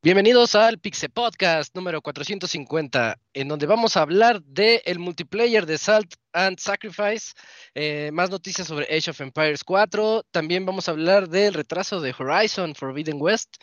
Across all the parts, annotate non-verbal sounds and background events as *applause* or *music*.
Bienvenidos al Pixel Podcast número 450, en donde vamos a hablar del el multiplayer de Salt and Sacrifice, eh, más noticias sobre Age of Empires 4, también vamos a hablar del retraso de Horizon Forbidden West,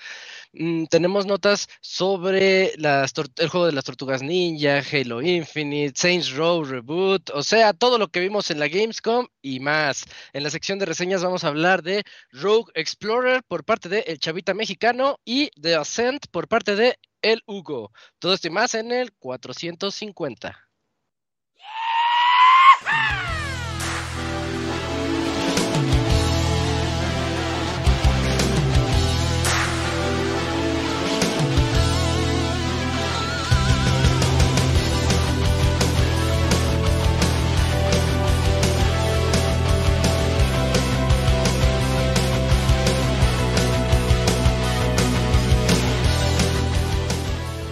mm, tenemos notas sobre el juego de las tortugas ninja, Halo Infinite, Saints Row Reboot, o sea, todo lo que vimos en la Gamescom y más. En la sección de reseñas vamos a hablar de Rogue Explorer por parte de El Chavita Mexicano y The Ascent por parte de El Hugo. Todo esto y más en el 450.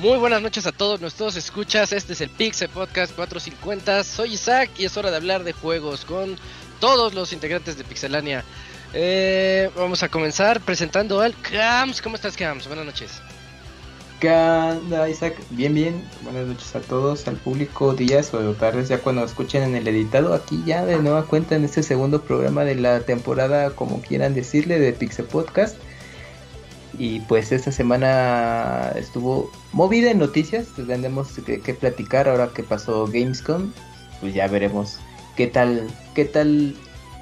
Muy buenas noches a todos nuestros escuchas. Este es el Pixel Podcast 450. Soy Isaac y es hora de hablar de juegos con todos los integrantes de Pixelania. Eh, vamos a comenzar presentando al Cams. ¿Cómo estás, Cams? Buenas noches. ¿Qué Isaac? Bien, bien. Buenas noches a todos, al público, días o tardes, ya cuando escuchen en el editado. Aquí ya de nueva cuenta en este segundo programa de la temporada, como quieran decirle, de Pixel Podcast. Y pues esta semana estuvo movida en noticias, tendremos que, que, platicar ahora que pasó Gamescom, pues ya veremos qué tal, qué tal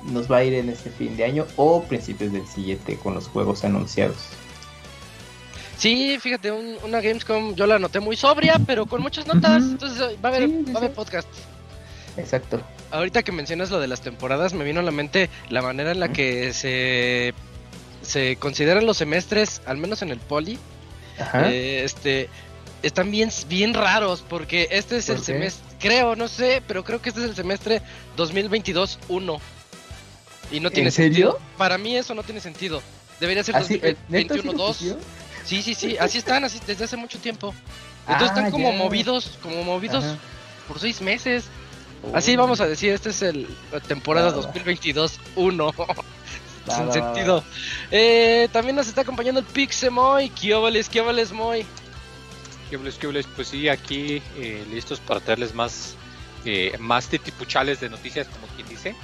nos va a ir en este fin de año o principios del siguiente con los juegos anunciados. Sí, fíjate, un, una Gamescom yo la noté muy sobria, pero con muchas notas, entonces va a haber, sí, sí, va a haber podcast. Exacto. Ahorita que mencionas lo de las temporadas, me vino a la mente la manera en la que se se consideran los semestres, al menos en el poli, eh, este, están bien, bien raros, porque este es el semestre, creo, no sé, pero creo que este es el semestre 2022-1. Y no tiene ¿En serio? sentido. Para mí eso no tiene sentido. Debería ser ¿Así, 2021-2. Sí, sí, sí, así están, así desde hace mucho tiempo. Entonces ah, están como movidos, como movidos Ajá. por seis meses. Oh. Así vamos a decir, este es el la temporada ah, *laughs* 2022-1. Sin sentido. Eh, también nos está acompañando el Pixemoy. ¿Qué óvales, qué óvales, Moy? ¿Qué óvales, qué óvales? Pues sí, aquí eh, listos para traerles más, eh, más titipuchales de noticias, como quien dice.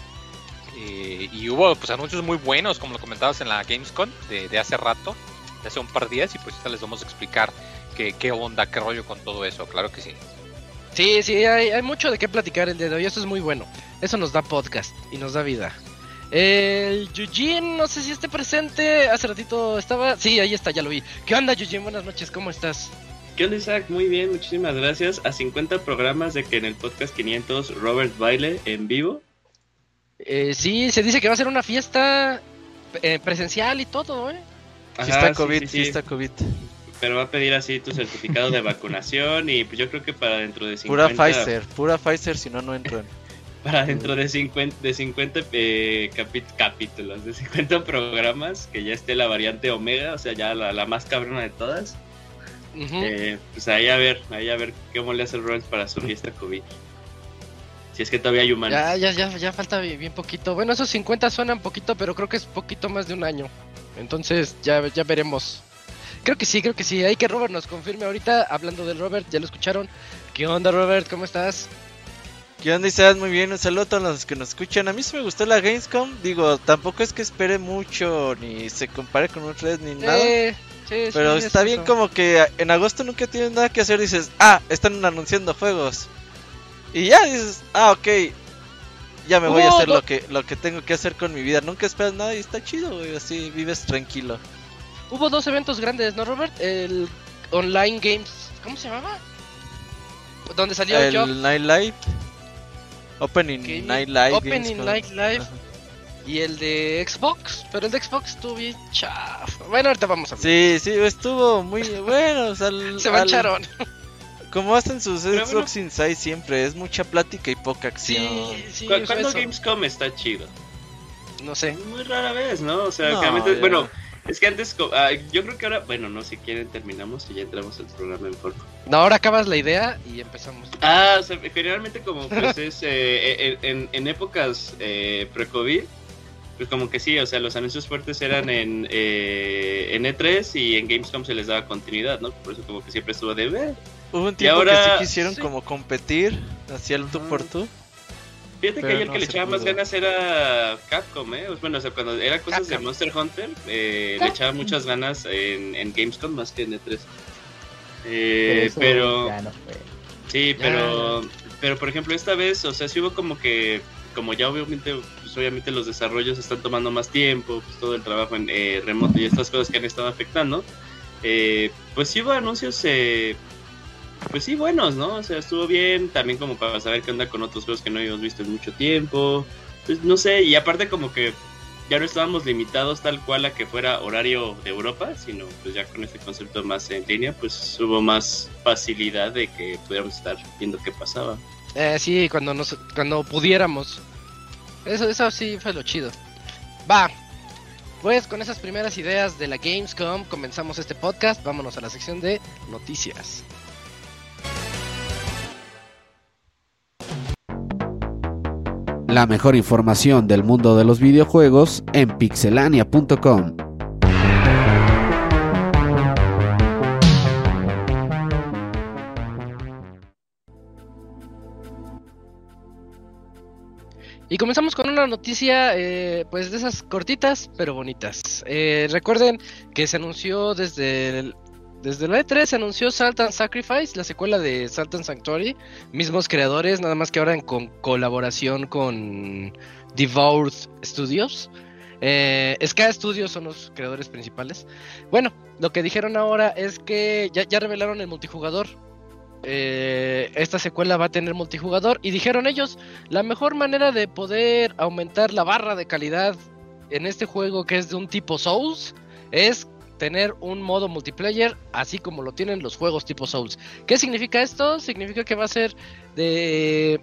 Eh, y hubo pues anuncios muy buenos, como lo comentabas en la Gamescom de, de hace rato, de hace un par de días, y pues ahorita les vamos a explicar qué, qué onda, qué rollo con todo eso, claro que sí. Sí, sí, hay, hay mucho de qué platicar el día de hoy, eso es muy bueno. Eso nos da podcast y nos da vida. El Yujin, no sé si esté presente. Hace ratito estaba. Sí, ahí está, ya lo vi. ¿Qué onda, Yujin? Buenas noches, ¿cómo estás? ¿Qué onda, Isaac? Muy bien, muchísimas gracias. A 50 programas de que en el podcast 500 Robert baile en vivo. Eh, sí, se dice que va a ser una fiesta eh, presencial y todo, ¿eh? Ajá, sí está COVID, sí, sí, sí. está COVID. Pero va a pedir así tu certificado de *laughs* vacunación y pues yo creo que para dentro de 50... Pura Pfizer, pura Pfizer, si no, no entro en para dentro de 50, de 50 eh, capítulos, de 50 programas, que ya esté la variante Omega, o sea, ya la, la más cabrona de todas. Uh -huh. eh, pues ahí a ver, ahí a ver cómo le hace el Rollins para su fiesta COVID. Si es que todavía hay humanos. Ya, ya, ya, ya falta bien poquito. Bueno, esos 50 suenan poquito, pero creo que es poquito más de un año. Entonces, ya, ya veremos. Creo que sí, creo que sí. Hay que Robert nos confirme ahorita. Hablando del Robert, ya lo escucharon. ¿Qué onda, Robert? ¿Cómo estás? ¿Qué onda, Isaac? Muy bien, un saludo a todos los que nos escuchan. A mí sí me gustó la Gamescom. Digo, tampoco es que espere mucho, ni se compare con otras, ni nada. Eh, sí, Pero sí, está bien eso. como que en agosto nunca tienes nada que hacer. Dices, ah, están anunciando juegos. Y ya dices, ah, ok. Ya me voy a hacer lo que, lo que tengo que hacer con mi vida. Nunca esperas nada y está chido, güey. Así vives tranquilo. Hubo dos eventos grandes, ¿no, Robert? El Online Games. ¿Cómo se llamaba? Donde salió el Night Live. Opening Gaming. Night Live. Opening Night Live. y el de Xbox, pero el de Xbox estuvo bien chafa. Bueno, ahorita vamos a ver. Sí, sí, estuvo muy bueno. *laughs* Se mancharon. *laughs* Como hacen sus Xbox Inside siempre, es mucha plática y poca acción. Sí, sí, ¿Cuándo Gamescom está chido? No sé. Muy rara vez, ¿no? O sea, bueno, es que antes, yo creo que ahora, bueno, no, si quieren terminamos y ya entramos al programa en forma. No, ahora acabas la idea y empezamos. Ah, o sea, generalmente como pues es eh, en, en, épocas eh, pre-COVID, pues como que sí, o sea, los anuncios fuertes eran en, eh, en E3 y en Gamescom se les daba continuidad, ¿no? Por eso como que siempre estuvo de ver. Hubo un tiempo ahora, que sí quisieron como competir hacia el tú por tú. Fíjate que ayer el que le echaba más ganas era Capcom, ¿eh? Bueno, o sea, cuando era cosas de Monster Hunter, eh, le echaba muchas ganas en, en, Gamescom más que en E3. Eh, pero... Sí, pero... Pero, por ejemplo, esta vez, o sea, sí hubo como que... Como ya obviamente, pues obviamente los desarrollos están tomando más tiempo, pues todo el trabajo en eh, remoto y estas cosas que han estado afectando, eh, pues sí hubo anuncios eh, pues sí, buenos, ¿no? O sea, estuvo bien, también como para saber qué onda con otros juegos que no habíamos visto en mucho tiempo. Pues no sé, y aparte como que ya no estábamos limitados tal cual a que fuera horario de Europa, sino pues ya con este concepto más en línea, pues hubo más facilidad de que pudiéramos estar viendo qué pasaba. Eh, sí, cuando nos, cuando pudiéramos. Eso, eso sí fue lo chido. Va. Pues con esas primeras ideas de la Gamescom comenzamos este podcast. Vámonos a la sección de noticias. La mejor información del mundo de los videojuegos en pixelania.com. Y comenzamos con una noticia, eh, pues de esas cortitas pero bonitas. Eh, recuerden que se anunció desde el, desde la E3 se anunció Salt and Sacrifice, la secuela de Salt and Sanctuary. Mismos creadores, nada más que ahora en colaboración con Devoured Studios. Eh, Studios son los creadores principales. Bueno, lo que dijeron ahora es que ya, revelaron el multijugador. Eh, esta secuela va a tener multijugador. Y dijeron ellos, la mejor manera de poder aumentar la barra de calidad en este juego que es de un tipo Souls es tener un modo multiplayer así como lo tienen los juegos tipo Souls. ¿Qué significa esto? Significa que va a ser de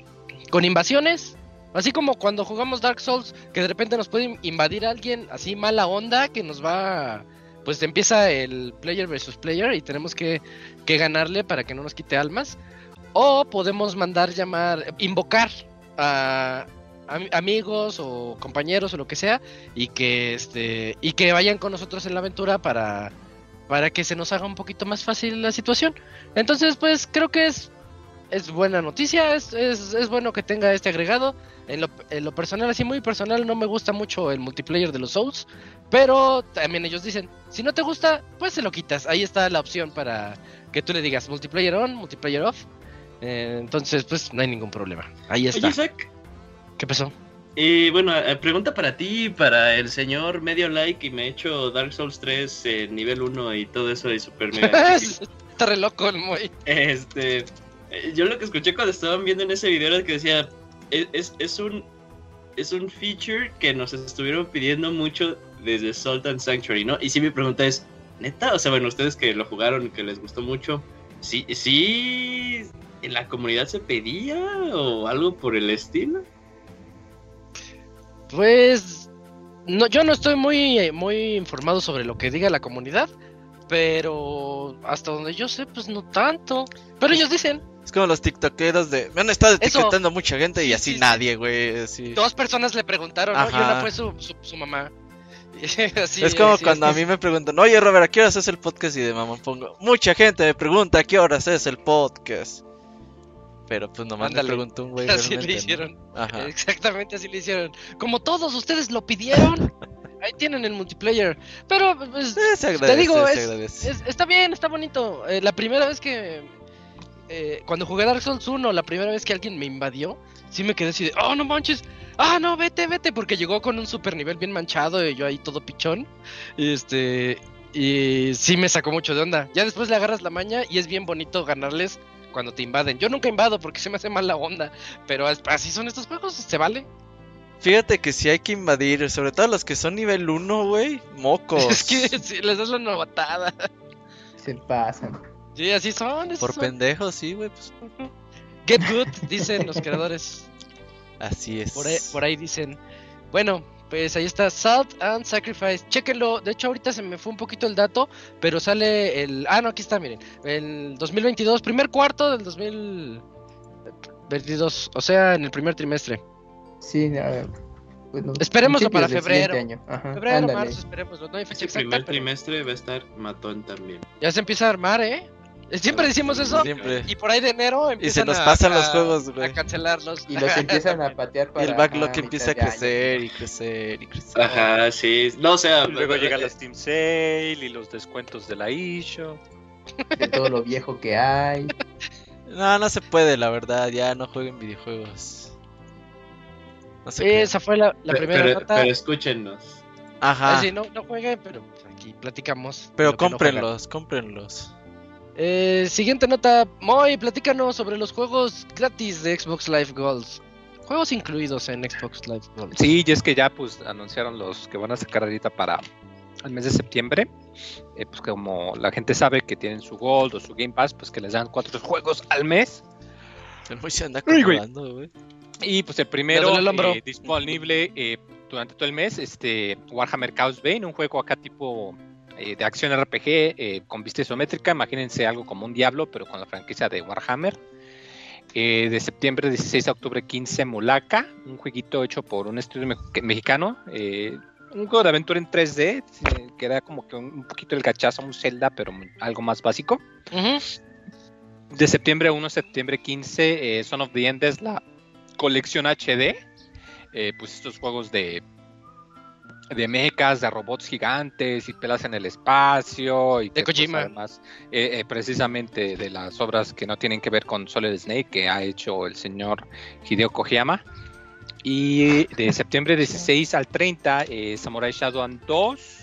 con invasiones, así como cuando jugamos Dark Souls que de repente nos puede invadir alguien así mala onda que nos va pues empieza el player versus player y tenemos que, que ganarle para que no nos quite almas o podemos mandar llamar invocar a amigos o compañeros o lo que sea y que este y que vayan con nosotros en la aventura para para que se nos haga un poquito más fácil la situación. Entonces, pues creo que es es buena noticia, es, es, bueno que tenga este agregado. En lo, en lo, personal, así muy personal, no me gusta mucho el multiplayer de los Souls, pero también ellos dicen, si no te gusta, pues se lo quitas. Ahí está la opción para que tú le digas multiplayer on, multiplayer off. Eh, entonces, pues no hay ningún problema. Ahí está. ¿Qué pasó? Y bueno, eh, pregunta para ti, para el señor medio like y me he hecho Dark Souls 3 eh, nivel 1 y todo eso de super mega. *laughs* Está re loco el muy. Este, eh, yo lo que escuché cuando estaban viendo en ese video era que decía, es, es, un es un feature que nos estuvieron pidiendo mucho desde Salt and Sanctuary, ¿no? Y si mi pregunta es, neta, o sea, bueno, ustedes que lo jugaron y que les gustó mucho, ¿sí, sí en la comunidad se pedía o algo por el estilo? Pues no, yo no estoy muy, muy informado sobre lo que diga la comunidad, pero hasta donde yo sé, pues no tanto. Pero ellos dicen. Es como los tiktokeros de... Me han estado etiquetando mucha gente y así nadie, güey. Dos personas le preguntaron, ¿no? Y una fue su, su, mamá. *laughs* es como cuando a mí me preguntan, oye Robert, ¿a qué horas es el podcast? Y de mamá pongo, mucha gente me pregunta a qué horas es el podcast. Pero pues nomás le preguntó un güey. *laughs* Así le hicieron. Exactamente así le hicieron. Como todos ustedes lo pidieron. *laughs* Ahí tienen el multiplayer. Pero pues, eh, te digo, es, está bien, está bonito. Eh, la primera vez que. Eh, cuando jugué Dark Souls 1, la primera vez que alguien me invadió, sí me quedé así de, oh no manches, ah no, vete, vete, porque llegó con un super nivel bien manchado y yo ahí todo pichón. Y este. Y sí me sacó mucho de onda. Ya después le agarras la maña y es bien bonito ganarles cuando te invaden. Yo nunca invado porque se me hace mal la onda, pero así son estos juegos, se vale. Fíjate que si hay que invadir, sobre todo los que son nivel 1, güey, mocos. *laughs* Es que si les das la novatada. Se pasan. Sí, así son. Por son. pendejos, sí, güey, pues Get good, dicen los creadores. *laughs* así es. Por ahí, por ahí dicen. Bueno, pues ahí está Salt and Sacrifice. Chéquenlo. De hecho, ahorita se me fue un poquito el dato, pero sale el. Ah, no, aquí está, miren. El 2022, primer cuarto del 2022. O sea, en el primer trimestre. Sí, a- bueno, Esperémoslo para febrero. siguiente año. Ajá, Febrero, ándale. marzo, esperemos. No hay fecha Ese exacta, primer pero trimestre va a estar matón también. ya se empieza a armar, ¿eh? Siempre decimos eso. Siempre. Y por ahí de enero empiezan nos a- pasan a- los juegos, güey. A cancelarlos. Y los empiezan a patear para. Y el backlog empieza a crecer y crecer y crecer. Ajá, sí. No, o sea, Y luego eh, llegan eh, las Team Sale y los descuentos de la eShop. De todo lo viejo que hay. No, no se puede, la verdad. Ya no jueguen videojuegos. No se. Esa fue la, primera pero, nota. pero escúchenos. Ajá. Ah, sí, no, no jueguen, pero pues, aquí platicamos. Pero lo que no cómprenlos, cómprenlos. Eh, siguiente nota, Moy, platícanos sobre los juegos gratis de Xbox Live Gold. Juegos incluidos en Xbox Live Gold. Sí, y es que ya pues anunciaron los que van a sacar ahorita para el mes de septiembre. Eh, pues como la gente sabe que tienen su Gold o su Game Pass, pues que les dan cuatro juegos al mes. El Moy se anda güey. Y pues el Me primero el eh, disponible eh, durante todo el mes, este Warhammer Chaos Bane, un juego acá tipo eh, de acción RPG eh, con vista isométrica, imagínense algo como un Diablo, pero con la franquicia de Warhammer. Eh, de septiembre 16 a octubre 15, Mulaka, un jueguito hecho por un estudio me- mexicano, un juego de aventura en 3D, eh, que da como que un, un poquito el gachazo, un Zelda, pero algo más básico. De septiembre 1 a septiembre 15, eh, Son of the Enders, la colección HD. Pues estos juegos de de mechas, de robots gigantes y pelas en el espacio y De que, pues, Kojima. además eh, eh, precisamente de las obras que no tienen que ver con Solid Snake que ha hecho el señor Hideo Kojima y de *laughs* septiembre 16 al 30 eh, Samurai Shodown 2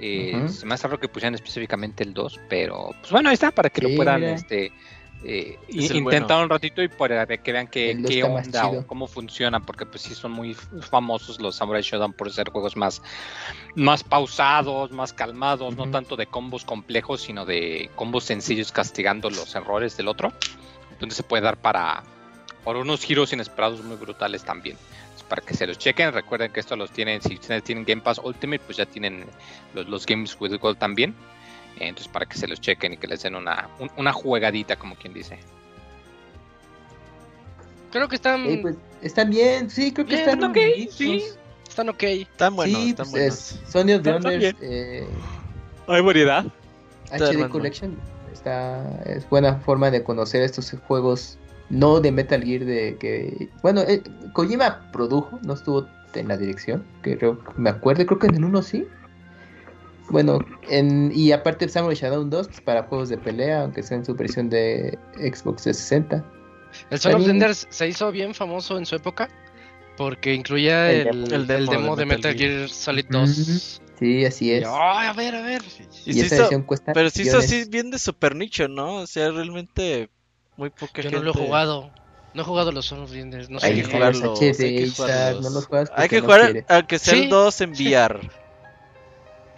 eh, Ujú. se me hace raro que pusieran específicamente el 2 pero pues bueno ahí está para que Sí, lo puedan mira. este eh, bueno. un ratito y para que vean que, qué onda o cómo funciona porque pues sí son muy famosos los Samurai Shodown por ser juegos más más pausados, más calmados, no tanto de combos complejos, sino de combos sencillos castigando los errores del otro. Entonces se puede dar para, para unos giros inesperados muy brutales también. Entonces, para que se los chequen, recuerden que esto los tienen, si ustedes tienen Game Pass Ultimate, pues ya tienen los, los Games with Gold también. Entonces para que se los chequen y que les den una, un- una juegadita, como quien dice. Creo que están, pues, están bien, sí, creo que Bien, están ok, sí. están ok. Están buenos, sí, están pues, buenos. es Sony of eh, Hay variedad. HD. Collection está es buena forma de conocer estos juegos no de Metal Gear de que bueno eh, Kojima produjo no estuvo en la dirección creo me acuerdo creo que en el 1 sí bueno en, y aparte Samurai Shadow 2 pues, para juegos de pelea aunque sea en su versión de Xbox 360 El Son of También- Enders se hizo bien famoso en su época porque incluía El el, demo. el demo, de Metal Gear, Solid 2. sí así Y, es ay, a ver, a ver. Y y se esa hizo- versión cuesta Pero sí hizo así bien de super nicho, ¿no? O sea, realmente muy poca Yo gente. no lo he jugado. No he jugado los Son of Enders. No sé. hay Hay que HD hay que jugarlos. no los juegas Hay que no jugar, quieres. aunque sea Sí. el 2 en *laughs* VR.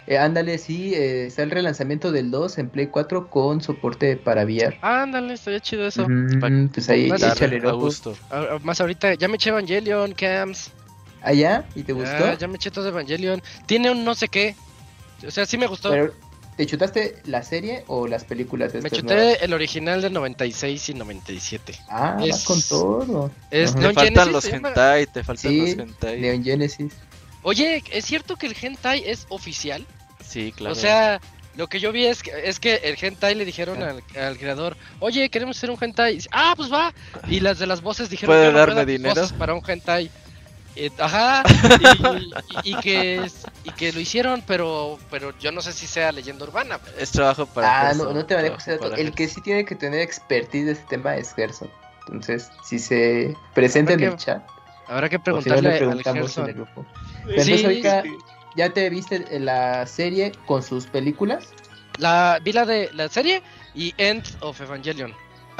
Eh, ándale, sí, eh, está el relanzamiento del 2 en Play 4 con soporte para VR. Ándale, estaría chido eso. Mm, pues ahí Más échale a gusto. A- a- Más ahorita, ya me eché Evangelion, Cams. ¿Allá? ¿Y te gustó? Ah, ya me eché todo Evangelion. Tiene un no sé qué. O sea, sí me gustó. Pero, ¿Te chutaste la serie o las películas me estas chuté nuevas? el original del 96 y 97. Ah, es- con todo. Es. Te faltan Genesis, los se llama. hentai, te faltan Sí, los hentai. Neon Genesis. Oye, ¿es cierto que el hentai es oficial? Sí, claro. O sea, lo que yo vi es que, es que el hentai le dijeron al, al creador, oye, queremos hacer un hentai. Ah, pues va. Y las de las voces dijeron, ¿Puede "Yo no darme dinero?" voces para un hentai. Eh, ajá, *laughs* y, y- y que, y que lo hicieron, pero pero yo no sé si sea leyenda urbana. es trabajo para Ah, Gerson, no, no te manejo ese trabajo dato. para El que sí tiene que tener expertise de este tema es Gerson. Entonces, si se presenta en el chat, Habrá que si preguntarle le al preguntamos en el Gerson. grupo. Sí, ahorita, ¿ya te viste la serie con sus películas? La, vi la de la serie y End of Evangelion.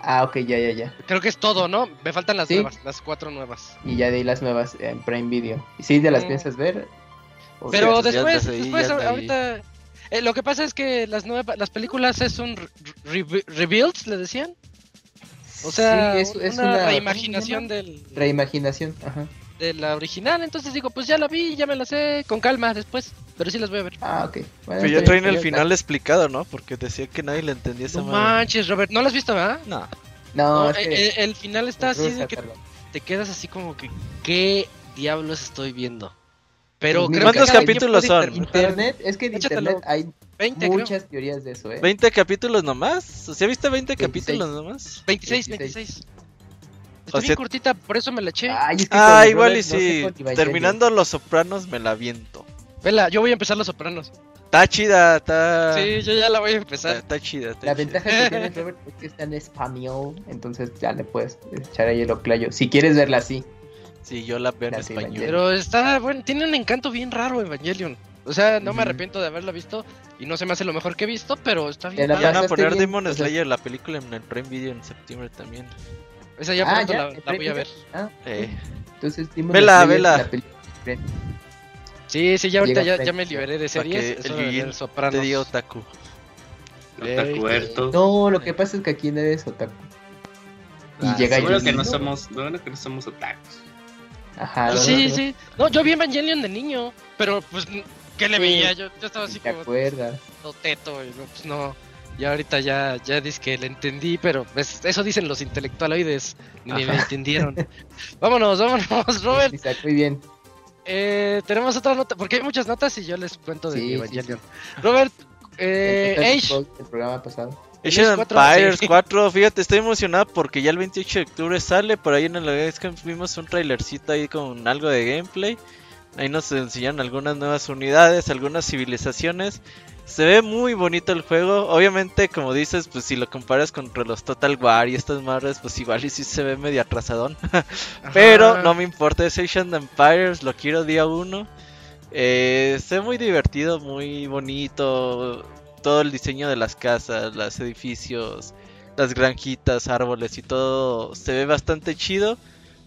Ah, ok, ya, ya, ya. Creo que es todo, ¿no? Me faltan las Sí. nuevas, las cuatro nuevas. Y ya de ahí las nuevas en Prime Video. ¿Y sí te las Mm. piensas ver? Pero ya después, ahí, después ahorita... eh, lo que pasa es que las nuevas, las películas es un re- re- rebuild, le decían. O sea, Sí, es- es una, una- reimaginación ¿cómo se del, Reimaginación, ajá. de la original. Entonces digo, pues ya la vi, ya me la sé, con calma después. Pero sí las voy a ver. Ah, ok. Bueno, Pero ya traen bien, el final explicado, ¿no? Porque decía que nadie le entendía esa No manches, Robert, ¿no lo has visto, verdad? No. No, No, es que... eh, eh, el final está así de que te quedas así como que, ¿qué diablos estoy viendo? Pero creo que ¿Cuántos quien capítulos son? Internet, es que en Échatelo. internet hay 20, creo. muchas teorías de eso, ¿eh? 20 capítulos nomás. ¿Sí viste 20 26. capítulos nomás? 26, 26. 26. Está O bien sea- cortita, por eso me la eché. Ay, es que con Ah, igual y Robert no sé. Terminando Los Sopranos me la viento. Vela, yo voy a empezar Los Sopranos. Está chida, está. Sí, yo ya la voy a empezar. está chida. está La chida. ventaja que tiene *laughs* Robert es que está en español, entonces ya le puedes echar ahí el oclayo. Si quieres verla así. Sí, yo la veo en español. Evangelion. Pero está, bueno, tiene un encanto bien raro Evangelion. O sea, no me arrepiento de haberla visto y no se me hace lo mejor que he visto, pero está bien. van a poner bien, Demon o sea- Slayer, la película en el Prime Video en septiembre también. Esa ya Ah, pronto ya, la, ¿en la voy a ver. Ah, Eh. entonces Demon Vela, Slayer, vela. la película. Sí, sí, ya ahorita ya, ya me liberé de series. que es el Sopranos. te diga otaku. Otakuerto. No, lo que pasa es que aquí no eres otaku. Y Ah, llega Seguro que no ¿no? somos, no, no que no somos otakus. Ajá, no, sí, no, sí. No, yo vi Evangelion de niño, pero pues, ¿qué le Sí. veía? Yo, yo estaba así ¿Te como acuerdas? todo teto y no, pues no. Y ahorita ya, ya dice que le entendí, pero pues, eso dicen los intelectualoides, ni me Ajá. entendieron. *laughs* vámonos, vámonos, Robert. Isaac, muy bien. Eh, tenemos otra nota, porque hay muchas notas y yo les cuento de Sí, mi sí, Evangelion. Robert, eh, Age, el programa pasado. Age 4, Empires sí. 4, fíjate, estoy emocionado porque ya el 28 de octubre sale. Por ahí en el Gamescom vimos un trailercito ahí con algo de gameplay. Ahí nos enseñan algunas nuevas unidades, algunas civilizaciones. Se ve muy bonito el juego. Obviamente, como dices, pues si lo comparas contra los Total War y estas madres, pues igual y sí se ve medio atrasadón. *laughs* Pero no me importa, es Asian Empires, lo quiero día uno. Eh, se ve muy divertido, muy bonito. Todo el diseño de las casas, los edificios, las granjitas, árboles y todo se ve bastante chido.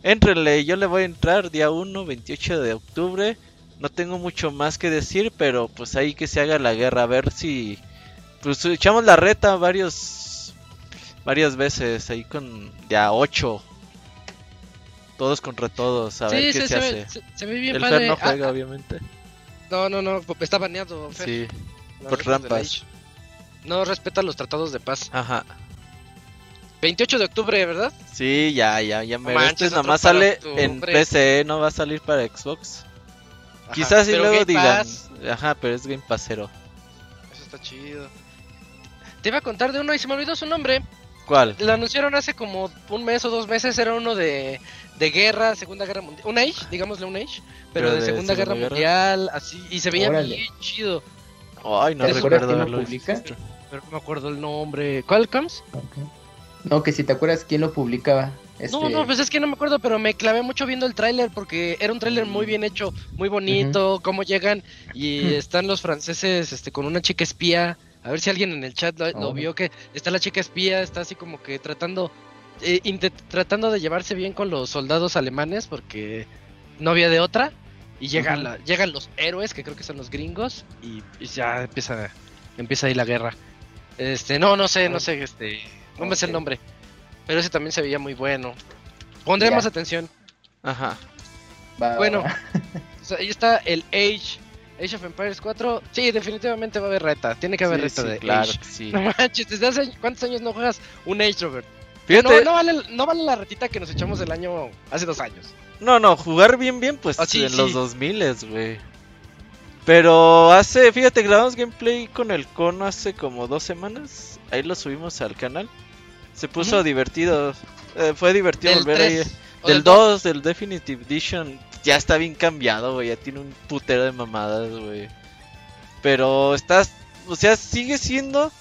Entrenle, yo le voy a entrar día 1, 28 de octubre. No tengo mucho más que decir, pero pues ahí que se haga la guerra, a ver si pues echamos la reta varios varias veces ahí con ya 8 todos contra todos, a ver Sí, qué se, hace. ve, se, se ve bien El padre. Fer no Ah, juega, ah, obviamente. no, no, no, está baneado. Fer, Sí, las por. Age. No respeta los tratados de paz. ajá. 28 de octubre, ¿verdad? Sí, ya, ya, ya me manches, Este nada más sale octubre. en PC, no va a salir para Xbox. Ajá, Quizás si luego Game digan, Pass, ajá, pero es Game Passero. Eso está chido. Te iba a contar de uno y se me olvidó su nombre. ¿Cuál? Lo anunciaron hace como un mes o dos meses. Era uno de, de guerra, Segunda Guerra Mundial. Un Age, digámosle un Age. Pero, Pero de, de Segunda Guerra. Mundial, así. Y se veía Órale. bien chido. Ay, no ¿Te acuerdas recuerdo lo haberlo publica? Pero no me acuerdo el nombre. ¿Cuál comes? Ok. No, que si te acuerdas quién lo publicaba. Este... No, no, pues es que no me acuerdo, pero me clavé mucho viendo el tráiler porque era un tráiler muy bien hecho, muy bonito, cómo llegan y están los franceses este con una chica espía. A ver si alguien en el chat lo, lo Oh. vio que está la chica espía, está así como que tratando eh, tratando de llevarse bien con los soldados alemanes porque no había de otra y llega la- llegan los héroes que creo que son los gringos y, y ya empieza empieza ahí la guerra. Este, no, no sé, no sé, este, no me sé el nombre. Pero ese también se veía muy bueno. Pondré Ya. más atención. Ajá. Va, Bueno, va. *laughs* o sea, ahí está el Age. Age of Empires 4. Sí, definitivamente va a haber reta. Tiene que haber Sí, reta sí, de claro Age. que sí. No manches, ¿desde hace cuántos años no juegas un Age, Robert? Fíjate, No, no, vale, no vale la retita que nos echamos el año hace dos años. No, no, jugar bien, bien, pues Ah, sí, en sí. los 2000 güey. Pero hace, fíjate, grabamos gameplay con el cono hace como dos semanas. Ahí lo subimos al canal. Se puso divertido. eh, fue divertido Del volver ahí. 3, o Del 2, del Definitive Edition, ya está bien cambiado, güey. Ya tiene un putero de mamadas, güey. Pero estás, o sea, sigue siendo,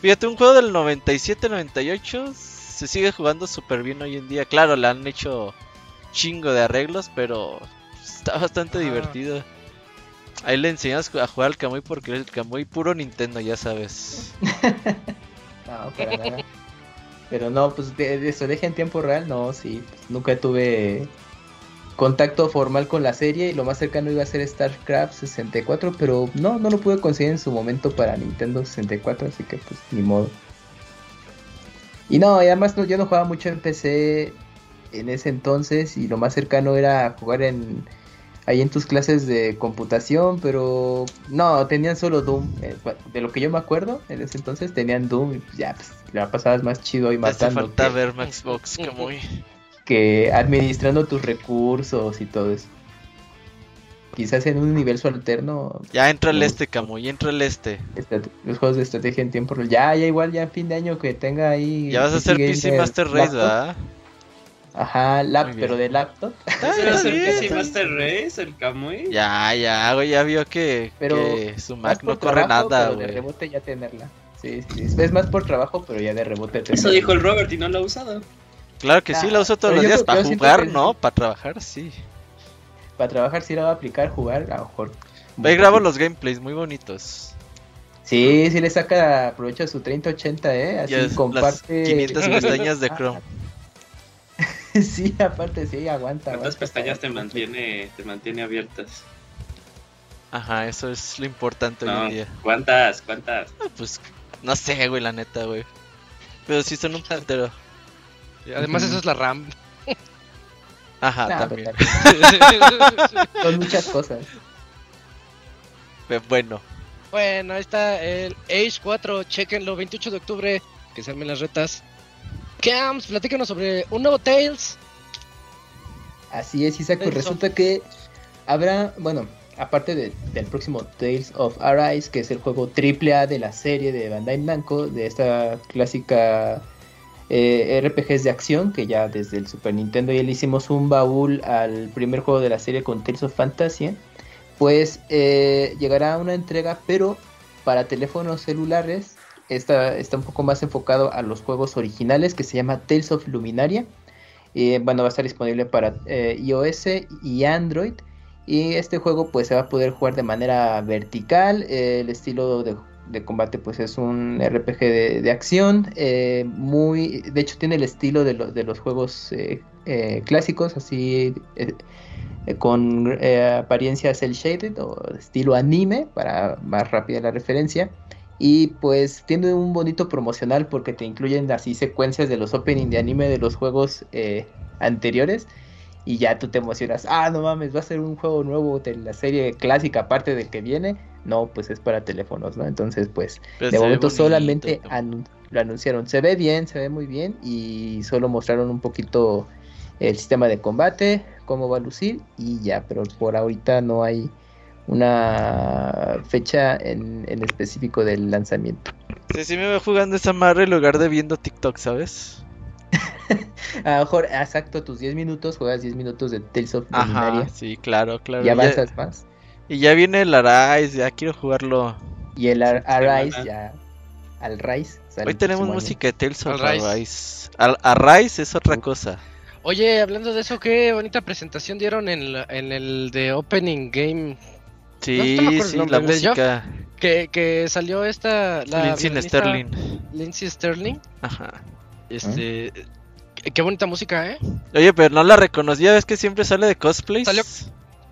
fíjate, un juego del 97-98. Se sigue jugando súper bien hoy en día. Claro, le han hecho chingo de arreglos, pero está bastante divertido. Ahí le enseñas a jugar al Kamui porque el Kamui puro Nintendo, ya sabes. *laughs* No, para nada. Pero no, pues de, eso, deje en tiempo real, no, sí. Nunca tuve contacto formal con la serie y lo más cercano iba a ser StarCraft 64, pero no, no lo pude conseguir en su momento para Nintendo 64, así que pues ni modo. Y no, además yo no jugaba mucho en PC en ese entonces y lo más cercano era jugar en ahí en tus clases de computación, pero no, tenían solo Doom. Eh, de lo que yo me acuerdo, en ese entonces tenían Doom y ya, pues la pasabas más chido y matando. Te falta ver Maxbox, que muy... Que administrando tus recursos y todo eso. Quizás en un universo alterno. Ya entra el este, Camuy, entra el este. Los juegos de estrategia en tiempo real. Ya, ya igual, ya fin de año que tenga ahí. Ya vas a hacer PC Master Race, ¿verdad? Ajá, lap, pero de laptop. ¿Es el PC Master Race, el Kamui? Ya, ya, güey, ya vio que, pero que su Mac no corre nada, güey. De rebote ya tenerla. Sí, sí, es más por trabajo, pero ya de rebote tenerla. Eso dijo el Robert y no lo ha usado. Claro que sí, la uso todos los días. Para jugar, no, para trabajar, sí. Para trabajar sí la va a aplicar, jugar, a lo mejor. Ve, grabo los gameplays muy bonitos. Sí, sí le saca provecho a su 3080, eh. Así comparte. 500 pestañas de Chrome. *laughs* sí, aparte sí, aguanta. ¿Cuántas pestañas te mantiene, te mantiene abiertas? Ajá, eso es lo importante hoy en día. ¿Cuántas? ¿Cuántas? Ah, pues no sé, güey, la neta, güey. Pero sí son un pantero. Además, eso es la RAM. Ajá, también. *laughs* son muchas cosas. Pero bueno. Bueno, ahí está el Age 4, chequenlo, 28 de octubre, que se armen las retas. Camps, platícanos sobre un nuevo Tales. Así es, Isaac, pues resulta que habrá, bueno, aparte del próximo Tales of Arise, que es el juego triple A de la serie de Bandai Namco, de esta clásica eh, RPGs de acción, que ya desde el Super Nintendo ya le hicimos un baúl al primer juego de la serie con Tales of Fantasy, pues eh, llegará una entrega, pero para teléfonos celulares Está, está un poco más enfocado a los juegos originales que se llama Tales of Luminaria. Eh, bueno, va a estar disponible para eh, iOS y Android. Y este juego pues se va a poder jugar de manera vertical. Eh, el estilo de, combate pues es un RPG de, acción. muy, de hecho tiene el estilo de, de los juegos clásicos, así con apariencia cel shaded o estilo anime para más rápida la referencia. Y pues tiene un bonito promocional porque te incluyen así secuencias de los opening de anime de los juegos eh, anteriores. Y ya tú te emocionas, ah, no mames, va a ser un juego nuevo de la serie clásica aparte del que viene. No, pues es para teléfonos, ¿no? Entonces, pues, de momento solamente lo anunciaron. Se ve bien, se ve muy bien y solo mostraron un poquito el sistema de combate, cómo va a lucir y ya, pero por ahorita no hay una fecha en, específico del lanzamiento. Sí, sí me voy jugando esa madre en lugar de viendo TikTok, ¿sabes? *laughs* a lo mejor, exacto, tus 10 minutos, juegas 10 minutos de Tales of Ajá, sí, claro, claro. Y avanzas más. Y ya viene el Arise, ya quiero jugarlo. Y el Arise ya... Al Rise. Hoy tenemos música de Tales of Arise. Arise es otra cosa. Oye, hablando de eso, qué bonita presentación dieron en, en el de Opening Game Sí, sí, la música. Que, que salió esta. La Lindsay Sterling. Lindsay Sterling. Ajá. Este. Qué bonita música, ¿eh? Oye, pero no la reconocía, es que siempre sale de cosplay. Salió,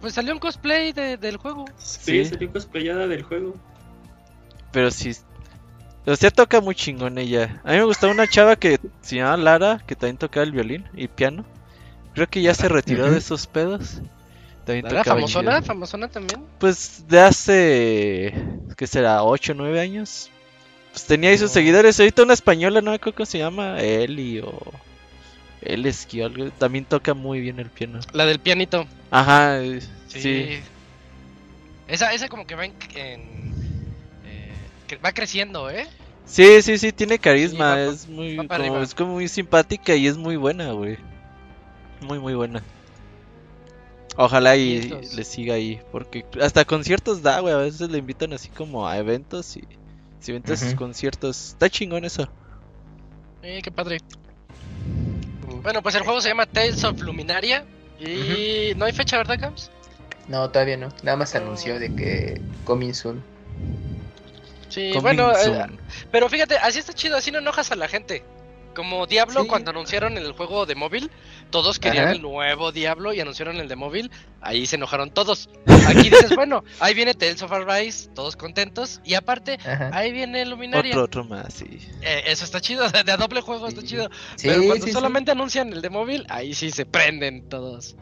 pues salió un cosplay del juego. Sí, sí, salió cosplayada del juego. Pero sí. O sea, toca muy chingón ella. A mí me gustaba una chava que se llamaba Lara, que también tocaba el violín y piano. Creo que ya se retiró de esos pedos. ¿Era famosona? ¿Famosona también? Pues de hace. ¿Qué será? ¿8 o 9 años? Pues tenía ahí sus seguidores. Ahorita una española, no me acuerdo cómo se llama. Eli o. Eleski o algo. También toca muy bien el piano. La del pianito. Ajá, sí. Esa, esa como que va en. eh, va creciendo, ¿eh? Sí, sí, sí, tiene carisma. es muy. Como, es como muy simpática y es muy buena, güey. Muy, muy buena. Ojalá y le siga ahí, porque hasta conciertos da, güey, a veces le invitan así como a eventos y si inventas sus conciertos, está chingón eso. Eh, qué padre. Bueno, pues el juego se llama Tales of Luminaria y no hay fecha, ¿verdad, Camps? No, todavía no. Nada más se anunció de que coming soon. Sí, bueno, eh, pero fíjate, así está chido, así no enojas a la gente. Como Diablo, Sí. cuando anunciaron el juego de móvil, todos querían Ajá. el nuevo Diablo y anunciaron el de móvil. Ahí se enojaron todos. Aquí dices, *laughs* bueno, ahí viene Tales of Arise, todos contentos. Y aparte, Ajá. ahí viene Luminaria. Otro, otro más, sí. Eh, eso está chido, *laughs* de a doble juego está chido. Sí, Pero cuando sí, sí. solamente anuncian el de móvil, ahí sí se prenden todos.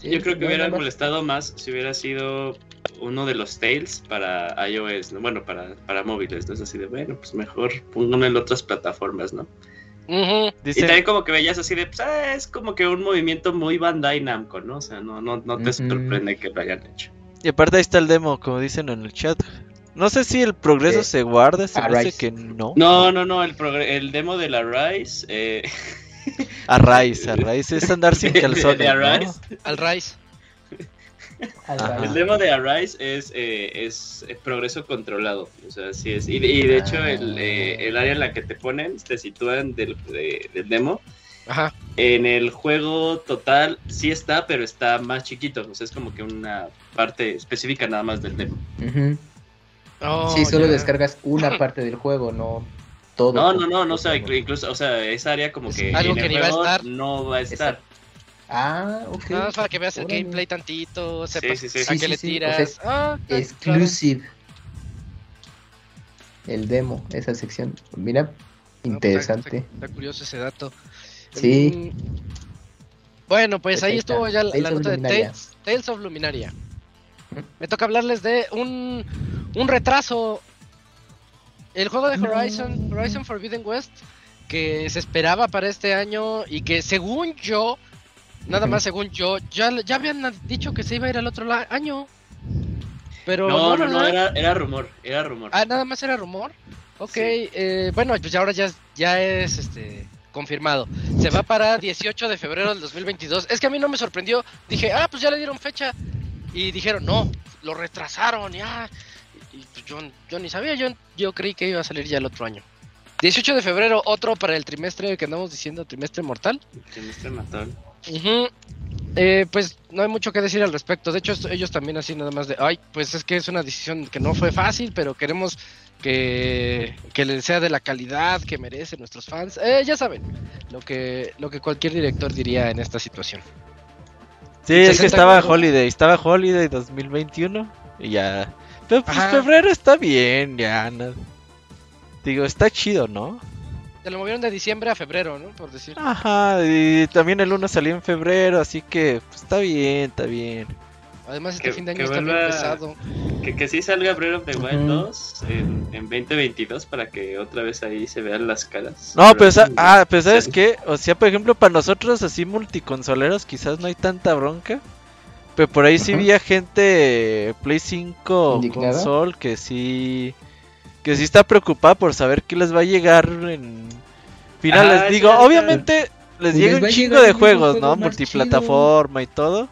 Sí, Yo creo que no, hubiera nada más- molestado más si hubiera sido uno de los Tales para iOS, ¿no? bueno, para, para móviles, ¿no? Es así de, bueno, pues mejor pónganlo en otras plataformas, ¿no? Ujú. Y Dice, también como que veías así de, pues ah, es como que un movimiento muy Bandai Namco, ¿no? O sea, no, no, no te Ujú. sorprende que lo hayan hecho. y aparte ahí está el demo, como dicen en el chat. No sé si el progreso Eh, se guarda, se hace Arise. que no. No, no, no, el, el demo de la Rise, eh, A raíz, a raíz es andar sin *laughs* de- de- calzones, ¿no? Al Rise. El demo de Arise es, eh, es progreso controlado. O sea, sí es. Y, y de hecho, el, eh, el área en la que te ponen, te sitúan del, de- del demo. Ajá. En el juego total sí está, pero está más chiquito. O sea, es como que una parte específica nada más del demo. Oh, sí, solo descargas una *laughs* parte del juego, no todo. No, no, no, no, o sea, incluso, o sea, esa área como Es que algo en que el ni va a juego estar. no va a estar. Ah, ok. Nada más para que veas el Órale. gameplay tantito, sepas sí, sí. a Sí, qué sí, le o tiras. ah, Exclusive. El demo, esa sección. Mira, pues, interesante. Está, está curioso ese dato. Sí. Mm, Bueno, pues ahí Perfecta. estuvo ya la, Tales la of nota de. Tales, Tales of Luminaria. Me toca hablarles de un, un retraso. El juego de. Horizon, Horizon Forbidden West, que se esperaba para este año y que según yo, nada más según yo, ya, ya habían dicho que se iba a ir al otro la- año. Pero No, no, no, era, era rumor, era rumor. Ah, nada más era rumor. Ok, Sí. eh, bueno, pues ya ahora ya, es- ya es este confirmado. Se va para 18 de febrero del 2022. Es que a mí no me sorprendió. Dije, ah, pues ya le dieron fecha. Y dijeron, no, lo retrasaron, ya. Y, y, pues yo, yo ni sabía, yo, yo creí que iba a salir ya el otro año. 18 de febrero, otro para el trimestre que andamos diciendo, trimestre mortal. Trimestre Ujú. Eh, pues no hay mucho que decir al respecto. De hecho, ellos también así nada más de, ay, pues es que es una decisión que no fue fácil, pero queremos que, que le sea de la calidad que merecen nuestros fans. Eh, ya saben, lo que, lo que cualquier director diría en esta situación. Sí, es que 60 estaba. Holiday, estaba Holiday 2021 y ya. Pero pues Ajá. febrero está bien, ya. no- Digo, está chido, ¿no? Se lo movieron de diciembre a febrero, ¿no? Por decir. Ajá, y también el 1 salió en febrero, así que pues, está bien, está bien. Además, este que- fin de año está bien vuelva- pesado. Que, que sí salga Breath of the Wild Ujú. 2 en, en 2022 para que otra vez ahí se vean las caras. No, pero, sí, ah, pero ¿sabes qué? O sea, por ejemplo, para nosotros así multiconsoleros quizás no hay tanta bronca. Pero por ahí sí Ajá. vi a gente Play 5 ¿Indignada? console que sí que sí está preocupada por saber qué les va a llegar en finales. Ah, Digo, sí, obviamente les Pues llega les un chingo de juegos, juego ¿no? Multiplataforma y todo.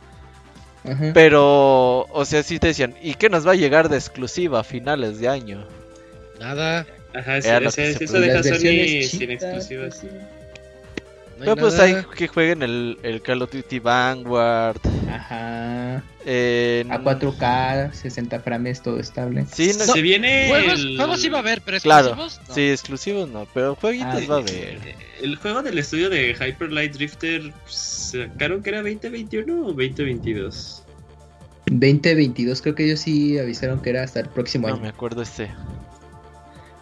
Ajá. Pero, o sea, sí te decían, ¿y qué nos va a llegar de exclusiva a finales de año? Nada. Ajá, sí, eso deja Sony sin exclusivas. pues, sí. No hay Pero pues nada. hay que jueguen el, el Call of Duty Vanguard. Ajá. en- A 4K, 60 frames, todo estable. Sí, no- Se viene Juegos, el, juegos va a haber, pero Claro, exclusivos. no. sí, exclusivos no, pero jueguitos Ah, va a haber. el juego del estudio de Hyper Light Drifter sacaron que era 2021 o 2022. 2022, creo que ellos sí avisaron que era hasta el próximo No año. me acuerdo este.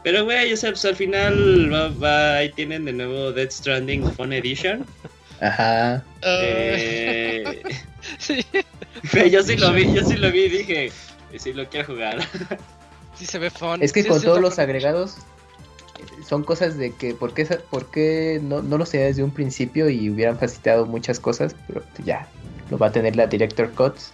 Pero güey, o sea, pues al final va, va- ahí tienen de nuevo Dead Stranding Phone Edition. Ajá. Eh, *laughs* sí, yo sí lo vi, yo sí lo vi y dije, sí lo quiero jugar. *laughs* sí se ve fun. Es que Sí, con sí todos los fun. agregados son cosas de que por qué, sa- por qué no, no lo tenía desde un principio y hubieran facilitado muchas cosas, pero pues ya lo va a tener la Director Cuts.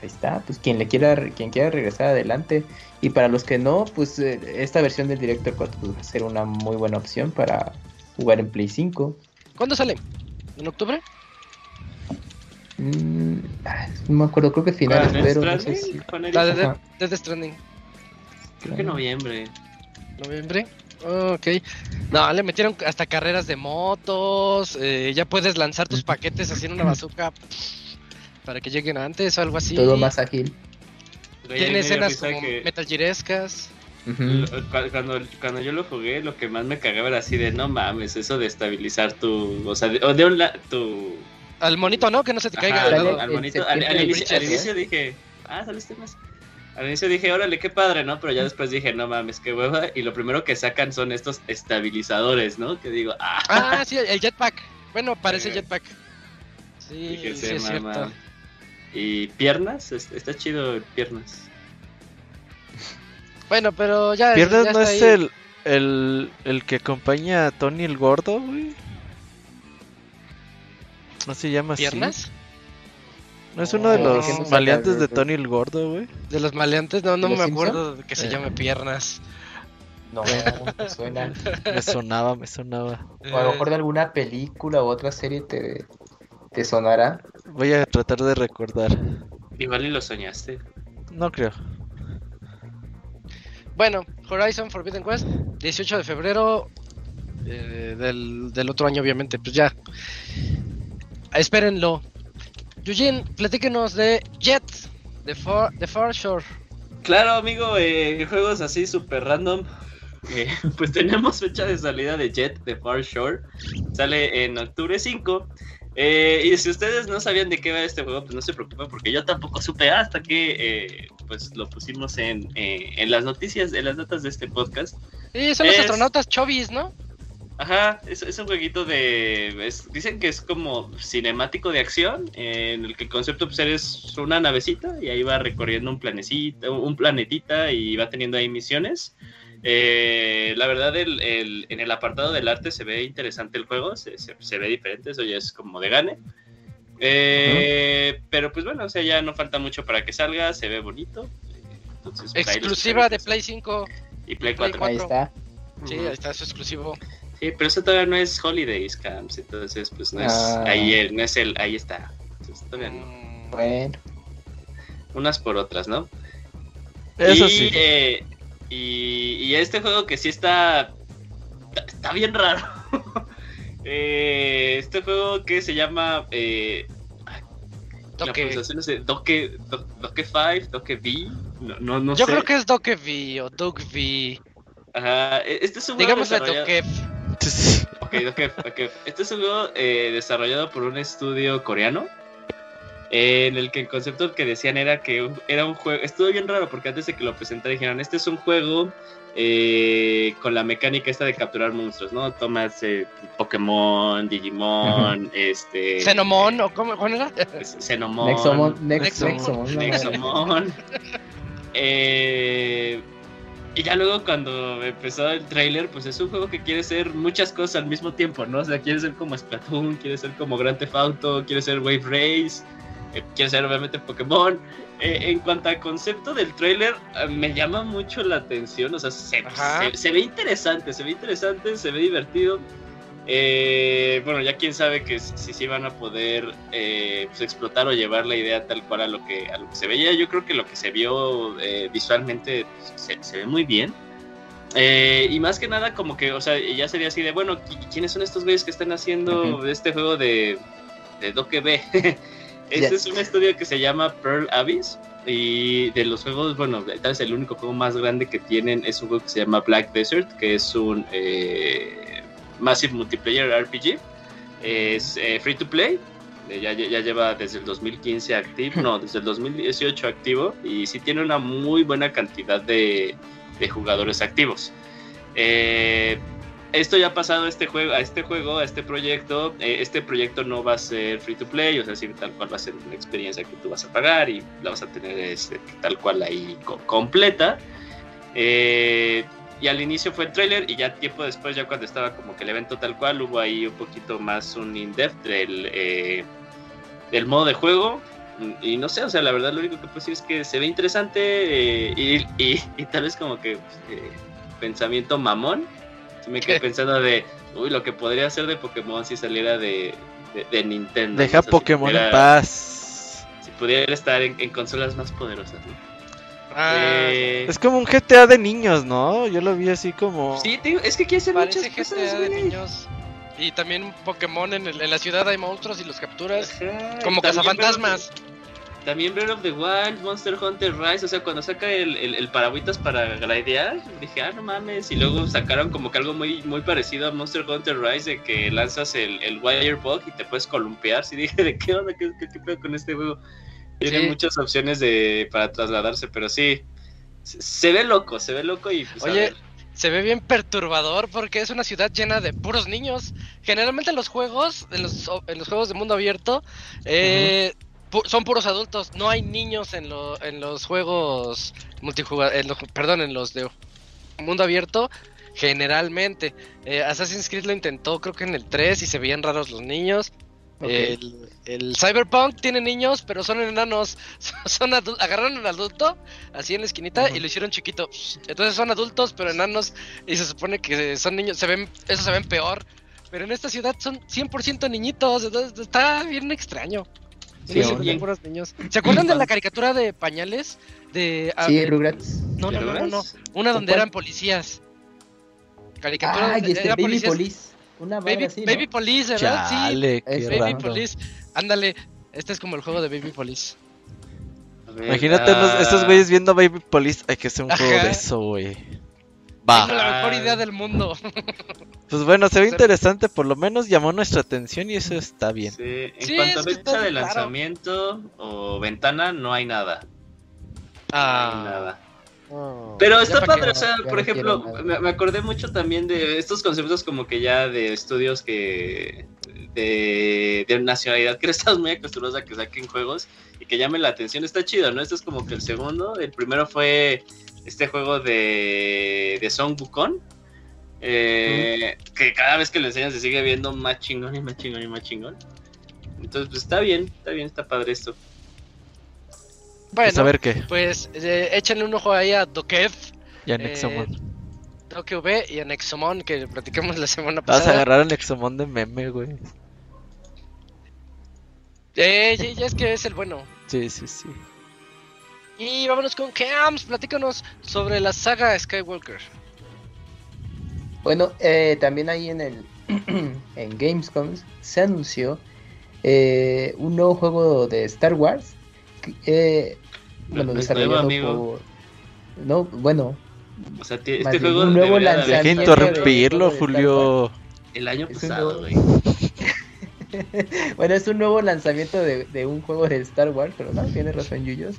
Pues ahí está, pues quien le quiera quien quiera regresar adelante y para los que no, pues eh, esta versión del Director Cut pues, va a ser una muy buena opción para jugar en Play 5. ¿Cuándo sale? ¿En octubre? Mm, ah, no me acuerdo, creo que finales, ¿Para Death pero no sé Stranding? si Phone La de Edition? Ajá. Death Stranding. Creo que noviembre. ¿Noviembre? Oh, ok. No, le metieron hasta carreras de motos. eh, ya puedes lanzar tus paquetes así en una bazooka para que lleguen antes o algo así. todo más ágil. Tiene escenas como que- cuando, cuando yo lo jugué, lo que más me cagaba era así de no mames, eso de estabilizar tu. O sea, de, o de un tu. Al monito, ¿no? Que no se te caiga. al, monito. Al, inicio, dije, ah, saliste más. Al inicio dije, órale, qué padre, ¿no? Pero ya después dije, no mames, qué hueva. Y lo primero que sacan son estos estabilizadores, ¿no? Que digo, ah. Ah, sí, el jetpack. Bueno, parece jetpack. Sí, sí, es cierto. Y piernas, está chido piernas. Bueno, pero ya. ¿Piernas no es el, el, el que acompaña a Tony el Gordo, güey? ¿No se llama ¿Piernas? ¿No es uno de los maleantes de Tony el Gordo, güey? De los maleantes, no, no me acuerdo de que se eh. llame Piernas. No, me suena. *laughs* me sonaba, me sonaba. O a lo mejor de alguna película u otra serie te, te sonará. Voy a tratar de recordar. Igual y lo soñaste. No creo. Bueno, Horizon Forbidden Quest, 18 de febrero eh, del, del, otro año, obviamente. Pues ya. Espérenlo. Eugene, platíquenos de Jet, de Far, de Far Shore. Claro, amigo, eh, juegos así super random. Eh, *laughs* pues tenemos fecha de salida de Jet de Far Shore. Sale en octubre 5. Eh, y si ustedes no sabían de qué va este juego, pues no se preocupen porque yo tampoco supe hasta que eh, pues lo pusimos en, eh, en las noticias, en las notas de este podcast. Sí, son los astronautas chovis, ¿no? Ajá, es, es un jueguito de... dicen que es como cinemático de acción, en el que el concepto pues, es una navecita y ahí va recorriendo un planecito, un planetita y va teniendo ahí misiones. Eh, la verdad, el, en el apartado del arte se ve interesante el juego, se, se, ve diferente, eso ya es como de gane. Eh, pero pues bueno, o sea, ya no falta mucho para que salga, se ve bonito. Entonces, pues, Exclusiva de Play 5 y Play 4. Ahí está. Sí, ahí está, eso exclusivo. Sí, pero eso todavía no es Holidays Camps, entonces pues no es ah. ahí, no es el, ahí está. todavía no. Bueno. Unas por otras, ¿no? Eso sí. Eh, y, este juego que sí está. Está bien raro. *laughs* Eh, este juego que se llama. Eh, Doke. no sé, Doke, Doke 5, Doke V. No, no, no Yo creo que es Doke V o Doke V. Ajá, e, este es un juego. Digamos Doke. Ok, Doke. Este es un juego eh, desarrollado por un estudio coreano en el que el concepto que decían era que era un juego, estuvo bien raro porque antes de que lo presentara dijeron, este es un juego eh, con la mecánica esta de capturar monstruos, ¿no? Tomas eh, Pokémon, Digimon, este... ¿Xenomon o cómo, cuál era? Xenomon. Nexomon. Nexomon. Nexomon. *laughs* eh, y ya luego cuando empezó el trailer, pues es un juego que quiere ser muchas cosas al mismo tiempo, ¿no? O sea, quiere ser como Splatoon, quiere ser como Grand Theft Auto, quiere ser Wave Race, eh, quiere ser obviamente Pokémon. Eh, en cuanto al concepto del trailer, eh, me llama mucho la atención. O sea, se, ve interesante, se ve interesante, se ve divertido. bueno, ya quién sabe que si sí van a poder pues, explotar o llevar la idea tal cual a lo que, a lo que se veía. Yo creo que lo que se vio visualmente se, se, ve muy bien. y más que nada, como que, o sea, ya sería así de, bueno, ¿quiénes son estos güeyes que están haciendo este juego de, de Doke B? *laughs* Este es un estudio que se llama Pearl Abyss. Y de los juegos, bueno, tal vez el único juego más grande que tienen es un juego que se llama Black Desert, que es un eh, Massive Multiplayer RPG. Es eh, free to play. Eh, ya, ya, lleva desde el 2015 activo, no, *laughs* desde el 2018 activo. Y sí tiene una muy buena cantidad de, de jugadores activos. Eh, esto ya ha pasado a este juego, a este juego, a este proyecto. Eh, este proyecto no va a ser free to play, o sea, sí, tal cual va a ser una experiencia que tú vas a pagar y la vas a tener este, tal cual ahí completa. Eh, y al inicio fue el trailer y ya tiempo después, ya cuando estaba como que el evento tal cual, hubo ahí un poquito más un in-depth del, eh, del modo de juego. Y no sé, o sea, la verdad lo único que puedo decir es que se ve interesante y, y, tal vez como que pensamiento mamón me quedé *laughs* pensando de, uy, lo que podría ser de Pokémon si saliera de, de, Nintendo. Deja Pokémon en paz. Si pudiera estar en, consolas más poderosas, ah, eh, es como un GTA de niños, ¿no? Yo lo vi así como. Sí, es que quiere ser muchas GTA de niños. Y también Pokémon en, en, la ciudad hay monstruos y los capturas. como cazafantasmas. También Breath of the Wild, Monster Hunter Rise, o sea, cuando saca el, el, el paragüitas para glidear, dije, ah, no mames, y luego sacaron como que algo muy, muy parecido a Monster Hunter Rise, de que lanzas el, el Wirebug y te puedes columpiar, y *laughs* dije, ¿de qué onda? ¿Qué, qué, qué pedo con este juego? Tiene Sí. muchas opciones de, para trasladarse, pero sí, se, se ve loco, se ve loco y pues Oye, se ve bien perturbador porque es una ciudad llena de puros niños. Generalmente en los juegos, en los, en los juegos de mundo abierto, eh, pu- son puros adultos. No hay niños en, lo- en los juegos multijugador, perdón, en los de mundo abierto. Generalmente, Eh, Assassin's Creed lo intentó, creo que en el 3 y se veían raros los niños. El, el Cyberpunk tiene niños, pero son enanos. *laughs* Son agarraron un adulto así en la esquinita y lo hicieron chiquito. Entonces son adultos, pero enanos. Y se supone que son niños. Se ven, eso se ven peor. Pero en esta ciudad son 100% niñitos. Entonces está bien extraño. Sí, Sí, puros niños. ¿Se acuerdan de la caricatura de pañales? De, ah, Sí, de- Rugrats. no, no, no, no, no. Una donde eran policías. Caricatura Ah, donde este eran Baby policías. Police. Una Baby, así, ¿no? Baby Police, ¿verdad? Sí. Chale, qué es Baby raro. Police. Ándale, este es como el juego de Baby Police. Imagínate ah, estos güeyes viendo Baby Police. Hay que hacer un juego de eso, güey. Tengo Va. la mejor idea del mundo. *laughs* Pues bueno, se ve interesante. Por lo menos llamó nuestra atención y eso está bien. sí, En Sí, cuanto a fecha de claro. lanzamiento o ventana, no hay nada. No hay nada. Oh, Pero está pa' padre, o sea, por no ejemplo, me, me acordé mucho también de estos conceptos como que ya de estudios que de, de nacionalidad que *laughs* estamos muy acostumbrados a que saquen juegos y que llamen la atención, está chido, ¿no? Este es como que el segundo, el primero fue este juego de, de Song Wukong, eh, que cada vez que lo enseñas se sigue viendo más chingón y más chingón y más chingón. Entonces, pues está bien, está bien, está padre esto. Pues Bueno, a ver qué. pues eh, échenle un ojo ahí a Dokev, Ya eh, Nexomon. V y a Nexomon que platicamos la semana Vas a pasada. agarrar a Nexomon de meme, güey. Eh, ya, ya es que es el bueno. Sí, sí, sí. Y vámonos con Cams, platícanos sobre la saga Skywalker. Bueno, eh, también ahí en el *clears throat* en Gamescom se anunció eh, un nuevo juego de Star Wars. que, eh, bueno, No es desarrollado por. No, bueno, O sea, Más este juego un nuevo lanzamiento salido interrumpirlo, de- Julio. El año Es pasado, nuevo- *laughs* bueno, es un nuevo lanzamiento de, de un juego de Star Wars, pero no, tiene razón Yuyos.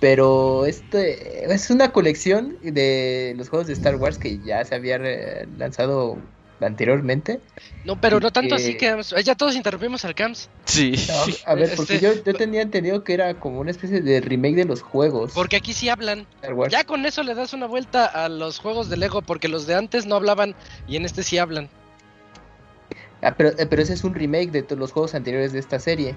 Pero este es una colección de los juegos de Star Wars que ya se había lanzado anteriormente. No, pero no tanto Que- así. Eh, Ya todos interrumpimos al Cams. Sí. No, a ver, porque Este- yo, yo tenía entendido que era como una especie de remake de los juegos Porque aquí sí hablan. de Star Wars. Ya con eso le das una vuelta a los juegos de Lego, porque los de antes no hablaban y en este sí hablan. Ah, pero, eh, pero ese es un remake de todos los juegos anteriores de esta serie.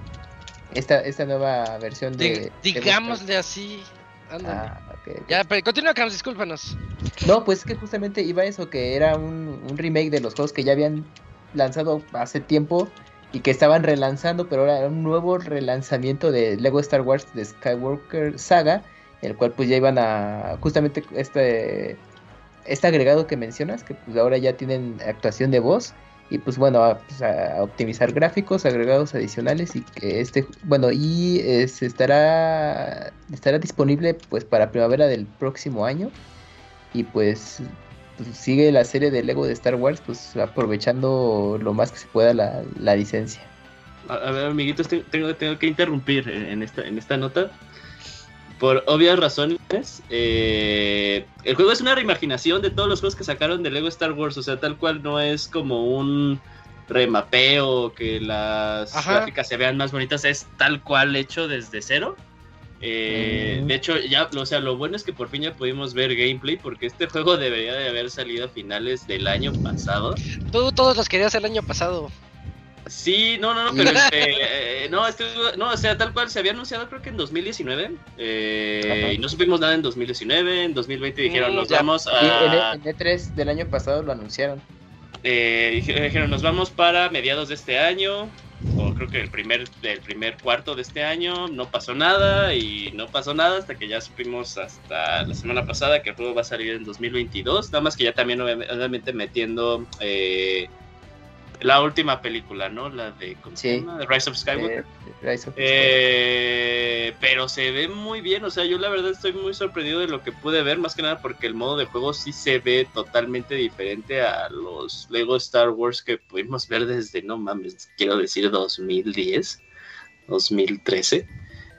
Esta, esta nueva versión de... de digámosle así. Ándale. Ah, ok, ok. Ya, pero continúa, Cams, discúlpanos. No, pues es que justamente iba eso, que era un, un remake de los juegos que ya habían lanzado hace tiempo y que estaban relanzando, pero ahora era un nuevo relanzamiento de Lego Star Wars de Skywalker Saga, el cual pues ya iban a justamente este este agregado que mencionas, que pues ahora ya tienen actuación de voz y pues bueno, a, pues, a optimizar gráficos, agregados adicionales y que este, bueno, y se estará estará disponible pues para primavera del próximo año y pues, pues, sigue la serie de Lego de Star Wars pues aprovechando lo más que se pueda la, la licencia. A, ver, amiguitos, te- tengo, tengo que interrumpir en esta, en esta nota. Por obvias razones, eh, el juego es una reimaginación de todos los juegos que sacaron de Lego Star Wars. O sea, tal cual no es como un remapeo, que las Ajá. gráficas se vean más bonitas. Es tal cual hecho desde cero. Eh, Mm. De hecho, ya, o sea, lo bueno es que por fin ya pudimos ver gameplay, porque este juego debería de haber salido a finales del año pasado. Tú todos los querías el año pasado. Sí, no, no, no, pero *laughs* este, eh, no, este, no, o sea, tal cual se había anunciado creo que en 2019 eh, y no supimos nada en 2019, en 2020 dijeron nos ya. vamos a, en E3 del año pasado lo anunciaron. eh, dije- dijeron nos vamos para mediados de este año o creo que el primer, el primer cuarto de este año, no pasó nada y no pasó nada hasta que ya supimos hasta la semana pasada que el juego va a salir en 2022, nada más que ya también obvi- obviamente metiendo... Eh, la última película, ¿no? La de, ¿cómo se Sí. llama? The Rise of Skywalker. Eh, Rise of Eh, pero se ve muy bien, o sea, yo la verdad estoy muy sorprendido de lo que pude ver, más que nada porque el modo de juego sí se ve totalmente diferente a los Lego Star Wars que pudimos ver desde, no mames, quiero decir 2010, 2013.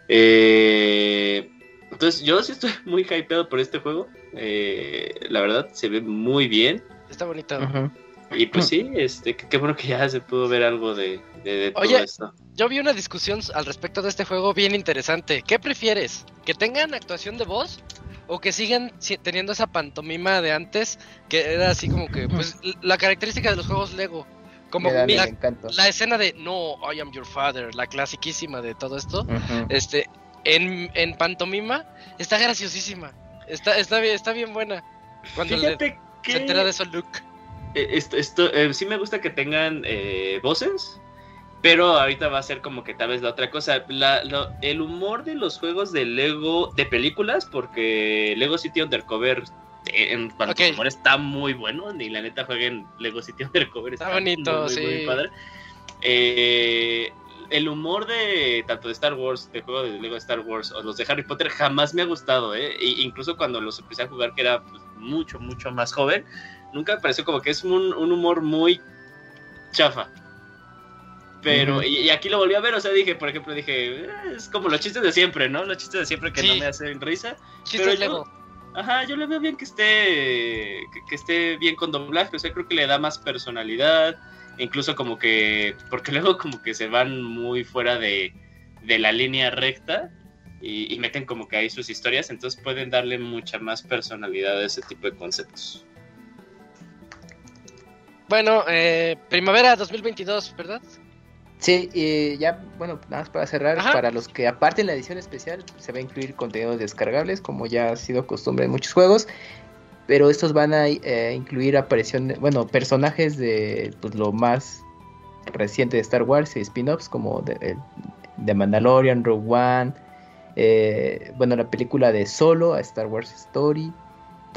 Eh, entonces yo sí estoy muy hypeado por este juego, eh, la verdad se ve muy bien. Está bonito. Ujú. Y pues sí, este, qué, bueno que ya se pudo ver algo de, de, de todo Oye, esto. Yo vi una discusión al respecto de este juego bien interesante. ¿Qué prefieres? ¿Que tengan actuación de voz? ¿O que sigan si- teniendo esa pantomima de antes? Que era así como que, pues, l- la característica de los juegos Lego. Como Le la, la escena de No, I am your father, la clasiquísima de todo esto. Este, en, en pantomima, está graciosísima. Está, está, bien, está bien buena. Cuando le- Fíjate que... se entera de eso Luke. Eh, Esto, esto, eh, sí me gusta que tengan eh, voces, pero ahorita va a ser como que tal vez la otra cosa. La- el humor de los juegos de Lego, de películas, porque Lego City Undercover en cuanto Ok. a humor está muy bueno, y la neta jueguen Lego City Undercover. Está bonito, muy, sí. padre. Eh, el humor de tanto de Star Wars, de juego de Lego Star Wars o los de Harry Potter jamás me ha gustado, ¿eh? E incluso cuando los empecé a jugar, que era pues, mucho, mucho más joven, nunca me pareció como que es un, un humor muy chafa. Pero, y, y aquí lo volví a ver, o sea, dije, por ejemplo, dije, "Eh, es como los chistes de siempre, ¿no? Los chistes de siempre que Sí. no me hacen risa. Chistes Pero yo-. Ajá, yo le veo bien que esté, que, que esté bien con doblaje, o sea, creo que le da más personalidad, incluso como que, porque *laughs* luego como que se van muy fuera de, de la línea recta y, y meten como que ahí sus historias, entonces pueden darle mucha más personalidad a ese tipo de conceptos. Bueno, eh, primavera 2022, ¿verdad? Sí, y ya, bueno, nada más para cerrar, Ajá. para los que aparte en la edición especial se va a incluir contenidos descargables, como ya ha sido costumbre en muchos juegos, pero estos van a eh, incluir apariciones, bueno, personajes de pues, lo más reciente de Star Wars y spin-offs, como de, el- de Mandalorian, Rogue One, eh, bueno, la película de Solo, a Star Wars Story,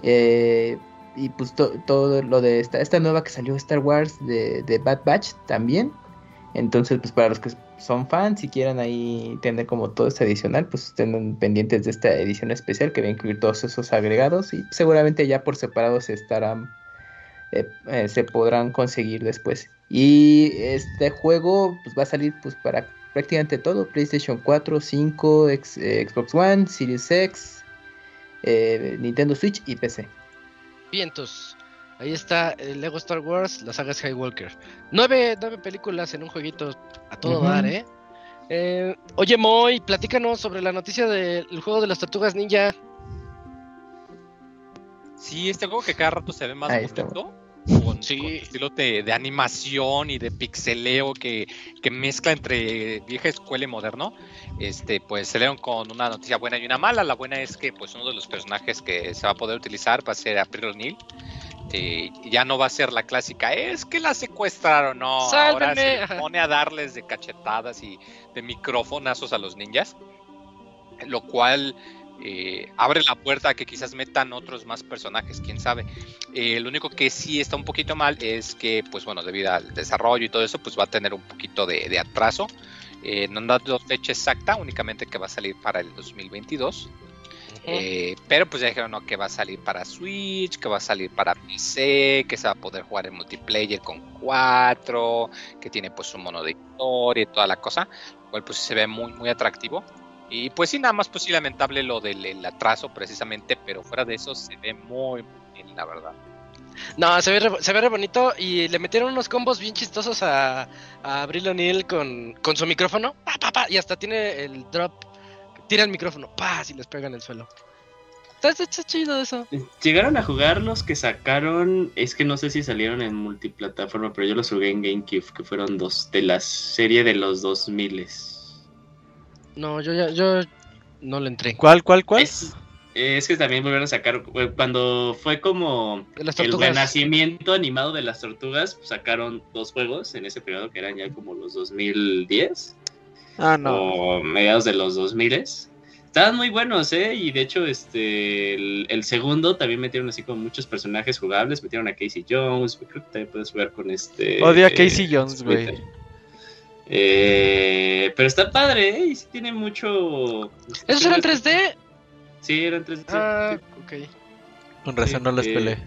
eh, y pues to- todo lo de esta, esta nueva que salió Star Wars de, de Bad Batch también. Entonces, pues para los que son fans y quieran ahí tener como todo este adicional, pues estén pendientes de esta edición especial que va a incluir todos esos agregados y seguramente ya por separado se estarán, eh, eh, se podrán conseguir después. Y este juego pues va a salir pues para prácticamente todo, PlayStation 4, 5, ex- eh, Xbox One, Series X, Nintendo Switch y PC. Vientos. Ahí está el Lego Star Wars, la saga Skywalker. Nueve, nueve películas en un jueguito a todo dar, ¿eh? Eh, Oye, Moy, platícanos sobre la noticia del juego de las tortugas ninja. Sí, este juego que cada rato se ve más bonito. Con, Sí. con estilo de, de animación y de pixeleo que, que mezcla entre vieja escuela y moderno. Este, pues salieron con una noticia buena y una mala. La buena es que pues uno de los personajes que se va a poder utilizar va a ser April O'Neil. Eh, ya no va a ser la clásica, es que la secuestraron, no. Ahora se pone a darles de cachetadas y de microfonazos a los ninjas. Lo cual eh, abre la puerta a que quizás metan otros más personajes, quién sabe. Eh, lo único que sí está un poquito mal es que, pues bueno, debido al desarrollo y todo eso, pues va a tener un poquito de, de atraso. Eh, no han dado fecha exacta, únicamente que va a salir para el 2022. Eh, pero pues ya dijeron ¿no? que va a salir para Switch, que va a salir para PC, que se va a poder jugar en multiplayer con 4, que tiene pues un mono de historia y toda la cosa, cual pues se ve muy muy atractivo. Y pues sí, nada más pues sí lamentable lo del el atraso precisamente, pero fuera de eso se ve muy, bien, la verdad. No, se ve, re, se ve re bonito y le metieron unos combos bien chistosos a, a Abril O'Neil con, con su micrófono. Pa, pa, pa, y hasta tiene el drop. Tira el micrófono. Pa, y les pega en el suelo. Está, está- está chido eso. Llegaron a jugar los que sacaron, es que no sé si salieron en multiplataforma, pero yo los jugué en GameCube, que fueron dos de la serie de los 2000 No, yo ya, yo no le entré. ¿Cuál, cuál, cuál? Es, es que también volvieron a sacar, eh, cuando fue como el renacimiento animado de las tortugas, sacaron dos juegos en ese periodo que eran ya como los 2010 Ah, no. o mediados de los 2000 Estaban muy buenos, ¿eh? Y de hecho, este, el, segundo también metieron así con muchos personajes jugables. Metieron a Casey Jones. Creo que también puedes jugar con este. Odio a Casey Jones, güey. Eh, pero está padre, ¿eh? Y sí tiene mucho. ¿Esos eran 3D? Sí, eran 3D. Ah, ok. Con razón no los eh, peleé.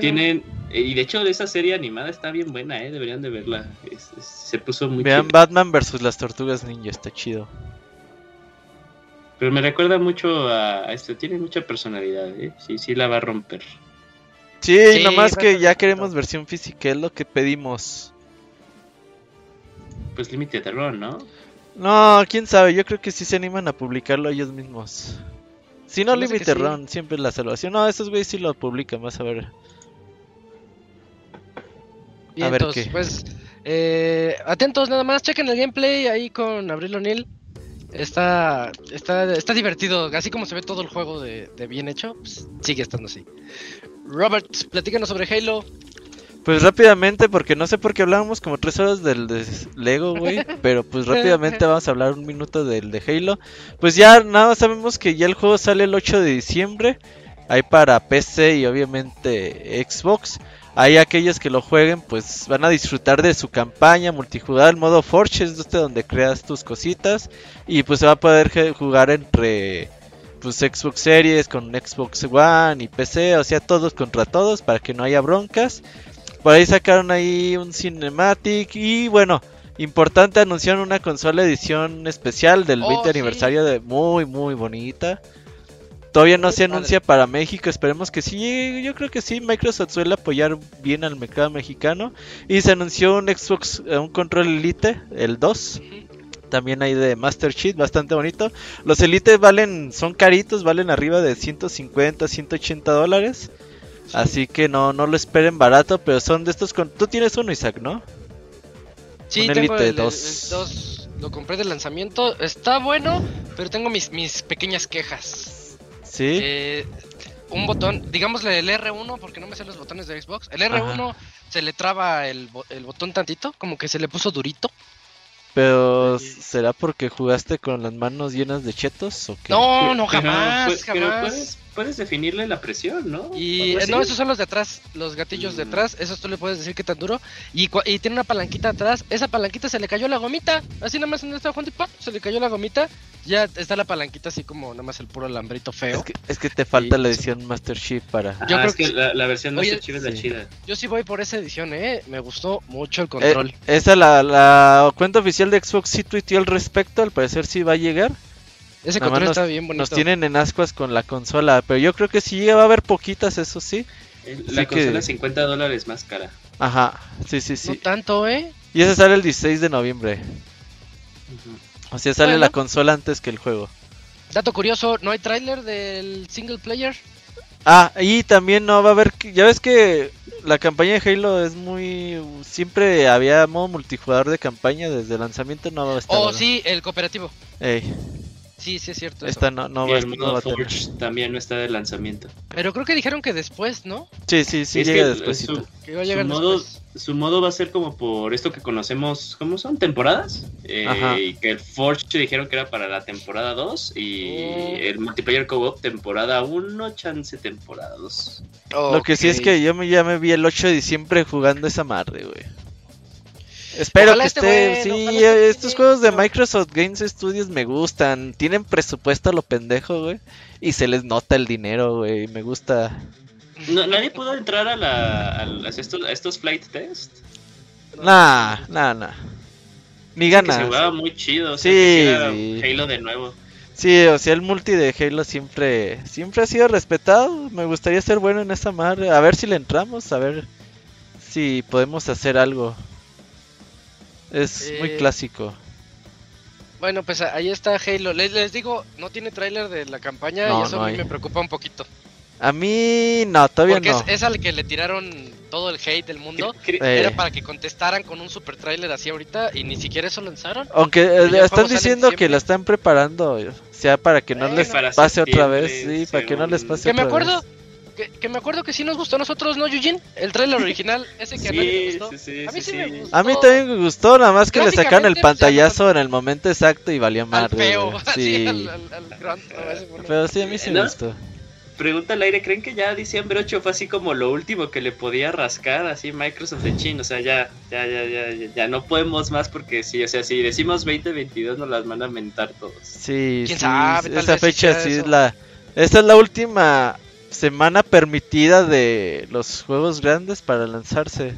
Tienen, eh, y de hecho esa serie animada está bien buena, eh, deberían de verla. se puso muy Vean Batman versus las Tortugas Ninja, está chido. Pero me recuerda mucho a, esto, tiene mucha personalidad, ¿eh? Sí, sí la va a romper. Sí, nomás que ya queremos versión física, es lo que pedimos. Pues límite terror, ¿no? No, quién sabe, yo creo que sí se animan a publicarlo ellos mismos. Si no, límite Run, siempre la salvación. No, esos güeyes sí lo publican, vas a ver. a ver qué. Pues, eh, atentos nada más, chequen el gameplay ahí con Abril O'Neill. Está, está, está divertido, así como se ve todo el juego de, bien hecho, pues, sigue estando así. Robert, platícanos sobre Halo. Pues rápidamente, porque no sé por qué hablábamos como tres horas del de Lego, güey. *laughs* pero pues rápidamente vamos a hablar un minuto del de Halo. Pues ya nada, sabemos que ya el juego sale el 8 de diciembre. Hay para PC y obviamente Xbox. Hay aquellos que lo jueguen, pues van a disfrutar de su campaña multijugador. El modo Forge es este donde creas tus cositas. Y pues se va a poder jugar entre pues Xbox Series con Xbox One y PC. O sea, todos contra todos para que no haya broncas. Por ahí sacaron ahí un cinematic. Y bueno, importante, anunciaron una consola edición especial del 20 aniversario de muy, muy bonita. Todavía no se anuncia para México, esperemos que sí. Yo creo que sí, Microsoft suele apoyar bien al mercado mexicano. Y se anunció un Xbox, eh, un control Elite, el 2. También hay de Master Chief, bastante bonito. Los Elite valen, son caritos, valen arriba de 150, 180 dólares. Así que no, no lo esperen barato, pero son de estos con... Tú tienes uno, Isaac, ¿no? Sí, tengo el 2. Lo compré de lanzamiento. Está bueno, pero tengo mis, mis pequeñas quejas. Sí. Eh, un botón, digámosle el R1, porque no me sé los botones de Xbox. El R1 se le traba el, el, botón tantito, como que se le puso durito. Pero, ¿será porque jugaste con las manos llenas de chetos o qué? No, no, jamás, jamás puedes definirle la presión, ¿no? Y no, esos son los de atrás, los gatillos de mm. atrás, esos tú le puedes decir qué tan duro. Y, y tiene una palanquita atrás, esa palanquita se le cayó la gomita, así nada más en esta y se le cayó la gomita. Ya está la palanquita así como nada más el puro alambrito feo. Es que, es que te falta la edición Master Chief para... yo creo que, la, versión Master Chief es la chida. Yo sí voy por esa edición, eh, me gustó mucho el control. Eh, esa la, la cuenta oficial de Xbox sí tuiteó al respecto, al parecer sí va a llegar. Ese control está bien bonito. Nos tienen en ascuas con la consola, pero yo creo que sí va a haber poquitas, eso sí. La consola 50 dólares más cara. Ajá, sí, sí, sí. No tanto, ¿eh? Y ese sale el 16 de noviembre. O sea, sale la consola antes que el juego. Dato curioso, ¿no hay tráiler del single player? Ah, y también no va a haber... Ya ves que la campaña de Halo es muy... Siempre había modo multijugador de campaña desde el lanzamiento, no va a estar. Oh, sí, el cooperativo. Ey. Sí, sí es cierto. Esta no, no, va, el no Forge también no está de lanzamiento. Pero creo que dijeron que después, ¿no? Sí, sí, sí, llega después. Su, su, modo, su modo va a ser como por esto que conocemos, ¿cómo son? ¿Temporadas? Eh, y que el Forge dijeron que era para la temporada 2 y el multiplayer co-op temporada 1, chance temporada 2. Lo que sí es que yo me, ya me vi el 8 de diciembre jugando esa madre, güey. Espero que esté. sí, estos juegos de Microsoft Games Studios me gustan. Tienen presupuesto a lo pendejo, güey. Y se les nota el dinero, güey. Me gusta. ¿Nadie pudo entrar a, la, a, estos, flight test? Nah, nah, nah. Ni ganas. Se jugaba muy chido. sí, Halo de nuevo. Sí, o sea, el multi de Halo siempre siempre ha sido respetado. Me gustaría ser bueno en esa madre. A ver si le entramos, a ver si podemos hacer algo. Es muy eh, clásico. Bueno, pues ahí está Halo. Les, digo, no tiene tráiler de la campaña y eso a mí me preocupa un poquito. A mí no, todavía Porque no. es, es, al que le tiraron todo el hate del mundo. Era para que contestaran con un super tráiler así ahorita y ni siquiera eso lanzaron. Aunque eh, están diciendo que la están preparando, sea para que no les pase otra vez, sí, para que no les pase que me acuerdo, que, me acuerdo que sí nos gustó a nosotros, ¿no, Eugene? El trailer *laughs* original, ese que a nadie le gustó. Sí, sí, a mí sí, sí, me sí. gustó. A mí también me gustó, nada más que le sacaron el pantallazo en el momento exacto y valía Al madre. feo, *laughs* Sí. al, al, al Pero sí, a mí sí me gustó. Pregunta al aire, ¿creen que ya diciembre 8 fue así como lo último que le podía rascar así Microsoft de Chin? O sea, ya, ya, ya, ya, ya, ya no podemos más porque sí, o sea, si decimos 2022 nos las van a mentar todos. Sí, ¿Quién sí, sabe? Esa sí fecha sí es la... Esta es la última semana permitida de los juegos grandes para lanzarse.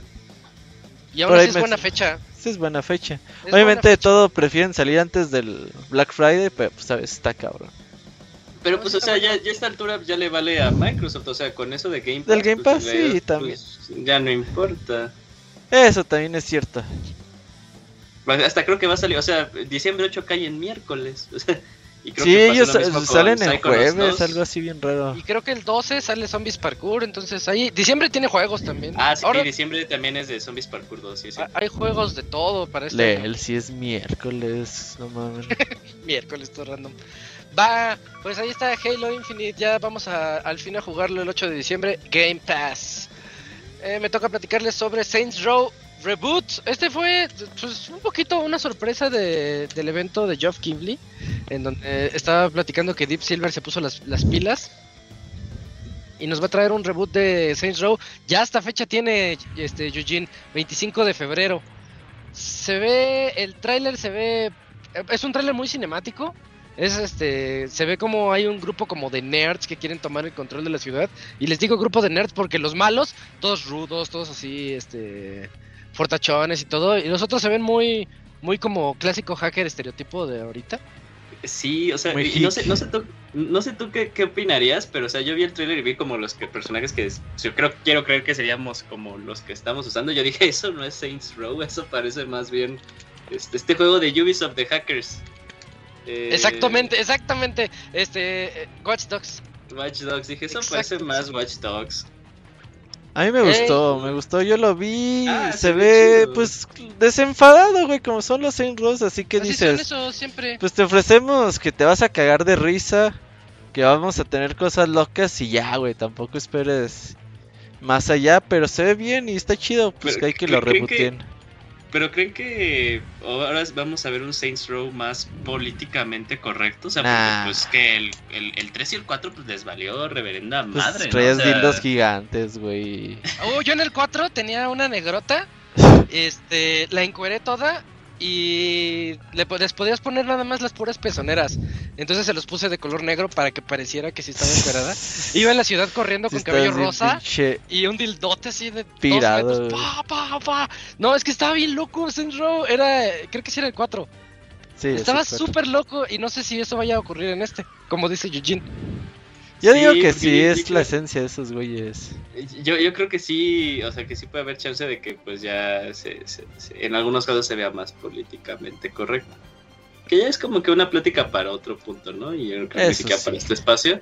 Y ahora sí es me- buena fecha. Esta es buena fecha. Es Obviamente buena fecha. todo prefieren salir antes del Black Friday, pero pues sabes, está cabrón. Pero pues, o sea, ya, ya a esta altura ya le vale a Microsoft, o sea, con eso de Game Pass. Del Game pues, Pass, sí, realidad, también. pues, ya no importa. Eso también es cierto. Hasta creo que va a salir, o sea, diciembre 8 cae en miércoles. *laughs* o sea, y creo Sí, que ellos salen el jueves, 2. algo así bien raro. Y creo que el 12 sale Zombies Parkour, entonces ahí... Diciembre tiene juegos también. Ah, sí, Ahora diciembre también es de Zombies Parkour 2, sí, sí. hay juegos de todo para este. Leel, si es miércoles, no mames. *laughs* miércoles, todo random. Va, pues ahí está Halo Infinite. Ya vamos a, al fin a jugarlo el 8 de diciembre. Game Pass. Eh, me toca platicarles sobre Saints Row Reboot. Este fue pues, un poquito una sorpresa de- del evento de Geoff Kimbley. En donde estaba platicando que Deep Silver se puso las, las pilas. Y nos va a traer un reboot de Saints Row. Ya esta fecha tiene este Eugene, 25 de febrero. Se ve, el tráiler se ve, es un tráiler muy cinemático. Es este, se ve como hay un grupo como de nerds que quieren tomar el control de la ciudad. Y les digo grupo de nerds porque los malos, todos rudos, todos así, este, fortachones y todo. Y los otros se ven muy, muy como clásico hacker estereotipo de ahorita. Sí, o sea, Muy y no sé, no sé tú, no sé tú qué, qué opinarías, pero o sea, yo vi el trailer y vi como los que personajes que yo creo quiero creer que seríamos como los que estamos usando. Yo dije, *laughs* eso no es Saints Row, eso parece más bien este, este juego de Ubisoft de hackers. Eh, Exactamente, exactamente. Este, eh, Watch Dogs. Watch Dogs, dije, eso Exacto, parece más. Watch Dogs. A mí me gustó, me gustó, yo lo vi, Ah, se se ve pues desenfadado, güey, como son los Saint Rose, así que Así son dices, eso siempre. pues te ofrecemos que te vas a cagar de risa, que vamos a tener cosas locas y ya, güey, tampoco esperes más allá, pero se ve bien y está chido, pues Pero, que hay que ¿creen- lo que- rebooten. Pero creen que ahora vamos a ver un Saints Row más políticamente correcto, o sea, Nah. porque pues que el, el, el 3 y el 4 pues les valió reverenda Pues madre, ¿no? traías O sea, dildos gigantes, güey. Oh, yo en el 4 tenía una negrota. *laughs* Este, la encueré toda y le les podías poner nada más las puras pezoneras. Entonces se los puse de color negro para que pareciera que sí estaba encuerada. *laughs* Iba en la ciudad corriendo Sí con cabello rosa pinche- y un dildote así de Pirado, metros. güey. Pa, pa, pa. No, es que estaba bien loco Row. Era, creo que sí era el 4. Sí, Estaba súper loco y no sé si eso vaya a ocurrir en este, como dice Eugene. Yo Sí, digo que sí, yo- es yo- la esencia de esos güeyes. Yo, yo creo que sí, o sea, que sí puede haber chance de que pues ya se, se- se- en algunos casos se vea más políticamente correcto. Que ya es como que una plática para otro punto, ¿no? Y yo creo que ni siquiera sí. para este espacio.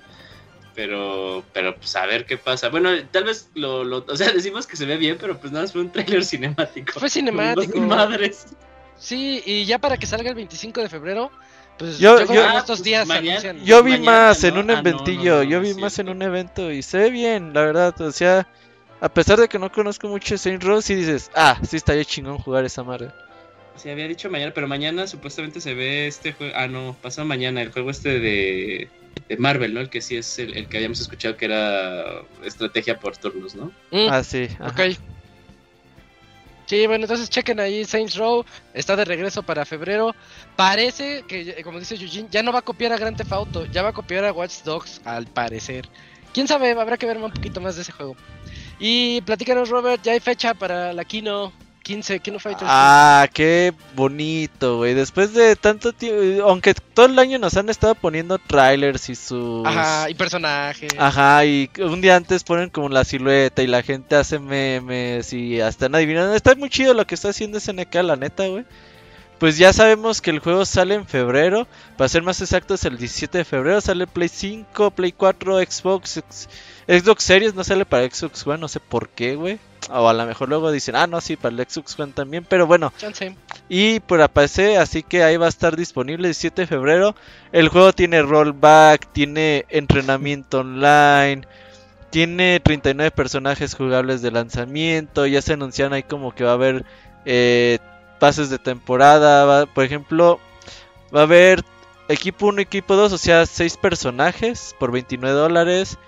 Pero, pero pues a ver qué pasa. Bueno, tal vez lo, lo- o sea, *laughs* decimos que se ve bien, pero pues nada, más fue un tráiler cinemático. Fue cinemático. Madres. Sí, y ya para que salga el 25 de febrero, pues Yo- yo, creo yo- que en estos días mañana- anuncian. Yo vi mañana, más en un Ah, no, no, eventillo, no, yo vi más en un evento y se ve bien, la verdad. O sea, a pesar de que no conozco mucho Saint Row, sí dices, ah, sí estaría chingón jugar esa madre. Se había dicho mañana, pero mañana supuestamente se ve este juego. Ah, no, pasado mañana, el juego este de, de Marvel, ¿no? El que sí es el, el que habíamos escuchado que era estrategia por turnos, ¿no? Mm, Ah, sí. ajá. ok. Sí, bueno, entonces chequen ahí Saints Row, está de regreso para febrero. Parece que, eh, como dice Eugene, ya no va a copiar a Grand Theft Auto, ya va a copiar a Watch Dogs, al parecer. Quién sabe, habrá que ver un poquito más de ese juego. Y platícanos, Robert, ya hay fecha para la Kino 15, Kino Fighters. Ah, qué bonito, güey. Después de tanto tiempo, aunque todo el año nos han estado poniendo trailers y sus... 15. Ajá, y personajes. Ajá, y un día antes ponen como la silueta y la gente hace memes y hasta adivinando. Está muy chido lo que está haciendo SNK, la neta, güey. Pues ya sabemos que el juego sale en febrero. Para ser más exactos, el 17 de febrero sale Play 5, Play 4, Xbox, Xbox Series. No sale para Xbox One, no sé por qué, güey. O a lo mejor luego dicen, ah, no, sí, para el Xbox One también. Pero bueno, Chance. y por PC, así que ahí va a estar disponible el 17 de febrero. El juego tiene rollback, tiene entrenamiento online, tiene 39 personajes jugables de lanzamiento. Ya se anunciaron ahí como que va a haber eh, pases de temporada. por ejemplo, va a haber equipo 1, equipo 2, o sea, 6 personajes por 29 dólares.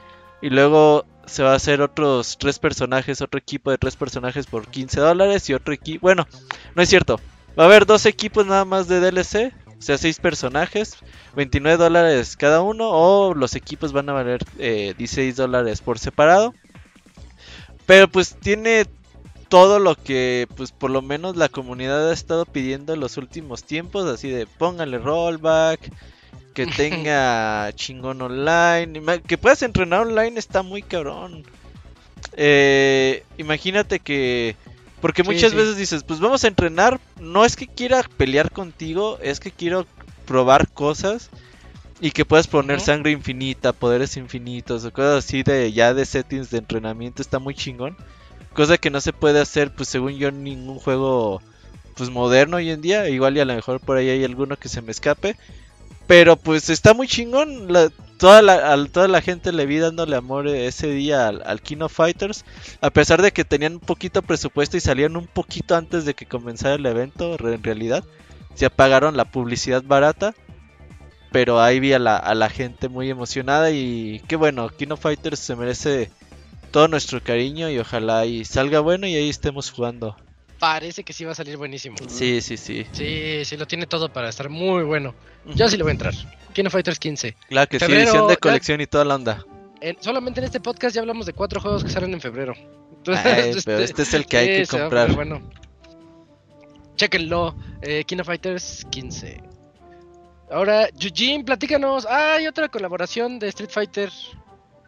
Y luego se va a hacer otros 3 personajes, otro equipo de 3 personajes por 15 dólares. Y otro equipo... Bueno, no es cierto. Va a haber dos equipos nada más de DLC. O sea, 6 personajes, 29 dólares cada uno. O los equipos van a valer eh, 16 dólares por separado. Pero pues tiene todo lo que pues por lo menos la comunidad ha estado pidiendo en los últimos tiempos, así de póngale rollback, que *laughs* tenga chingón online, que puedas entrenar online está muy cabrón. Eh, imagínate que porque muchas veces dices, pues vamos a entrenar, no es que quiera pelear contigo, es que quiero probar cosas y que puedas poner sangre infinita, poderes infinitos o cosas así de ya de settings de entrenamiento, está muy chingón. Cosa que no se puede hacer, pues según yo, en ningún juego pues moderno hoy en día. Igual y a lo mejor por ahí hay alguno que se me escape. Pero pues está muy chingón. toda, la, toda la gente le vi dándole amor ese día al, of Fighters. A pesar de que tenían un poquito presupuesto y salían un poquito antes de que comenzara el evento, en realidad. Se apagaron la publicidad barata. Pero ahí vi a la, a la gente muy emocionada y qué bueno, King of Fighters se merece todo nuestro cariño y ojalá y salga bueno y ahí estemos jugando. Parece que sí va a salir buenísimo. Sí, sí, sí. Sí, sí, lo tiene todo para estar muy bueno. Yo sí le voy a entrar. King of Fighters 15. Claro que sí, edición de colección y toda la onda. solamente en este podcast ya hablamos de cuatro juegos que salen en febrero. Entonces, *laughs* pero este es el que hay que comprar. Bueno, chequenlo. Eh, King of Fighters 15. Ahora, Eugene, platícanos. Ah, hay otra colaboración de Street Fighter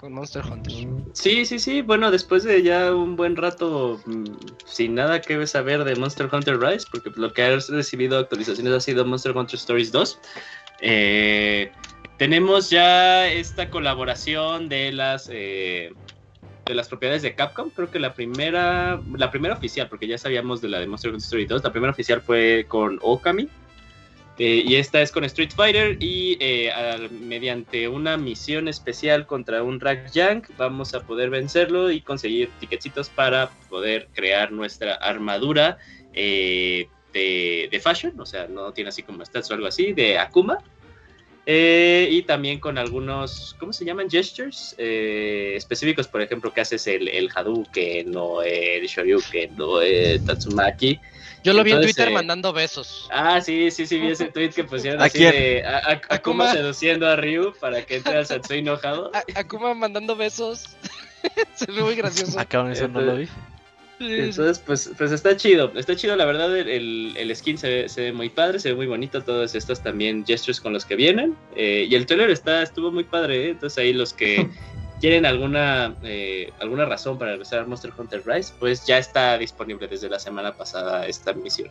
con Monster Hunter. Sí, sí, sí. Bueno, después de ya un buen rato mm, sin nada que saber de Monster Hunter Rise, porque lo que ha recibido actualizaciones ha sido Monster Hunter Stories 2. Eh, tenemos ya esta colaboración de las eh, de las propiedades de Capcom. Creo que la primera, la primera oficial, porque ya sabíamos de la de Monster Hunter Stories 2, la primera oficial fue con Okami. Eh, y esta es con Street Fighter y eh, mediante una misión especial contra un Rack Yank vamos a poder vencerlo y conseguir ticketcitos para poder crear nuestra armadura eh, de, fashion, o sea, no tiene así como stats o algo así, de Akuma. y también con algunos, ¿cómo se llaman? Gestures específicos, por ejemplo, que haces el, el Hadouken o el Shoryuken o Tatsumaki. Yo lo vi en Twitter eh, mandando besos. Ah, sí, sí, sí, vi ese tweet que pusieron *laughs* así de a, Akuma seduciendo a Ryu para que entre al Satsui enojado. Akuma mandando besos. *laughs* se ve muy gracioso. Acá eso no lo vi. Entonces, pues, pues está chido, está chido, la verdad, el, el skin se ve, muy padre, se ve muy bonito, todos estos también gestures con los que vienen, eh, y el trailer está, estuvo muy padre, ¿eh? entonces ahí los que *laughs* tienen alguna, eh, alguna razón para regresar a Monster Hunter Rise, pues ya está disponible desde la semana pasada esta misión.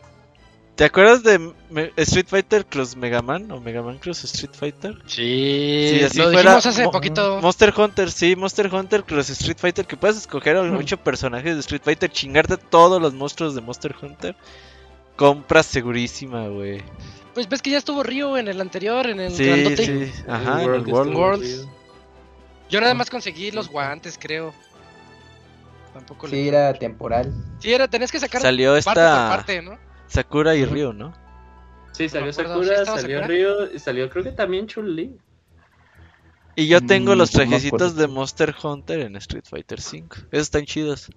¿Te acuerdas de Street Fighter Cross Mega Man o Mega Man Cross Street Fighter? Sí, sí así lo fuera hace poquito. Monster Hunter, sí, Monster Hunter Cross Street Fighter, que puedes escoger a ocho personajes de Street Fighter, chingarte todos los monstruos de Monster Hunter. Compra segurísima, güey. Pues ves que ya estuvo Ryu en el anterior, en el sí, Sí, ajá, en el World. Yo nada más conseguí los guantes, creo. Tampoco sí, era temporal. Sí, era, tenés que sacar Salió esta... parte, ¿no? Sakura y Ryu, ¿no? Sí, salió Sakura, salió Ryu y salió creo que también Chun-Li. Y yo tengo mm, los trajecitos de Monster Hunter en Street Fighter V. Esos están chidos.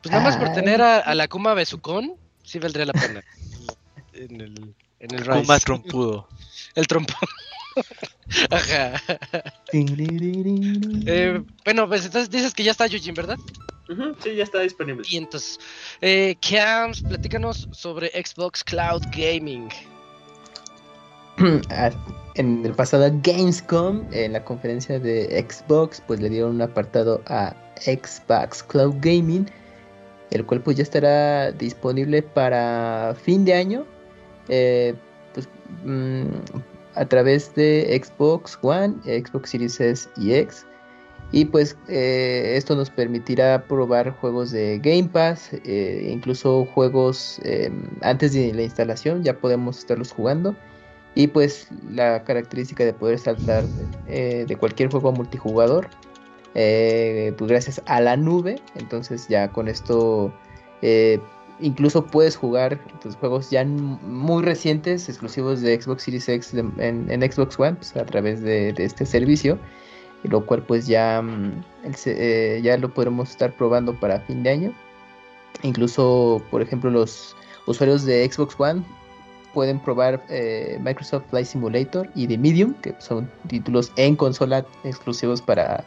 Pues nada más por tener a, la Kuma Besucón, sí valdría la pena. *laughs* en el, en el Kuma trompudo. *laughs* el trompudo. Ajá. Eh, bueno, pues entonces dices que ya está Yujin, ¿verdad? sí, ya está disponible. Y entonces, eh, Cams, platícanos sobre Xbox Cloud Gaming. *clears throat* Ah, en el pasado Gamescom, en la conferencia de Xbox, pues le dieron un apartado a Xbox Cloud Gaming, el cual pues ya estará disponible para fin de año. Eh, pues mm, a través de Xbox One, Xbox Series S y X. Y pues eh, esto nos permitirá probar juegos de Game Pass, eh, incluso juegos em, antes de la instalación, ya podemos estarlos jugando. Y pues la característica de poder saltar eh, de cualquier juego multijugador pues gracias a la nube. Entonces ya con esto incluso puedes jugar pues, juegos ya muy recientes, exclusivos de Xbox Series X en, Xbox One, pues, a través de, este servicio, lo cual pues ya, mm, eh, ya lo podremos estar probando para fin de año. Incluso, por ejemplo, los usuarios de Xbox One pueden probar eh, Microsoft Flight Simulator y The Medium, que son títulos en consola exclusivos para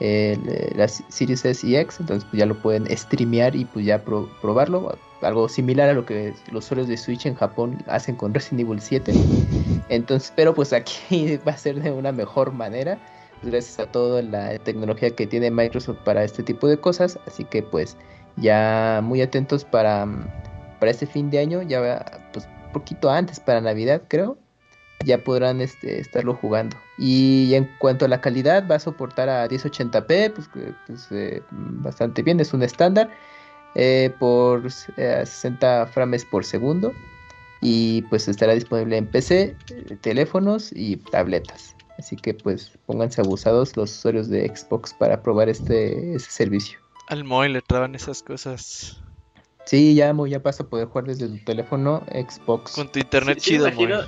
eh, las Series S y X, entonces pues ya lo pueden streamear y pues ya probarlo, algo similar a lo que los usuarios de Switch en Japón hacen con Resident Evil 7. Entonces, pero pues aquí *laughs* va a ser de una mejor manera, pues, gracias a toda la tecnología que tiene Microsoft para este tipo de cosas, así que pues ya muy atentos para, para este fin de año, ya pues poquito antes para Navidad creo, ya podrán este, estarlo jugando. Y en cuanto a la calidad, va a soportar a 1080p, pues, pues eh, bastante bien, es un estándar, eh, por 60 eh, frames por segundo. Y pues estará disponible en PC, teléfonos y tabletas. Así que pues pónganse abusados los usuarios de Xbox para probar este, servicio. Al Moy le traban esas cosas. Sí, ya, ya vas a poder jugar desde tu teléfono Xbox. Con tu internet sí, chido, sí, imagino,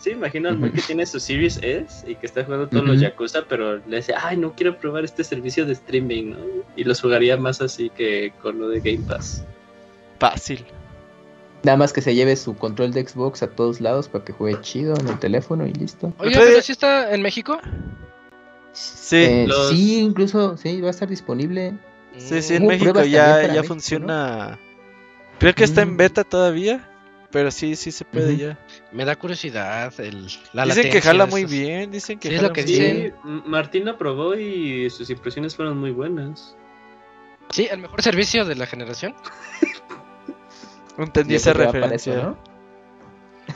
sí, imagino que tiene su Series S y que está jugando todos los Yakuza, pero le dice, ay, no quiero probar este servicio de streaming, ¿no? Y los jugaría más así que con lo de Game Pass. Fácil. Nada más que se lleve su control de Xbox a todos lados para que juegue chido en el teléfono y listo. Oye, pero si está en México. Sí, eh, sí, incluso sí, va a estar disponible. Sí, sí, en México ya, ya funciona. Creo que está en mm. beta todavía, pero sí, sí se puede ya. Me da curiosidad el, la Dicen que jala muy bien, dicen que jala lo que dicen. Martín lo probó y sus impresiones fueron muy buenas. Sí, el mejor servicio de la generación. *laughs* Entendí esa referencia. ¿no?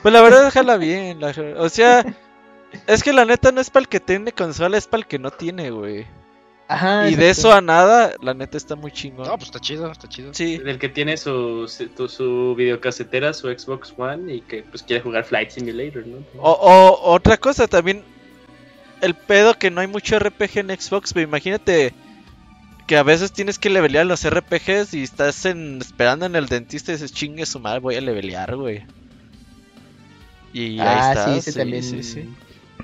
Pues la verdad jala bien, o sea, *laughs* es que la neta no es para el que tiene consola, es para el que no tiene, güey y de eso a nada, la neta está muy chingón. No, pues está chido, está chido. Sí. El que tiene su, su, videocasetera, su Xbox One y que pues quiere jugar Flight Simulator, ¿no? O, otra cosa también, el pedo que no hay mucho RPG en Xbox, pero imagínate que a veces tienes que levelear los RPGs y estás esperando en el dentista y dices, chingue su madre, voy a levelear, güey. Y ahí ah, está. Sí, también... sí, sí.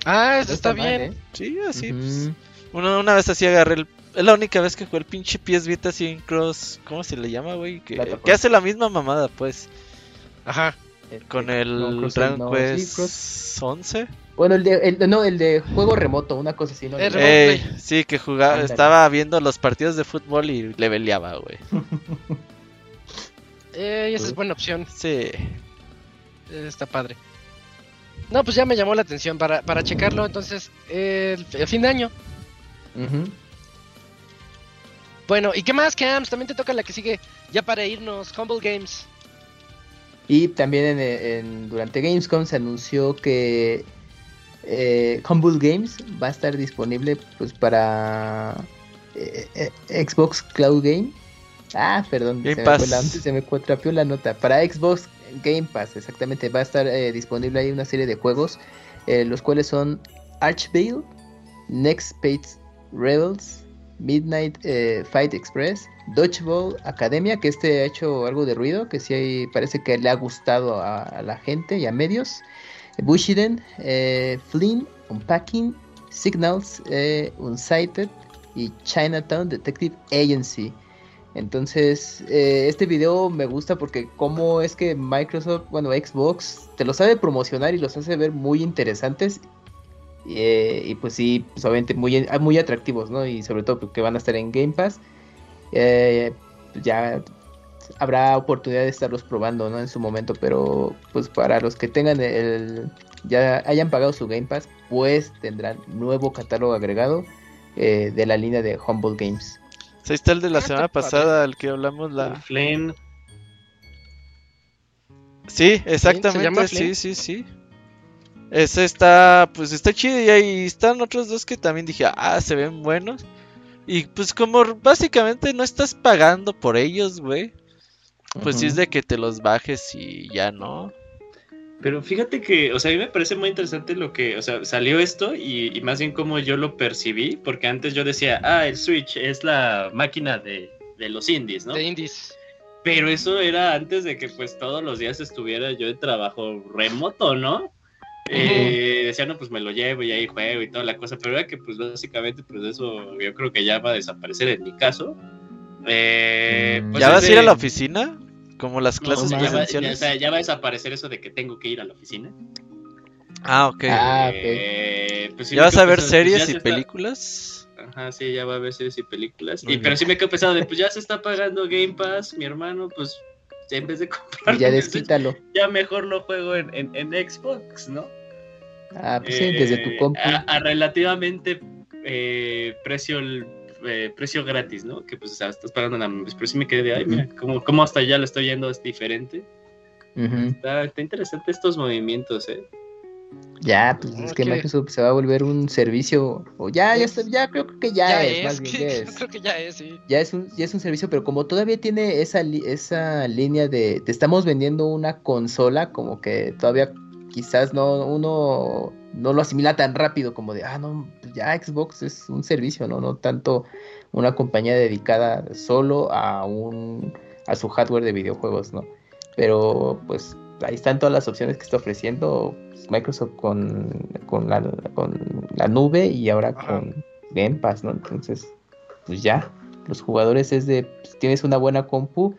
Ah, eso está, bien. ¿eh? Sí, así, pues. Una, una vez así agarré el. Es la única vez que jugué el pinche PS Vita así en Cross. ¿Cómo se le llama, güey? Que, que hace la misma mamada, pues. Ajá. Con el Dragon Quest 11. Bueno, el de, el, no, el de juego remoto, una cosa así, ¿no? sí, que jugaba, estaba viendo los partidos de fútbol y leveleaba, güey. *laughs* eh, esa es buena opción. Sí. está padre. No, pues ya me llamó la atención para, para checarlo. Entonces, el fin de año. Bueno, ¿y qué más, Cams? También te toca la que sigue, ya para irnos, Humble Games. Y también en, durante Gamescom se anunció que eh, Humble Games va a estar disponible pues para eh, eh, Xbox Cloud Game. Ah, perdón, se, Me la, se me cuatrapió la nota. Para Xbox Game Pass, exactamente, va a estar disponible ahí una serie de juegos, los cuales son Archvale, Next Page Rebels, Midnight eh, Fight Express, Dodgeball Academia, que este ha hecho algo de ruido, que sí parece que le ha gustado a, la gente y a medios. Bushiden, eh, Flynn, Unpacking, Signals, eh, Unsighted y Chinatown Detective Agency. Entonces, este video me gusta porque cómo es que Microsoft, bueno, Xbox, te lo sabe promocionar y los hace ver muy interesantes eh, y pues sí, pues obviamente muy, muy atractivos, ¿no? Y sobre todo porque van a estar en Game Pass. Eh, pues ya habrá oportunidad de estarlos probando, ¿no? En su momento, pero pues para los que tengan el, ya hayan pagado su Game Pass, pues tendrán nuevo catálogo agregado eh, de la línea de Humble Games. Ahí está el de la ah, semana pasada, al que hablamos la... Flame. Sí, exactamente, sí, sí, sí. Ese está, pues está chido y ahí están otros dos que también dije, ah, se ven buenos. Y pues como básicamente no estás pagando por ellos, güey. Pues sí es de que te los bajes y ya no. Pero fíjate que, o sea, a mí me parece muy interesante lo que, o sea, salió esto y, más bien como yo lo percibí, porque antes yo decía, ah, el Switch es la máquina de, de los indies, ¿no? De indies. Pero eso era antes de que pues todos los días estuviera yo de trabajo remoto, ¿no? Eh, *laughs* decía, no, pues me lo llevo y ahí juego y toda la cosa, pero era que pues básicamente pues eso yo creo que ya va a desaparecer en mi caso. Eh, pues, ¿Ya vas a ir a la oficina? Como las clases ya, va, ya, va a desaparecer eso de que tengo que ir a la oficina. Ah, ok. Ah, eh, pues ¿Ya vas a ver series y películas? Ajá, sí, ya va a ver series y películas. Y, pero sí me quedo pensando de, pues ya se está pagando Game Pass, mi hermano, pues en vez de comprar. Ya *laughs* desquítalo. Ya mejor lo juego en, en, Xbox, ¿no? Ah, pues sí, desde tu eh, compu. A, relativamente eh, precio eh, precio gratis, ¿no? Que pues o sea, estás pagando la pero sí me quedé de, ay, mira, cómo, hasta allá lo estoy yendo es diferente. está, está, interesante estos movimientos, ¿eh? Ya, pues es que Microsoft se va a volver un servicio, o ya, ya, ya creo que ya, es, más *laughs* bien, es. creo que ya es, sí. Ya es un, ya es un servicio, pero como todavía tiene esa, esa línea de, te estamos vendiendo una consola, como que todavía quizás no, uno no lo asimila tan rápido como de, ah, no, pues ya Xbox es un servicio, ¿no? No tanto una compañía dedicada solo a un, a su hardware de videojuegos, ¿no? Pero pues ahí están todas las opciones que está ofreciendo Microsoft con, con, la, con la nube y ahora con Game Pass, ¿no? Entonces, pues ya, los jugadores es de, pues, tienes una buena compu,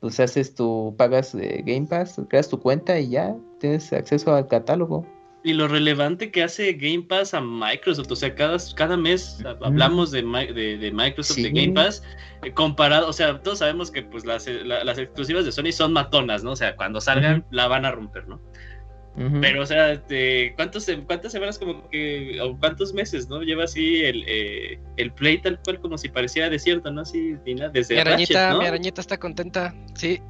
pues haces tu, pagas eh, Game Pass, creas tu cuenta y ya tienes acceso al catálogo. Y lo relevante que hace Game Pass a Microsoft, o sea, cada, cada mes hablamos de, de, Microsoft, de Game Pass, eh, comparado, o sea, todos sabemos que pues las, las exclusivas de Sony son matonas, ¿no? O sea, cuando salgan la van a romper, ¿no? Pero, o sea, ¿cuántos, ¿cuántas semanas como que, o cuántos meses, ¿no? Lleva así el, eh, el play tal cual como si pareciera desierto, ¿no? Así, desde mi arañita, Mi arañita está contenta, sí.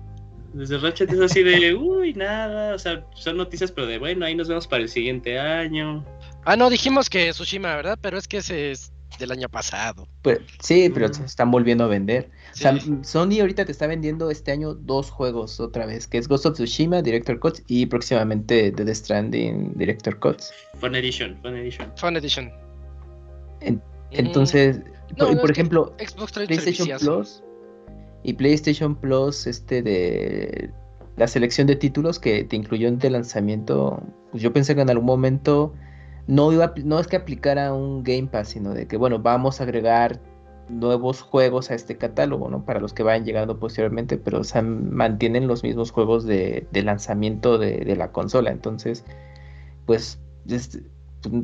Desde Ratchet es así de, *laughs* uy, nada, o sea, son noticias, pero de, bueno, ahí nos vemos para el siguiente año. Ah, no, dijimos que Tsushima, ¿verdad? Pero es que es del año pasado. Pues, sí, pero se están volviendo a vender. O sea, Sony ahorita te está vendiendo este año dos juegos otra vez, que es Ghost of Tsushima, Director Cuts, y próximamente The Stranding, Director Cuts. Fun Edition, Fun Edition. Fun Edition. entonces, por, ejemplo, PlayStation Plus y PlayStation Plus, este de la selección de títulos que te incluyó en el lanzamiento, pues yo pensé que en algún momento no, iba, no es que aplicara un Game Pass, sino de que, bueno, vamos a agregar nuevos juegos a este catálogo, ¿no? Para los que vayan llegando posteriormente, pero o mantienen los mismos juegos de, lanzamiento de, la consola. Entonces, pues,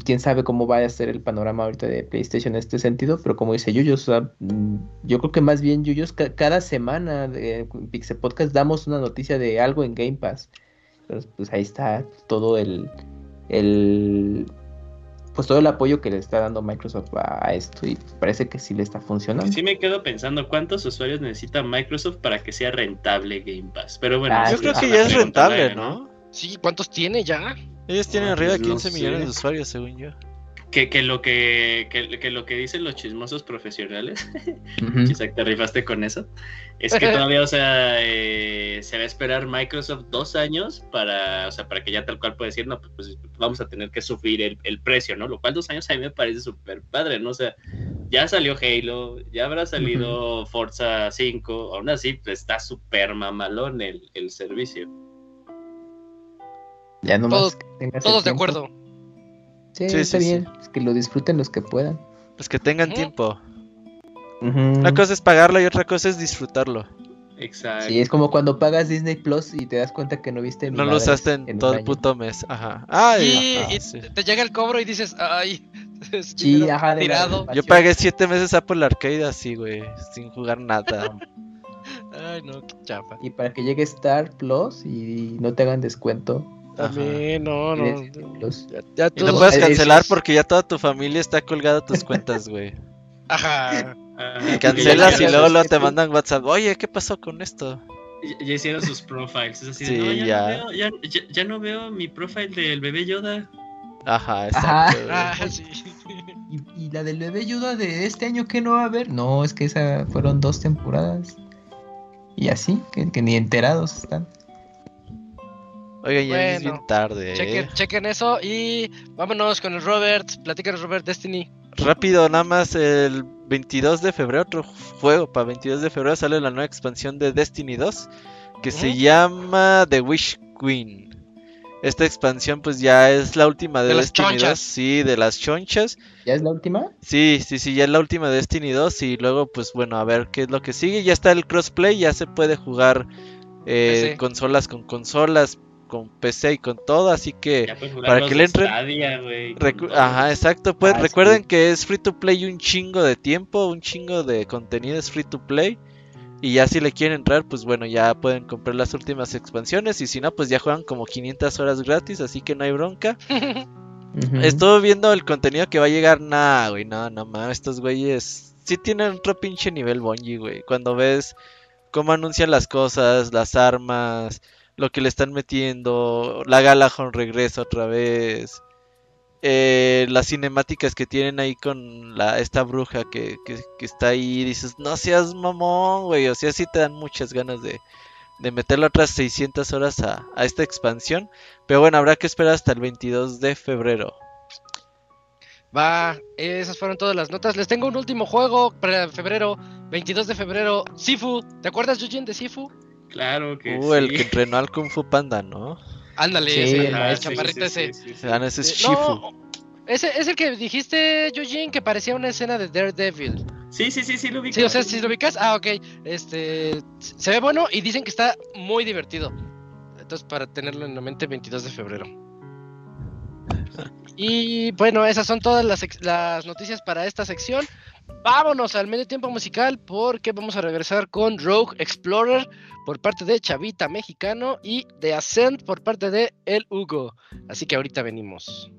quién sabe cómo vaya a ser el panorama ahorita de PlayStation en este sentido, pero como dice Yuyos, mm, yo creo que más bien Yuyos, cada semana de Pixel Podcast damos una noticia de algo en Game Pass. Pues ahí está todo el, el pues todo el apoyo que le está dando Microsoft a, esto y parece que sí le está funcionando. Sí me quedo pensando cuántos usuarios necesita Microsoft para que sea rentable Game Pass. Pero bueno, ah, yo creo que ya es rentable, ¿no? Sí, ¿cuántos tiene ya? Ellos tienen arriba de 15 millones de usuarios, según yo que, que, lo que, que, lo que dicen los chismosos profesionales, *laughs* te rifaste con eso, es que *laughs* todavía, o sea, eh, se va a esperar Microsoft dos años para, o sea, para que ya tal cual pueda decir, no, pues, pues, vamos a tener que sufrir el, el, precio, ¿no? Lo cual dos años a mí me parece súper padre, ¿no? O sea, ya salió Halo, ya habrá salido Forza 5, aún así pues, está súper mamalón el, el servicio. Ya no todos, todos de acuerdo. Sí, está bien. Que lo disfruten los que puedan. Pues que tengan tiempo. Una cosa es pagarlo y otra cosa es disfrutarlo. Exacto. Sí, es como cuando pagas Disney Plus y te das cuenta que no viste No lo usaste en, todo el puto mes. Ajá. y, te llega el cobro y dices, ay, *laughs* sí, ajá, tirado. Yo pagué siete meses Apple Arcade así, güey, sin jugar nada. *laughs* ay, no, qué chapa. Y para que llegue Star Plus y no te hagan descuento, también, no, no. Ya, y no puedes cancelar porque ya toda tu familia está colgada a tus cuentas, güey. *laughs* Ajá. y cancelas y luego, te mandan WhatsApp. Oye, ¿qué pasó con esto? Ya, hicieron sus profiles. Es así, no, ya, No veo, ya, no veo mi profile del bebé Yoda. Ajá, exacto. *laughs* Ah, sí. ¿Y, ¿Y, la del bebé Yoda de este año qué no va a haber? No, es que esa fueron dos temporadas. Y así, que, que ni enterados están. Oiga, ya es bien tarde. Chequen, ¿eh? chequen eso y vámonos con el Robert. Platícanos, Robert, Destiny. Rápido, nada más el 22 de febrero, otro juego para 22 de febrero sale la nueva expansión de Destiny 2 que se llama The Wish Queen. Esta expansión pues ya es la última de, De las Destiny 2, chonchas. sí, de las chonchas. ¿Ya es la última? Sí, sí, sí, ya es la última de Destiny 2 y luego pues bueno, a ver qué es lo que sigue. Ya está el crossplay, ya se puede jugar eh, PC. consolas con consolas, con PC y con todo, así que... Ya jugar para que le entren- Stadia. Ajá, exacto. Pues Ah, recuerden sí. que es free to play un chingo de tiempo, un chingo de contenido es free to play. Y ya si le quieren entrar, pues bueno, ya pueden comprar las últimas expansiones. Y si no, pues ya juegan como 500 horas gratis, así que no hay bronca. *laughs* Estuve viendo el contenido que va a llegar. Nah, güey, no, no mames, estos güeyes sí tienen otro pinche nivel Bungie, güey. Cuando ves cómo anuncian las cosas, las armas, lo que le están metiendo, la Galahorn regresa otra vez. eh, las cinemáticas que tienen ahí con la, esta bruja que, que, que está ahí, dices, no seas mamón, güey, o sea, sí te dan muchas ganas de, de meterle otras 600 horas a, a esta expansión, pero bueno, habrá que esperar hasta el 22 de febrero. Va, esas fueron todas las notas. Les tengo un último juego para febrero, 22 de febrero. Sifu, ¿te acuerdas, Eugene, de Sifu? Claro que Uh, sí. el que entrenó al Kung Fu Panda, ¿no? Ándale, Sí, ese, el el maestro. chaparrito ese. sí, sí. Ah, no, ese es Eh, Shifu. no, ese es el que dijiste, Eugene, que parecía una escena de Daredevil. Sí, sí, sí, sí, lo vi. Sí, o sea, si lo ubicas, ah, ok. Este, se ve bueno y dicen que está muy divertido. Entonces, para tenerlo en la mente, 22 de febrero. Y bueno, esas son todas las noticias para esta sección. Vámonos al medio tiempo musical porque vamos a regresar con Rogue Explorer por parte de Chavita Mexicano y The Ascent por parte de El Hugo. Así que ahorita venimos.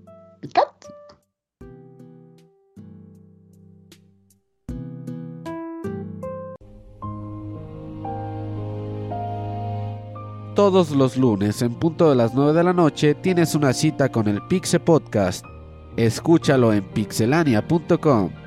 Todos los lunes en punto de las 9 de la noche tienes una cita con el Pixe Podcast. Escúchalo en pixelania.com.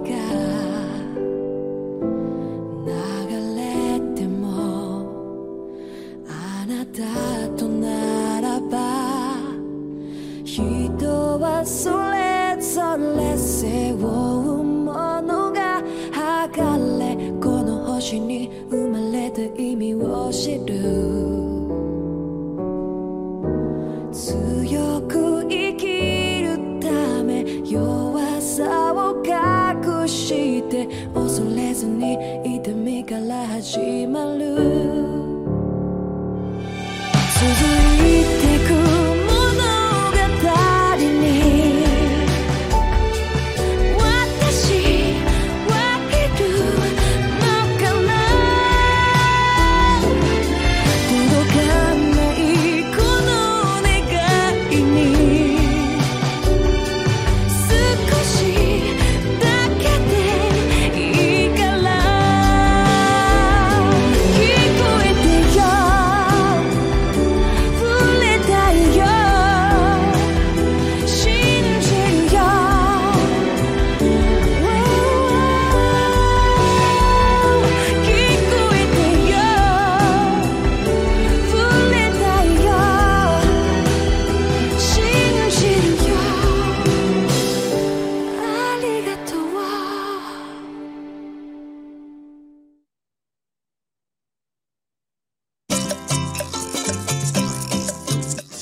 それぞれ背負うものが剥がれこの星に生まれた意味を知る強く生きるため弱さを隠して恐れずに痛みから始まる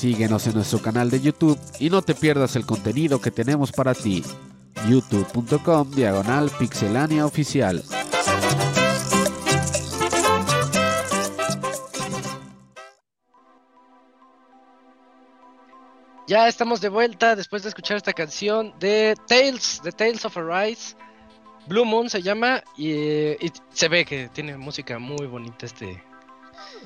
Síguenos en nuestro canal de YouTube y no te pierdas el contenido que tenemos para ti. youtube.com diagonal pixelania oficial. Ya estamos de vuelta después de escuchar esta canción de Tales, de Tales of Arise. Blue Moon se llama y, eh, y se ve que tiene música muy bonita este.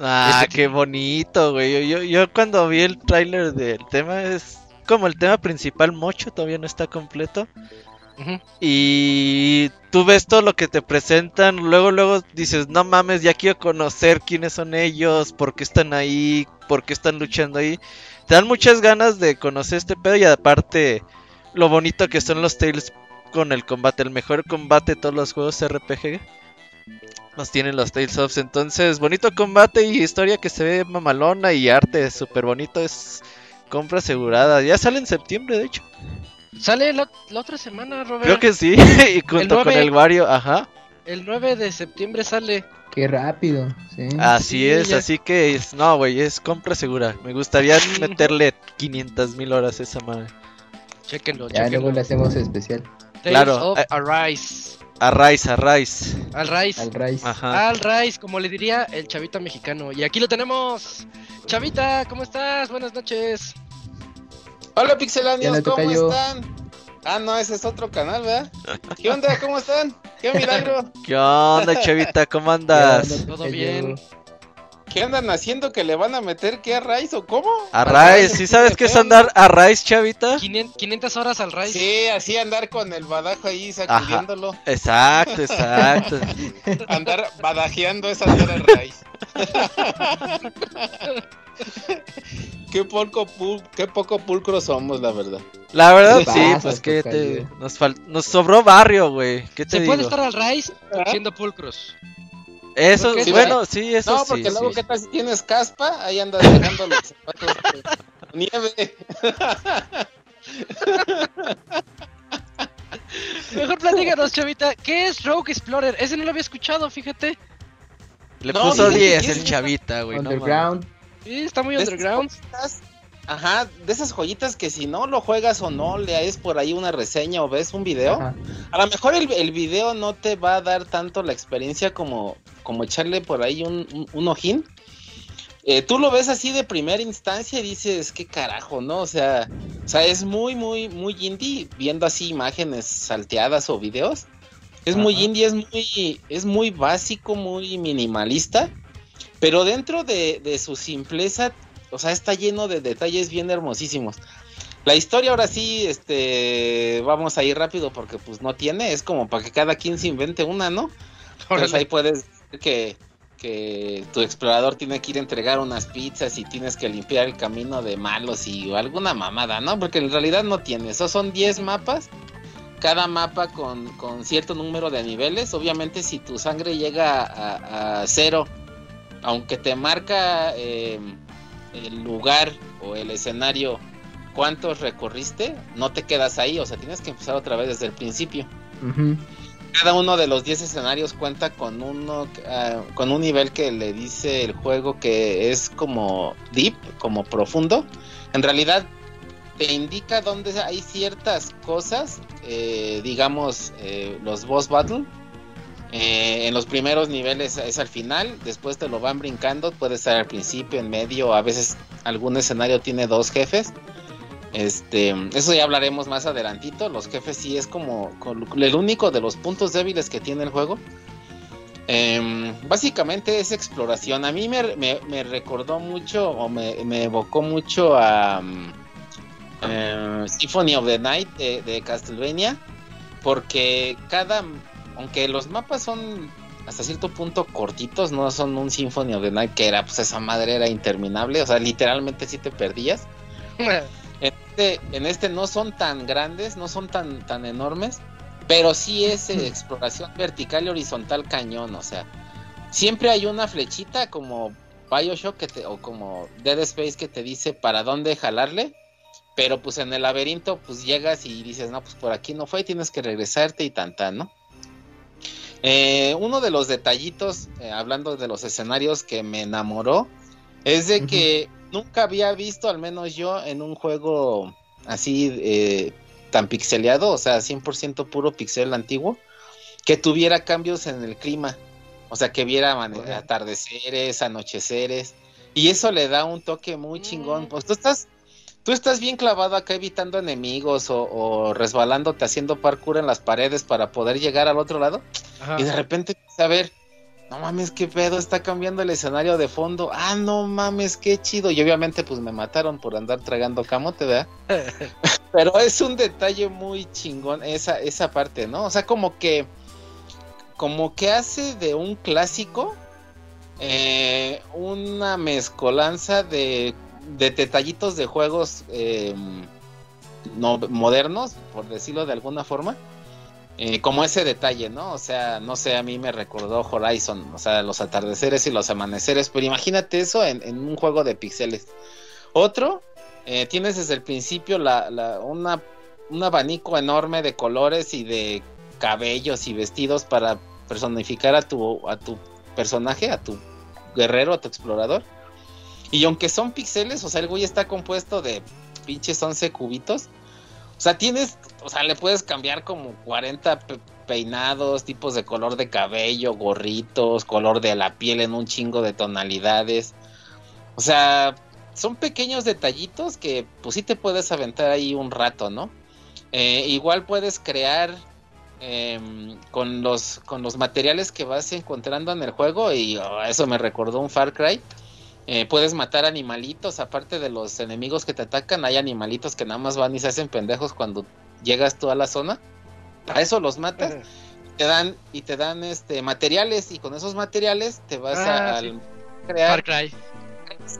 Ah, Este- qué bonito, güey. Yo, yo, yo cuando vi el tráiler del tema es como el tema principal mucho, todavía no está completo. Y tú ves todo lo que te presentan, luego luego dices, no mames, ya quiero conocer quiénes son ellos, por qué están ahí, por qué están luchando ahí. Te dan muchas ganas de conocer este pedo y aparte lo bonito que son los Tales con el combate, el mejor combate de todos los juegos RPG. Nos tienen los Tales of, entonces bonito combate y historia que se ve mamalona y arte súper bonito, es compra asegurada. Ya sale en septiembre, de hecho. Sale la, la otra semana, Robert. Creo que sí, *laughs* y junto con el Wario, ajá. El 9 de septiembre sale. Qué rápido, sí. Así Sí, es, ya. así que es, no, güey, es compra segura. Me gustaría meterle 500 mil horas a esa madre. Chéquenlo, ya luego le hacemos especial Tales Claro, of eh. Arise. A Rise, a Rise. Al Rise. al Rice. Ajá. Al Rise, como le diría el chavita mexicano. Y aquí lo tenemos. Chavita, ¿cómo estás? Buenas noches. Hola pixelanios, ¿cómo están? Ah, no, ese es otro canal, ¿verdad? ¿Qué onda? ¿Cómo están? ¿Qué *laughs* milagro? ¿Qué onda, chavita? ¿Cómo andas? no, ¿Todo bien? ¿Qué andan haciendo que le van a meter qué a Rice o cómo? A Rise, ¿sí sabes qué es andar a Rise, chavita? 500 500 horas al Rise. Sí, así andar con el badajo ahí sacudiéndolo. Exacto, exacto. *laughs* Andar badajeando es andar a Rice. *laughs* qué, poco pul- qué poco pulcro somos, la verdad. La verdad, ¿Qué sí, pasa, pues que te, nos, fal- nos sobró barrio, güey. ¿Qué te Se digo? puede estar al Rise ¿Ah? siendo pulcros. Eso, bueno, sí, eso no, sí. porque luego, sí. ¿qué tal si tienes caspa? Ahí andas dejando los zapatos de *laughs* nieve. Mejor platícanos, chavita. ¿Qué es Rogue Explorer? Ese no lo había escuchado, fíjate. Le No, puso fíjate 10 que el chavita, güey. no. Underground. Sí, está muy underground. Ajá, de esas joyitas que si no lo juegas o no lees por ahí una reseña o ves un video, Ajá. a lo mejor el, el video no te va a dar tanto la experiencia como, como echarle por ahí un, un- un ojín. Eh, tú lo ves así de primera instancia y dices, qué carajo, ¿no? O sea, o sea, es muy, muy, muy indie viendo así imágenes salteadas o videos. Es muy indie, es muy, es muy básico, muy minimalista. Pero dentro de, de su simpleza, o sea, está lleno de detalles bien hermosísimos. La historia ahora sí, este, vamos a ir rápido porque pues no tiene, es como para que cada quien se invente una, ¿no? Entonces ahí puedes que, que tu explorador tiene que ir a entregar unas pizzas y tienes que limpiar el camino de malos y o alguna mamada, ¿no? Porque en realidad no tiene, esos son 10 mapas, cada mapa con, con cierto número de niveles, obviamente si tu sangre llega a, cero, aunque te marca eh, el lugar o el escenario cuántos recorriste, no te quedas ahí, o sea, tienes que empezar otra vez desde el principio. Cada uno de los 10 escenarios cuenta con uno ah, con un nivel que le dice el juego que es como deep, como profundo. En realidad te indica dónde hay ciertas cosas, eh, digamos eh, los boss battle. Eh, en los primeros niveles es al final, después te lo van brincando, puede estar al principio, en medio, a veces algún escenario tiene dos jefes. Este, eso ya hablaremos más adelantito. Los jefes sí es como, el único de los puntos débiles que tiene el juego. Em, básicamente es exploración. A mí me, me- recordó mucho o me, evocó mucho a mm, eh, Symphony of the Night de, de Castlevania. Porque cada, aunque los mapas son hasta cierto punto cortitos, no son un Symphony of the Night que era, pues esa madre era interminable. O sea, literalmente sí te perdías. *laughs* En este, en este no son tan grandes, no son tan, tan enormes, pero sí es eh, exploración vertical y horizontal cañón, o sea, siempre hay una flechita como Bioshock que te, o como Dead Space que te dice para dónde jalarle, pero pues en el laberinto pues llegas y dices, no, pues por aquí no fue, tienes que regresarte y tan tan, ¿no? Eh, uno de los detallitos, eh, hablando de los escenarios que me enamoró, es de que nunca había visto, al menos yo, en un juego así eh, tan pixeleado, o sea, 100% puro pixel antiguo, que tuviera cambios en el clima. O sea, que viera atardeceres, anocheceres. Y eso le da un toque muy chingón. Pues tú estás, tú estás bien clavado acá evitando enemigos o, o resbalándote haciendo parkour en las paredes para poder llegar al otro lado. Ajá. Y de repente a ver, no mames, qué pedo, está cambiando el escenario de fondo. Ah, no mames, qué chido. Y obviamente pues me mataron por andar tragando camote, ¿verdad? *laughs* Pero es un detalle muy chingón esa, esa parte, ¿no? O sea, como que como que hace de un clásico eh, una mezcolanza de, de detallitos de juegos eh, no, modernos, por decirlo de alguna forma. Eh, como ese detalle, ¿no? O sea, no sé, a mí me recordó Horizon, o sea, los atardeceres y los amaneceres, pero imagínate eso en, un juego de pixeles. Otro, eh, tienes desde el principio la, una, un abanico enorme de colores y de cabellos y vestidos para personificar a tu, a tu personaje, a tu guerrero, a tu explorador. Y aunque son pixeles, o sea, el güey está compuesto de pinches 11 cubitos. O sea, tienes, o sea, le puedes cambiar como 40 pe peinados, tipos de color de cabello, gorritos, color de la piel en un chingo de tonalidades. O sea, son pequeños detallitos que pues sí te puedes aventar ahí un rato, ¿no? Eh, igual puedes crear eh, con, los, con los materiales que vas encontrando en el juego y oh, eso me recordó un Far Cry. Eh, puedes matar animalitos, aparte de los enemigos que te atacan, hay animalitos que nada más van y se hacen pendejos cuando llegas tú a la zona. A eso los matas, te dan y te dan este materiales y con esos materiales te vas Ah, a sí. crear Far Cry.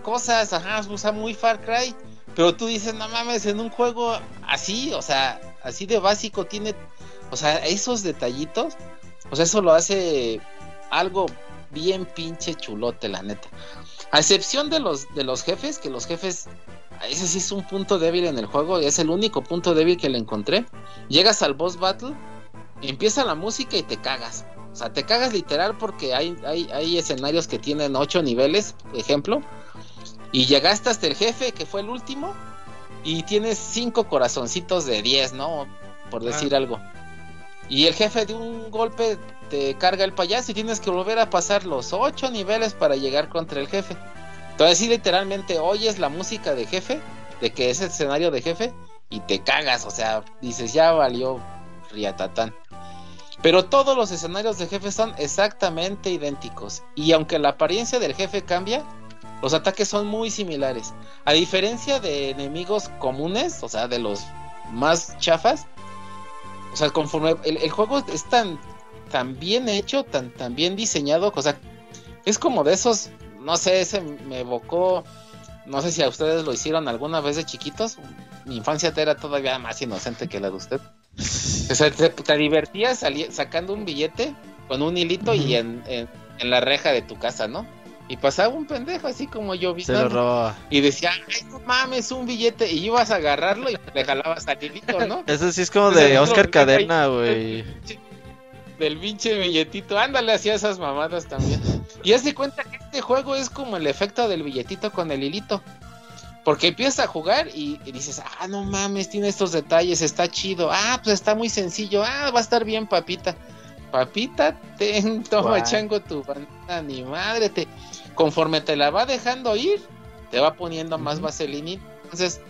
cosas, ajá, usa muy Far Cry, pero tú dices, no mames, en un juego así, o sea, así de básico tiene, o sea, esos detallitos, o sea, eso lo hace algo bien pinche chulote, la neta. A excepción de los de los jefes, que los jefes ese sí es un punto débil en el juego, es el único punto débil que le encontré. Llegas al boss battle, empieza la música y te cagas. O sea, te cagas literal porque hay, hay, hay escenarios que tienen 8 niveles, por ejemplo. Y llegaste hasta el jefe, que fue el último. Y tienes 5 corazoncitos de 10, ¿no? Por decir algo. Y el jefe de un golpe te carga el payaso y tienes que volver a pasar los 8 niveles para llegar contra el jefe. Entonces, sí, literalmente oyes la música de jefe, de que es el escenario de jefe, y te cagas. O sea, dices, ya valió Riatatán. Pero todos los escenarios de jefe son exactamente idénticos. Y aunque la apariencia del jefe cambia, los ataques son muy similares. A diferencia de enemigos comunes, o sea, de los más chafas, o sea, conforme el juego es tan, tan bien hecho, tan, tan bien diseñado, o sea, es como de esos, no sé, ese me evocó, no sé si a ustedes lo hicieron alguna vez de chiquitos, mi infancia era todavía más inocente que la de usted. O sea, te, te divertías sacando un billete con un hilito y en, en, en la reja de tu casa, ¿no? Y pasaba un pendejo así como yo Se lo robaba. y decía, ay, no mames, un billete. Y ibas a agarrarlo y le jalabas al hilito, ¿no? *laughs* Eso sí es como sea, de Oscar Cadena, güey. Del pinche billetito. Ándale, hacía esas mamadas también. Y haz de cuenta que este juego es como el efecto del billetito con el hilito. Porque empiezas a jugar y, y dices, ah, no mames, tiene estos detalles, está chido. Ah, pues está muy sencillo. Ah, va a estar bien, papita. Papita, ten, *laughs* toma chango tu bandana, ni madre. Te, conforme te la va dejando ir, te va poniendo más vaselina. Entonces,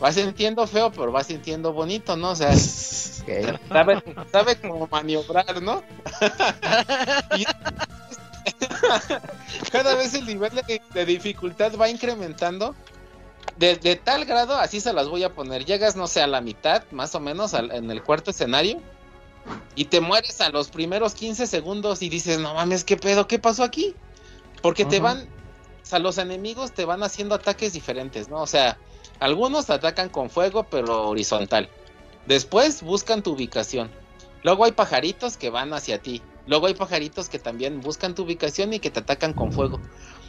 vas sintiendo feo, pero vas sintiendo bonito, ¿no? O sea, *laughs* sabe, sabe cómo maniobrar, ¿no? *laughs* Y- *laughs* Cada vez el nivel de, de dificultad va incrementando. De, de tal grado, así se las voy a poner. Llegas, no sé, a la mitad, más o menos, al- en el cuarto escenario. Y te mueres a los primeros 15 segundos y dices, no mames, ¿qué pedo? ¿Qué pasó aquí? Porque te van, o sea, los enemigos te van haciendo ataques diferentes, ¿no? O sea, algunos atacan con fuego, pero horizontal. Después buscan tu ubicación. Luego hay pajaritos que van hacia ti. Luego hay pajaritos que también buscan tu ubicación y que te atacan con fuego.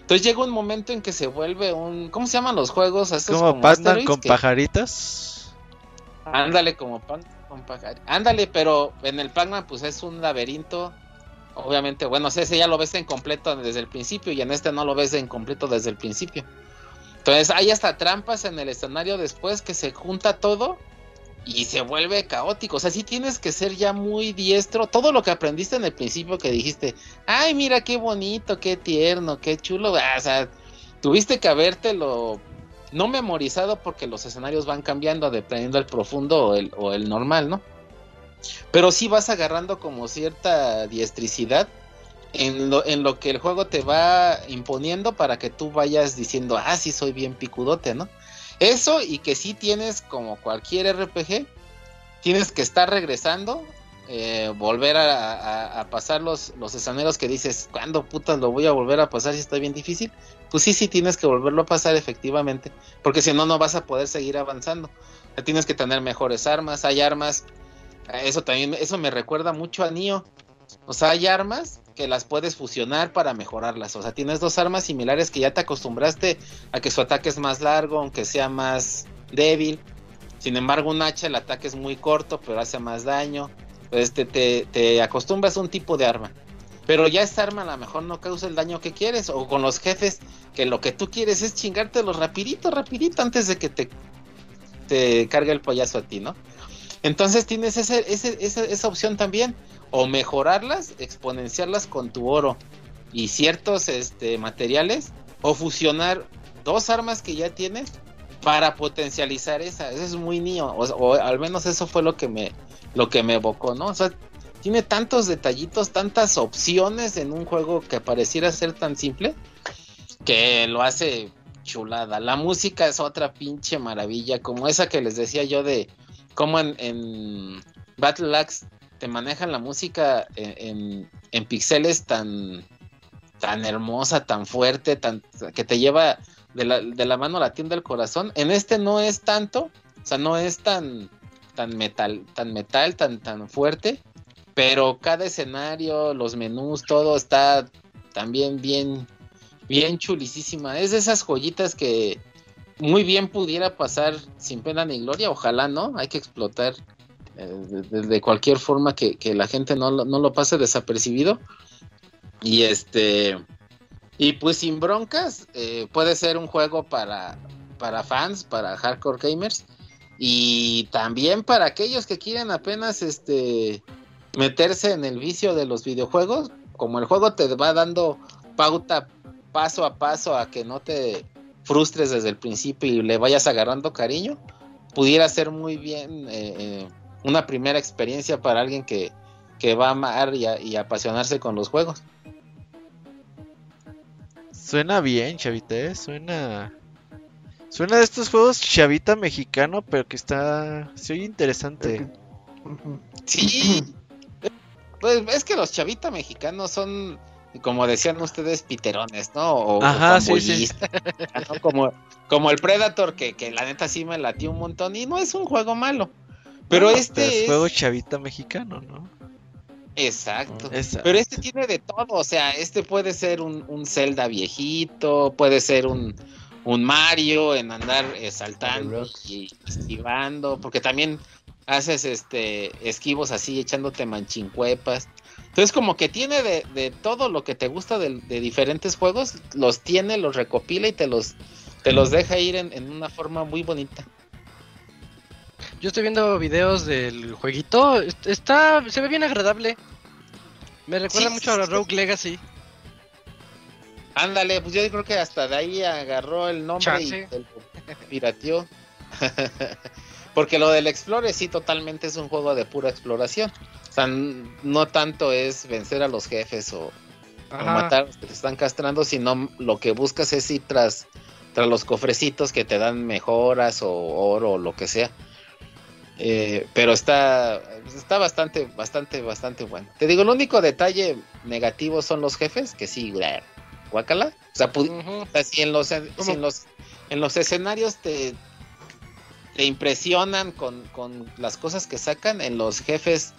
Entonces llega un momento en que se vuelve un... ¿Cómo se llaman los juegos? Estos Como asteroids con que- pajaritos. Ándale, como pan con pajar. Ándale, pero en el Pac-Man pues es un laberinto. Obviamente, bueno, ese ya lo ves en completo desde el principio y en este no lo ves en completo desde el principio. Entonces hay hasta trampas en el escenario después que se junta todo y se vuelve caótico. O sea, sí tienes que ser ya muy diestro. Todo lo que aprendiste en el principio que dijiste, ay, mira qué bonito, qué tierno, qué chulo. Ah, O sea, tuviste que habértelo no memorizado porque los escenarios van cambiando dependiendo del profundo o el, o el normal, ¿no? Pero sí vas agarrando como cierta diestricidad en lo, en lo que el juego te va imponiendo para que tú vayas diciendo, ah, sí soy bien picudote, ¿no? Eso y que sí tienes, como cualquier RPG, tienes que estar regresando, eh, volver a, pasar los, los esceneros que dices, ¿cuándo putas lo voy a volver a pasar si está bien difícil? Pues sí, sí tienes que volverlo a pasar efectivamente, porque si no, no vas a poder seguir avanzando. tienes que tener mejores armas, hay armas, eso también, eso me recuerda mucho a Nio. O sea, hay armas que las puedes fusionar para mejorarlas. O sea, tienes dos armas similares que ya te acostumbraste a que su ataque es más largo, aunque sea más débil. Sin embargo, un hacha el ataque es muy corto, pero hace más daño. Pues te, te, acostumbras a un tipo de arma. Pero ya esta arma a lo mejor no causa el daño que quieres. O con los jefes, que lo que tú quieres es chingártelo rapidito, rapidito, antes de que te, te cargue el payaso a ti, ¿no? Entonces tienes ese, esa opción también o mejorarlas, exponenciarlas con tu oro y ciertos este, materiales, o fusionar dos armas que ya tienes para potencializar esa. Eso es muy mío, o, al menos eso fue lo que me lo que me evocó, ¿no? O sea, tiene tantos detallitos, tantas opciones en un juego que pareciera ser tan simple que lo hace chulada. La música es otra pinche maravilla, como esa que les decía yo de cómo en, en Battle Axe te manejan la música en, en, pixeles tan, tan hermosa, tan fuerte, tan, que te lleva de la, de la mano latiendo el corazón. En este no es tanto, o sea, no es tan, tan metal, tan metal, tan, tan fuerte, pero cada escenario, los menús, todo está también bien, bien chulisísima. Es de esas joyitas que muy bien pudiera pasar sin pena ni gloria, ojalá no, hay que explotar de, cualquier forma que, la gente no, no, lo pase desapercibido. Y este. Y pues sin broncas, eh, puede ser un juego para, para fans, para hardcore gamers. Y también para aquellos que quieren apenas este meterse en el vicio de los videojuegos. Como el juego te va dando pauta paso a paso a que no te frustres desde el principio y le vayas agarrando cariño, pudiera ser muy bien eh, eh, una primera experiencia para alguien que, va a amar y, apasionarse con los juegos. Suena bien, chavita, ¿eh? suena. Suena de estos juegos chavita mexicano, pero que está. Se oye interesante. Sí. Pues es que los chavita mexicanos son, como decían ustedes, piterones, ¿no? O, Ajá, sí, sí. *laughs* Como, como el Predator, que, que la neta sí me latió un montón. Y no es un juego malo. Pero este es juego chavita mexicano, ¿no? Exacto. Pero este tiene de todo, o sea, este puede ser un, un Zelda viejito, puede ser un, un Mario en andar eh, saltando y esquivando, porque también haces este esquivos así echándote manchincuepas. Entonces como que tiene de, de todo lo que te gusta de, de, diferentes juegos, los tiene, los recopila y te los, te los deja ir en, en una forma muy bonita. Yo estoy viendo videos del jueguito. Está, se ve bien agradable. Me recuerda mucho a Rogue Legacy. Ándale, pues yo creo que hasta de ahí agarró el nombre y el pirateó. *laughs* Porque lo del Explore sí totalmente es un juego de pura exploración. O sea, no tanto es vencer a los jefes o, matar a los que te están castrando, sino lo que buscas es ir tras, tras los cofrecitos que te dan mejoras o oro o lo que sea. Eh, pero está, está bastante, bastante, bastante bueno. Te digo, el único detalle negativo son los jefes, que sí, guacala. O sea, si en los, en los, en los escenarios te, te impresionan con, con las cosas que sacan, en los jefes,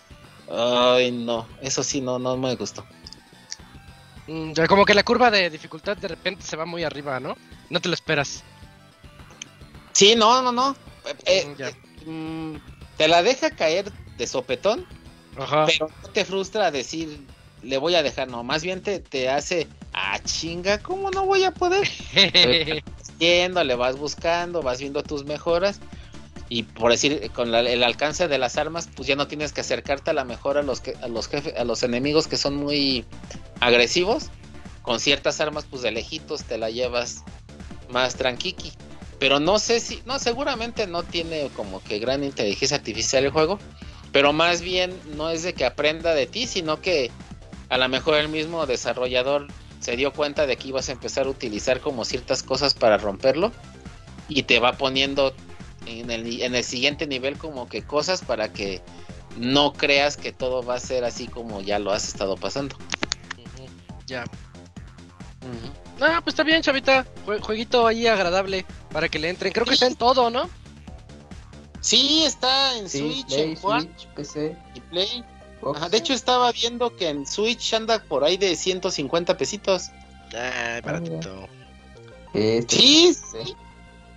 ay no, eso sí no, no me gustó. Mm, como que la curva de dificultad de repente se va muy arriba, ¿no? No te lo esperas. Sí, no, no, no. Eh, Mm, te la deja caer de sopetón, pero no te frustra decir, le voy a dejar, no, más bien te, te hace, ah, chinga, ¿cómo no voy a poder? *laughs* Yendo, le vas buscando, vas viendo tus mejoras. Y por decir, con el alcance de las armas, pues ya no tienes que acercarte a la mejora a los, que, a los jefes, a los enemigos que son muy agresivos. Con ciertas armas, pues de lejitos te la llevas más tranquiqui. Pero no sé si, no, seguramente no tiene como que gran inteligencia artificial el juego, pero más bien no es de que aprenda de ti, sino que a lo mejor el mismo desarrollador se dio cuenta de que ibas a empezar a utilizar como ciertas cosas para romperlo y te va poniendo en el, en el siguiente nivel como que cosas para que no creas que todo va a ser así como ya lo has estado pasando. Ya. Ah, pues está bien, chavita. Jue- jueguito ahí agradable para que le entren. Creo que está en todo, ¿no? Sí, está en Sí, Switch, Play, en Switch, PC, y Play. Ajá, de hecho estaba viendo que en Switch anda por ahí de 150 pesitos. Ay, baratito. Este, Sí, sí.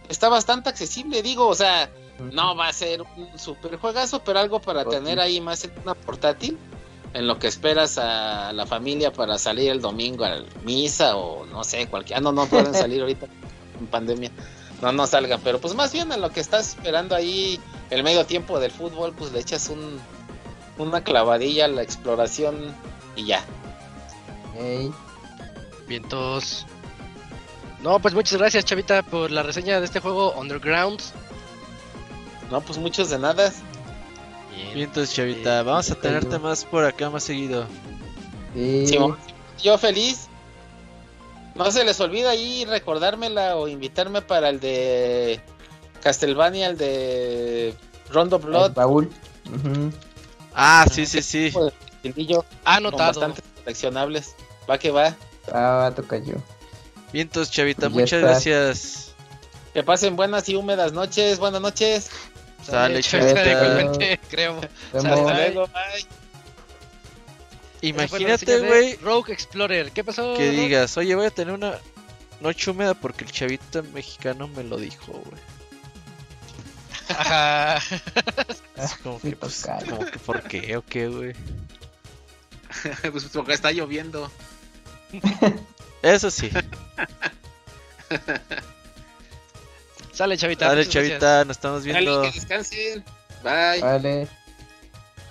Está bastante accesible, digo, o sea, no va a ser un super juegazo, pero algo para tener ahí más en una portátil, en lo que esperas a la familia para salir el domingo a misa o no sé, cualquier... Ah, no, no pueden salir *laughs* ahorita en pandemia. No, no salgan, pero pues más bien en lo que estás esperando ahí el medio tiempo del fútbol, pues le echas un, una clavadilla a la exploración y ya. Ey, Vientos. No, pues muchas gracias, chavita, por la reseña de este juego Underground. No, pues muchos de nada. Bien. Entonces, chavita, vamos a tenerte más por acá más seguido. sí, yo feliz. No se les olvida ahí recordármela o invitarme para el de Castlevania, el de Rondo el Blood. Ujú. Ah, sí, sí, sí. con Anotado. bastantes coleccionables. Va que va. Ah, toca yo. Bien, entonces, chavita, Pues muchas está. gracias. Que pasen buenas y húmedas noches. Buenas noches. Sale, igualmente, *laughs* creo. Imagínate, güey, Rogue Explorer. ¿Qué pasó? que Rogue? digas, oye, voy a tener una noche húmeda porque el chavita mexicano me lo dijo, güey. Ajá. Es como sí, que, pues, como que, ¿por qué o qué, güey? *laughs* pues porque está lloviendo. Eso sí. *laughs* Sale, chavita. Dale, gracias. chavita, nos estamos Dale, viendo. que descansen. Bye. Vale.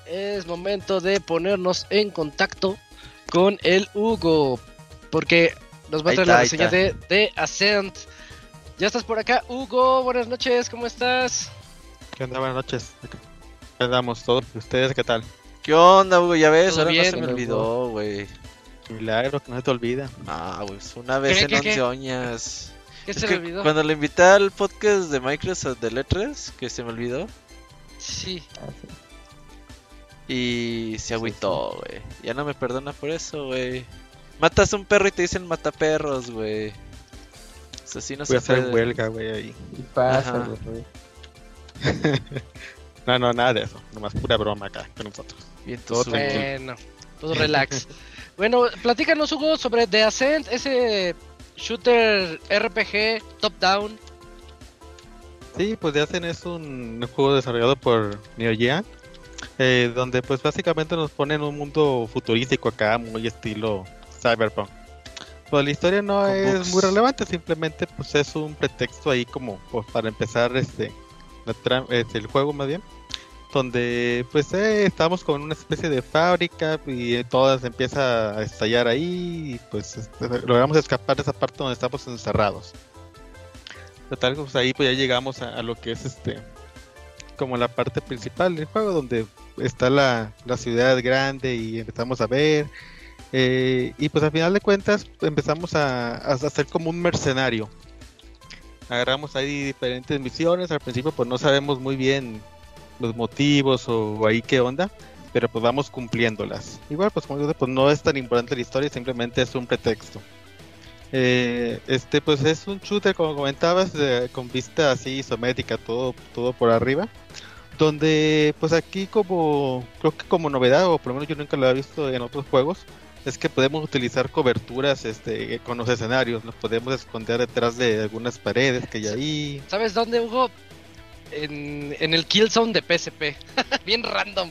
Es momento de ponernos en contacto con el Hugo. Porque nos va a traer está, la reseña de, de Ascent. Ya estás por acá, Hugo. Buenas noches, ¿cómo estás? ¿Qué onda? Buenas noches. Andamos todos. ¿Ustedes qué tal? ¿Qué onda, Hugo? Ya ves, ¿Todo ahora bien? no se me olvidó, güey. Milagro, que no se te olvida. Ah, güey, una vez ¿Qué, en qué, qué? 11 oñas. ¿Qué Es se le olvidó? cuando le invité al podcast de Microsoft de letras, que se me olvidó, Sí. Ah, sí. y se agüitó, güey. Ya no me perdona por eso, güey. Matas a un perro y te dicen mataperros, güey. O sea, así no Voy se a hacer puede. huelga, güey, ahí. Y pasa, güey. *laughs* No, no, nada de eso. Nomás pura broma acá con nosotros. Bien, Todo. Bueno, todo relax. *laughs* bueno, platícanos, Hugo, sobre The Ascent, ese shooter RPG top-down. Sí, pues ya hacen es un juego desarrollado por Neo Geo, eh, donde pues básicamente nos ponen un mundo futurístico acá, muy estilo cyberpunk. Pues la historia no Con es muy relevante, simplemente pues es un pretexto ahí como pues, para empezar este, la tra- este, el juego más bien, donde pues eh, estamos con una especie de fábrica y eh, todo se empieza a estallar ahí y pues este, logramos escapar de esa parte donde estamos encerrados. Total, pues ahí pues ya llegamos a, a lo que es este como la parte principal del juego donde está la, la ciudad grande y empezamos a ver eh, y pues al final de cuentas empezamos a, a hacer como un mercenario agarramos ahí diferentes misiones al principio pues no sabemos muy bien los motivos o ahí qué onda pero pues vamos cumpliéndolas. Igual pues como digo pues no es tan importante la historia simplemente es un pretexto. Eh, este pues es un shooter como comentabas de- con vista así isométrica todo todo por arriba donde pues aquí como creo que como novedad o por lo menos yo nunca lo había visto en otros juegos es que podemos utilizar coberturas este con los escenarios nos podemos esconder detrás de algunas paredes que hay ahí. ¿Sabes dónde, Hugo? En, en el Killzone de PSP. *laughs* Bien random.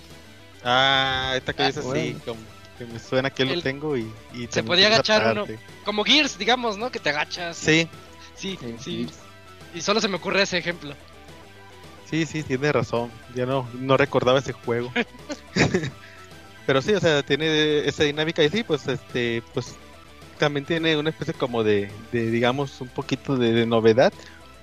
ah esta que Ah, dices bueno. sí como que me suena que lo tengo y, y se podía agachar uno. Como Gears, digamos, ¿no? Que te agachas. sí sí, Sí, sí. sí. Y solo se me ocurre ese ejemplo. Sí, sí, tiene razón. Ya no, no recordaba ese juego. *laughs* Pero sí, o sea, tiene esa dinámica y sí, pues este, pues también tiene una especie como de, de digamos, un poquito de, de novedad,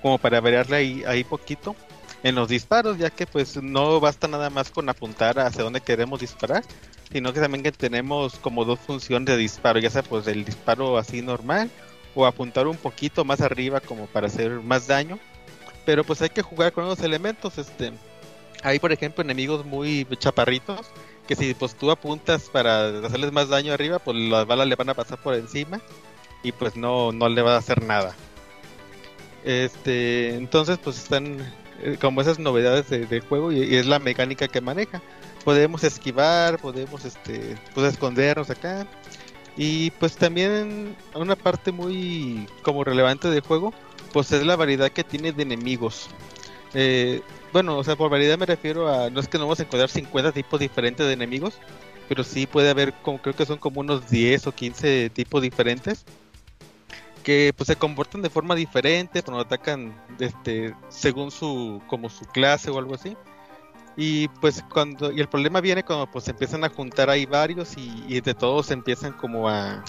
como para variarle ahí, ahí poquito en los disparos, ya que pues no basta nada más con apuntar hacia dónde queremos disparar, sino que también que tenemos como dos funciones de disparo, ya sea pues el disparo así normal o apuntar un poquito más arriba como para hacer más daño. Pero pues hay que jugar con los elementos, este hay por ejemplo enemigos muy chaparritos que si pues tú apuntas para hacerles más daño arriba, pues las balas le van a pasar por encima y pues no no le va a hacer nada. Este, entonces pues están como esas novedades de- del juego y, y es la mecánica que maneja. Podemos esquivar, podemos este, pues escondernos acá. Y pues también una parte muy como relevante del juego, pues es la variedad que tiene de enemigos. Eh, bueno, o sea, por variedad me refiero a, no es que no vamos a encontrar 50 tipos diferentes de enemigos, pero sí puede haber, como creo que son como unos 10 o 15 tipos diferentes que pues se comportan de forma diferente, cuando atacan este según su como su clase o algo así. Y pues cuando y el problema viene cuando pues se empiezan a juntar ahí varios y, y de todos se empiezan como a,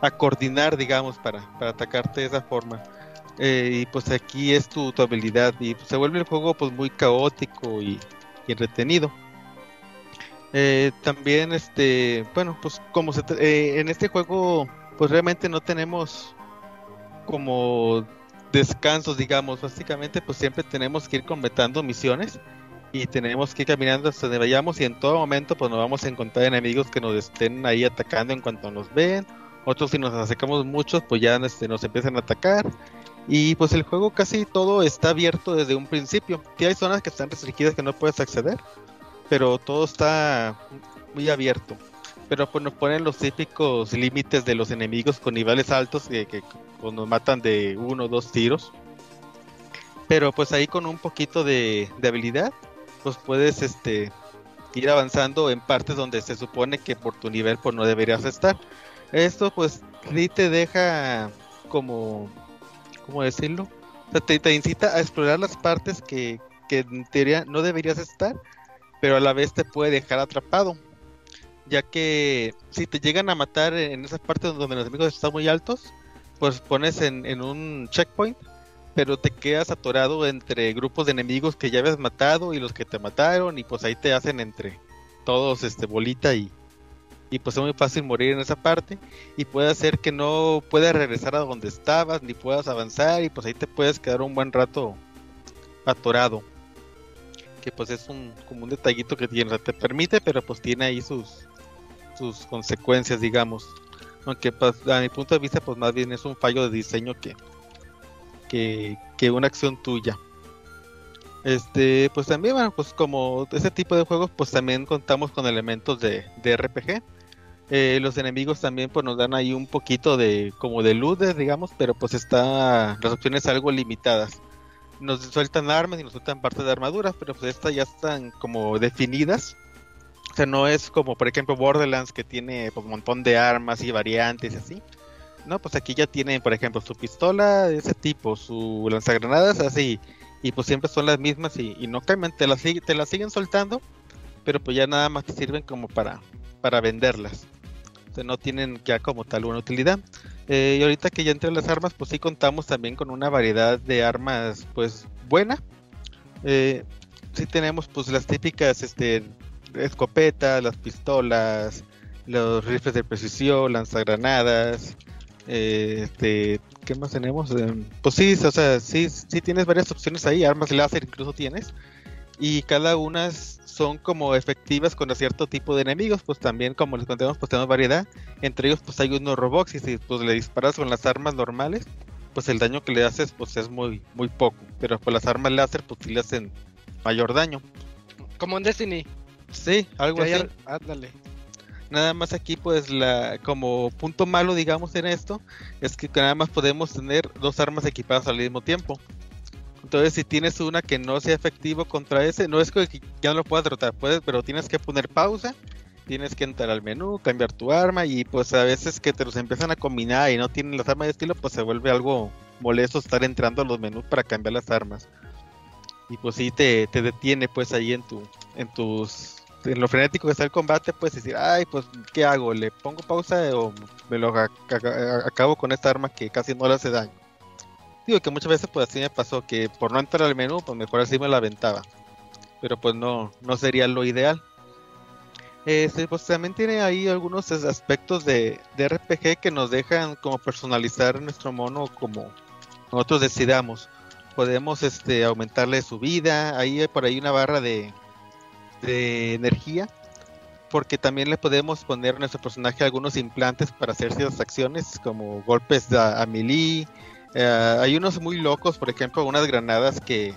a coordinar, digamos, para, para atacarte de esa forma. Eh, y pues aquí es tu, tu habilidad y pues, se vuelve el juego pues muy caótico y, y entretenido. Eh, también este, bueno, pues como se eh, en este juego pues realmente no tenemos como descansos, digamos, básicamente pues siempre tenemos que ir completando misiones y tenemos que ir caminando hasta donde vayamos y en todo momento pues nos vamos a encontrar enemigos que nos estén ahí atacando en cuanto nos ven, otros si nos acercamos muchos pues ya este, nos empiezan a atacar. Y pues el juego casi todo está abierto desde un principio, sí hay zonas que están restringidas que no puedes acceder, pero todo está muy abierto. Pero pues nos ponen los típicos límites de los enemigos con niveles altos que, que pues, nos matan de uno o dos tiros. Pero pues ahí con un poquito de, habilidad, pues puedes este ir avanzando en partes donde se supone que por tu nivel pues no deberías estar. Esto pues sí te deja como, ¿cómo decirlo? O sea, te, te incita a explorar las partes que, que en teoría no deberías estar, pero a la vez te puede dejar atrapado ya que si te llegan a matar en esas partes donde los enemigos están muy altos, pues pones en, en un checkpoint, pero te quedas atorado entre grupos de enemigos que ya habías matado y los que te mataron, y pues ahí te hacen entre todos este bolita y, y pues es muy fácil morir en esa parte, y puede hacer que no puedas regresar a donde estabas, ni puedas avanzar, y pues ahí te puedes quedar un buen rato atorado que pues es un como un detallito que tiene, te permite, pero pues tiene ahí sus sus consecuencias, digamos. Aunque pues, a mi punto de vista, pues más bien es un fallo de diseño que, que, una acción tuya. Este, pues también, bueno, pues como ese tipo de juegos, pues también contamos con elementos de, de RPG. Eh, los enemigos también pues nos dan ahí un poquito de como de ludes, digamos, pero pues está las opciones algo limitadas. Nos sueltan armas y nos sueltan partes de armaduras, pero pues estas ya están como definidas. O sea, no es como por ejemplo Borderlands que tiene pues, un montón de armas y variantes y así. No, pues aquí ya tienen, por ejemplo, su pistola de ese tipo, su lanzagranadas así, y pues siempre son las mismas y, no cambian, te las, te las siguen soltando, pero pues ya nada más te sirven como para, para venderlas. O sea, no tienen ya como tal una utilidad. Eh, y ahorita que ya entre las armas, pues sí contamos también con una variedad de armas, pues buena. Eh, sí tenemos pues las típicas este, escopetas, las pistolas, los rifles de precisión, lanzagranadas, este, ¿qué más tenemos? Eh, pues sí, o sea, sí, sí tienes varias opciones ahí, armas láser incluso tienes, y cada una son como efectivas con cierto tipo de enemigos, pues también como les contamos, pues tenemos variedad, entre ellos pues hay unos robots y si pues le disparas con las armas normales, pues el daño que le haces pues es muy, muy poco, pero con las armas láser pues sí le hacen mayor daño. Como en Destiny. Sí, algo así. Ándale. Nada más aquí pues la como punto malo digamos en esto es que nada más podemos tener dos armas equipadas al mismo tiempo. Entonces si tienes una que no sea efectivo contra ese, no es que ya no lo puedas derrotar, puedes, pero tienes que poner pausa, tienes que entrar al menú, cambiar tu arma y pues a veces que te los empiezan a combinar y no tienen las armas de estilo, pues se vuelve algo molesto estar entrando a los menús para cambiar las armas. Y pues sí te, te detiene pues ahí en tu en tus en lo frenético que está el combate, puedes decir, ay, pues, ¿qué hago? ¿Le pongo pausa o me lo ac- ac- acabo con esta arma que casi no le hace daño? Digo que muchas veces pues así me pasó, que por no entrar al menú, pues mejor así me la aventaba. Pero pues no, no sería lo ideal. Este, pues también tiene ahí algunos aspectos de, de RPG que nos dejan como personalizar nuestro mono como nosotros decidamos. Podemos este, aumentarle su vida, ahí hay por ahí una barra de, de energía, porque también le podemos poner a nuestro personaje algunos implantes para hacer ciertas acciones, como golpes a, a. Eh, hay unos muy locos, por ejemplo, unas granadas que,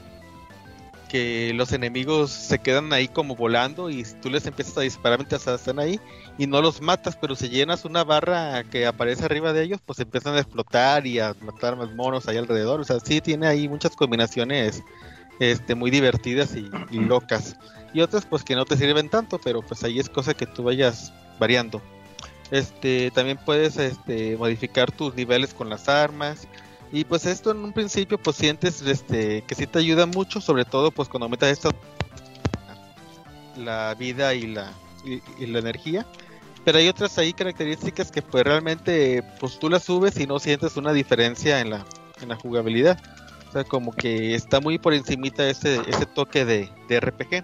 que los enemigos se quedan ahí como volando y tú les empiezas a disparar mientras están ahí y no los matas, pero si llenas una barra que aparece arriba de ellos, pues empiezan a explotar y a matar más monos ahí alrededor. O sea, sí tiene ahí muchas combinaciones este, muy divertidas y, locas. Y otras pues que no te sirven tanto, pero pues ahí es cosa que tú vayas variando. Este, también puedes este, modificar tus niveles con las armas. Y pues esto en un principio pues sientes este que sí te ayuda mucho, sobre todo pues cuando aumentas esta la vida y la y, y la energía. Pero hay otras ahí características que pues realmente pues tú las subes y no sientes una diferencia en la en la jugabilidad. O sea, como que está muy por encimita ese ese toque de, de RPG.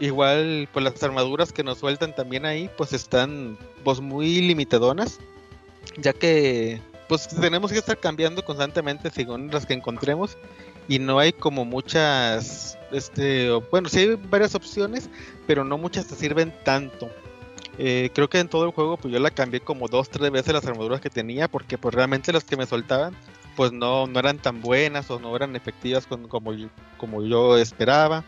Igual pues las armaduras que nos sueltan también ahí pues están pues muy limitadonas, ya que pues tenemos que estar cambiando constantemente según las que encontremos. Y no hay como muchas este bueno sí hay varias opciones pero no muchas te sirven tanto. Eh, creo que en todo el juego pues yo la cambié como dos tres veces las armaduras que tenía porque pues realmente las que me soltaban pues no no eran tan buenas o no eran efectivas como yo, como yo esperaba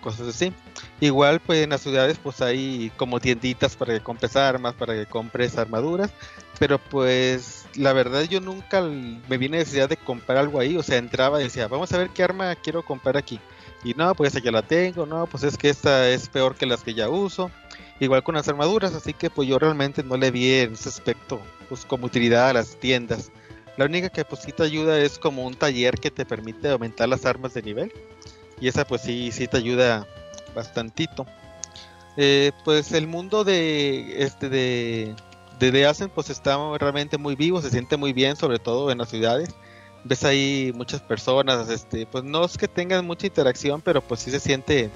cosas así igual pues en las ciudades pues hay como tienditas para que compres armas para que compres armaduras pero pues la verdad yo nunca me vi necesidad de comprar algo ahí, o sea, entraba y decía, vamos a ver qué arma quiero comprar aquí. Y no, pues esta ya la tengo, no, pues es que esta es peor que las que ya uso. Igual con las armaduras, así que pues yo realmente no le vi en ese aspecto pues como utilidad a las tiendas. La única que pues sí te ayuda es como un taller que te permite aumentar las armas de nivel. Y esa pues sí, sí te ayuda bastantito. Eh, pues el mundo de este de de The Ascent pues está realmente muy vivo, se siente muy bien, sobre todo en las ciudades. Ves ahí muchas personas, este, pues no es que tengan mucha interacción, pero pues sí se siente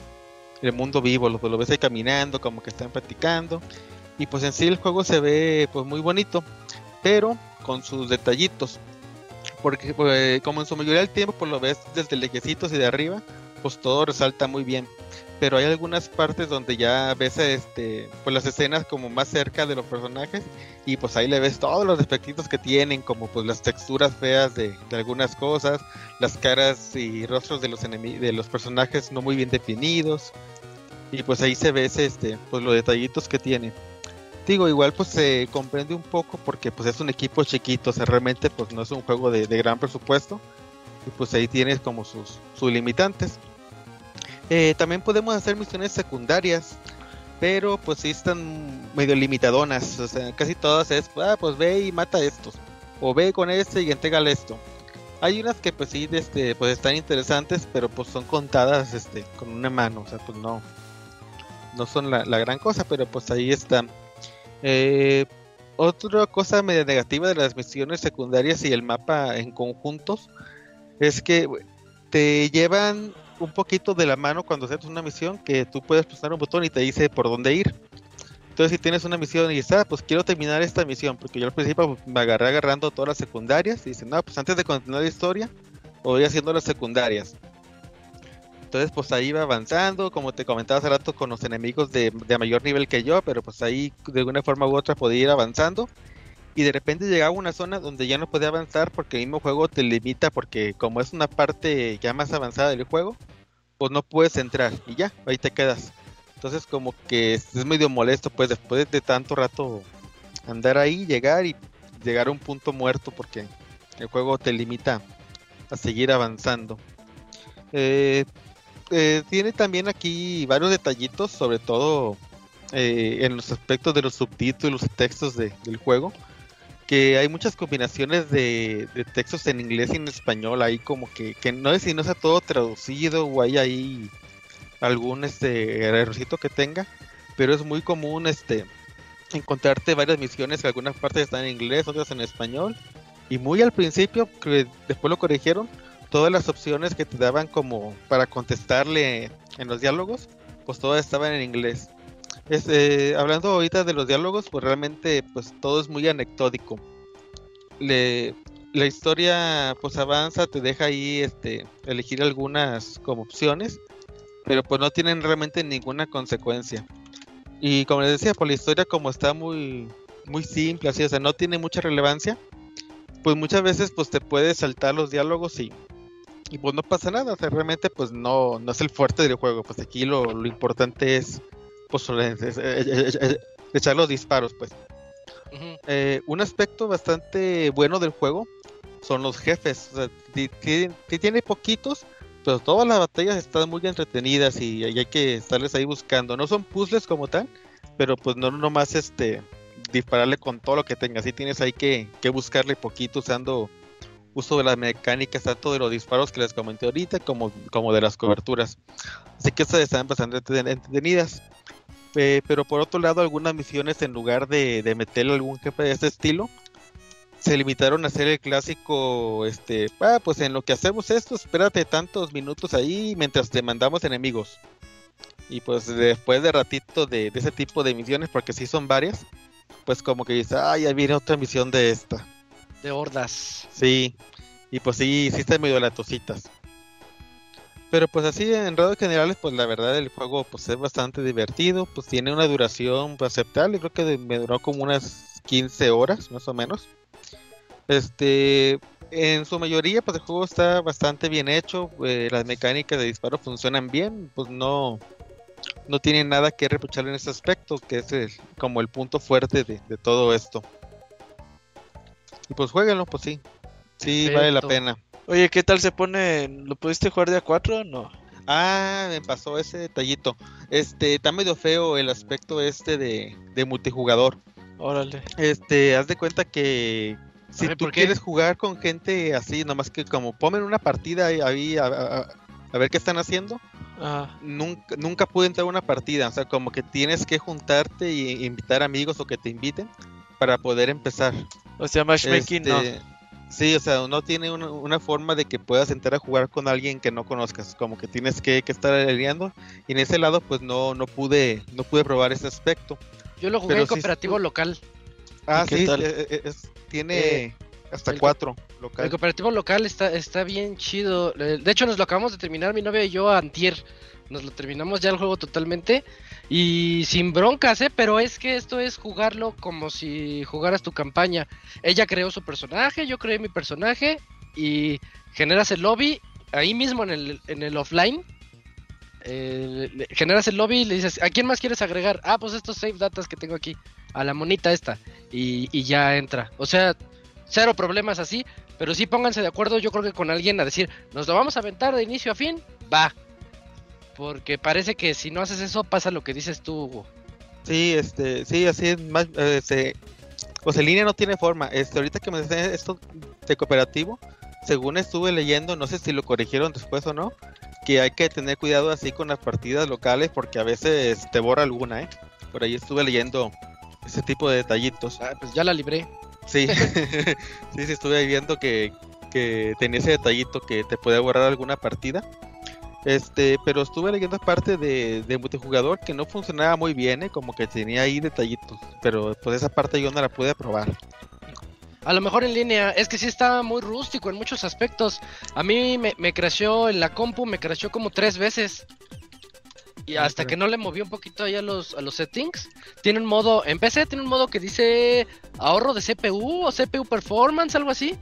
el mundo vivo, lo, lo ves ahí caminando, como que están platicando. Y pues en sí el juego se ve pues muy bonito, pero con sus detallitos. Porque pues, como en su mayoría del tiempo pues lo ves desde lejecitos y de arriba, pues todo resalta muy bien. Pero hay algunas partes donde ya ves este pues las escenas como más cerca de los personajes y pues ahí le ves todos los defectitos que tienen como pues las texturas feas de, algunas cosas las caras y rostros de los de los personajes no muy bien definidos. Y pues ahí se ve este pues los detallitos que tiene digo igual pues se comprende un poco porque pues es un equipo chiquito o sea realmente pues no es un juego de, de gran presupuesto y pues ahí tienes como sus, sus limitantes eh, también podemos hacer misiones secundarias, pero pues sí están medio limitadonas. O sea, casi todas es, ah, pues ve y mata a estos. O ve con este y entrégale esto. Hay unas que pues sí, este, pues están interesantes, pero pues son contadas este, con una mano. O sea, pues no, no son la, la gran cosa, pero pues ahí están. Eh, otra cosa medio negativa de las misiones secundarias y el mapa en conjuntos es que te llevan un poquito de la mano cuando haces una misión que tú puedes presionar un botón y te dice por dónde ir. Entonces si tienes una misión y dices, ah, pues quiero terminar esta misión, porque yo al principio me agarré agarrando todas las secundarias y dice, no, pues antes de continuar la historia, voy haciendo las secundarias. Entonces pues ahí va avanzando, como te comentaba hace rato con los enemigos de, de mayor nivel que yo, pero pues ahí de alguna forma u otra podía ir avanzando y de repente llegaba a una zona donde ya no podía avanzar porque el mismo juego te limita porque como es una parte ya más avanzada del juego, pues no puedes entrar y ya, ahí te quedas. Entonces como que es medio molesto pues después de tanto rato andar ahí, llegar y llegar a un punto muerto porque el juego te limita a seguir avanzando. Eh, eh, tiene también aquí varios detallitos, sobre todo eh, en los aspectos de los subtítulos y textos de- del juego que hay muchas combinaciones de, de textos en inglés y en español ahí como que, que no sé si no está todo traducido o hay ahí algún este errorcito que tenga pero es muy común este encontrarte varias misiones que algunas partes están en inglés otras en español y muy al principio que después lo corrigieron todas las opciones que te daban como para contestarle en los diálogos pues todas estaban en inglés Es, eh, hablando ahorita de los diálogos, pues realmente pues todo es muy anecdótico. Le, la historia pues avanza, te deja ahí este elegir algunas como opciones, pero pues no tienen realmente ninguna consecuencia. Y como les decía, pues la historia como está muy muy simple, así, o sea, no tiene mucha relevancia, pues muchas veces pues te puedes saltar los diálogos y y pues no pasa nada, o sea, realmente pues no, no es el fuerte del juego, pues aquí lo, lo importante es pues es- echar los disparos, pues. Eh, un aspecto bastante bueno del juego son los jefes, o sea, ti- ti- ti- tiene poquitos, pero todas las batallas están muy entretenidas y, y hay que estarles ahí buscando, no son puzzles como tal, pero pues no nomás este dispararle con todo lo que tengas, sí tienes ahí que, que buscarle poquito usando uso de las mecánicas tanto de los disparos que les comenté ahorita como, como de las coberturas. Así que estas están bastante entreten- entretenidas. Eh, pero por otro lado, algunas misiones en lugar de, de meterle algún jefe de este estilo, se limitaron a hacer el clásico, este, ah, pues en lo que hacemos esto, espérate tantos minutos ahí mientras te mandamos enemigos. Y pues después de ratito de, de ese tipo de misiones, porque sí son varias, pues como que dices, ah, ya viene otra misión de esta. De hordas. Sí, y pues sí, sí están medio latositas. Pero pues así en rasgos generales, pues la verdad el juego pues es bastante divertido, pues tiene una duración aceptable, creo que me duró como unas 15 horas más o menos. Este, en su mayoría pues el juego está bastante bien hecho, eh, las mecánicas de disparo funcionan bien, pues no no tiene nada que reprocharle en ese aspecto, que es el- como el punto fuerte de todo esto. Y pues jueguenlo, pues sí. Sí, vale la pena. Oye, ¿qué tal se pone? ¿Lo pudiste jugar de a 4 o no? Ah, me pasó ese detallito. Este, está medio feo el aspecto este de, de multijugador. Órale. Este, haz de cuenta que si tú quieres jugar con gente así, nomás que como ponen una partida ahí, a- a ver qué están haciendo, Ah, nunca, nunca pude entrar a una partida. O sea, como que tienes que juntarte y invitar amigos o que te inviten para poder empezar. O sea, matchmaking Este, Sí, o sea, no tiene una, una forma de que puedas entrar a jugar con alguien que no conozcas, como que tienes que, que estar aliando y en ese lado pues no, no pude no pude probar ese aspecto. Yo lo jugué Pero en cooperativo local. Ah, ¿Y qué sí, eh, eh, es- tiene Eh, hasta el cuatro El local. cooperativo local está, está bien chido. Eh, De hecho, nos lo acabamos de terminar mi novia y yo antier. Nos lo terminamos ya el juego totalmente. Y sin broncas, ¿eh? Pero es que esto es jugarlo como si jugaras tu campaña. Ella creó su personaje, yo creé mi personaje. Y generas el lobby ahí mismo en el, en el offline. eh, generas el lobby y le dices, ¿a quién más quieres agregar? Ah, pues estos save datas que tengo aquí. A la monita esta. Y, y ya entra. O sea, cero problemas así. Pero sí pónganse de acuerdo, yo creo que con alguien a decir, nos lo vamos a aventar de inicio a fin, va. Porque parece que si no haces eso, pasa lo que dices tú, Hugo. Sí, este, sí, así es más, eh, se- pues en línea no tiene forma. Este, ahorita que me dicen esto de cooperativo, según estuve leyendo, no sé si lo corrigieron después o no, que hay que tener cuidado así con las partidas locales porque a veces te borra alguna, ¿eh? Por ahí estuve leyendo ese tipo de detallitos. Ah, pues ya la libré. Sí, *laughs* sí, sí, estuve viendo que, que tenía ese detallito que te puede borrar alguna partida. Este, pero estuve leyendo parte de, de multijugador que no funcionaba muy bien, ¿eh? como que tenía ahí detallitos, pero pues esa parte yo no la pude probar. A lo mejor en línea, es que sí está muy rústico en muchos aspectos. A mí me, me creció en la compu, me creció como tres veces. Y Ah, hasta que no le moví un poquito ahí a los, a los settings. Tiene un modo, en PC tiene un modo que dice ahorro de CPU o CPU performance, algo así.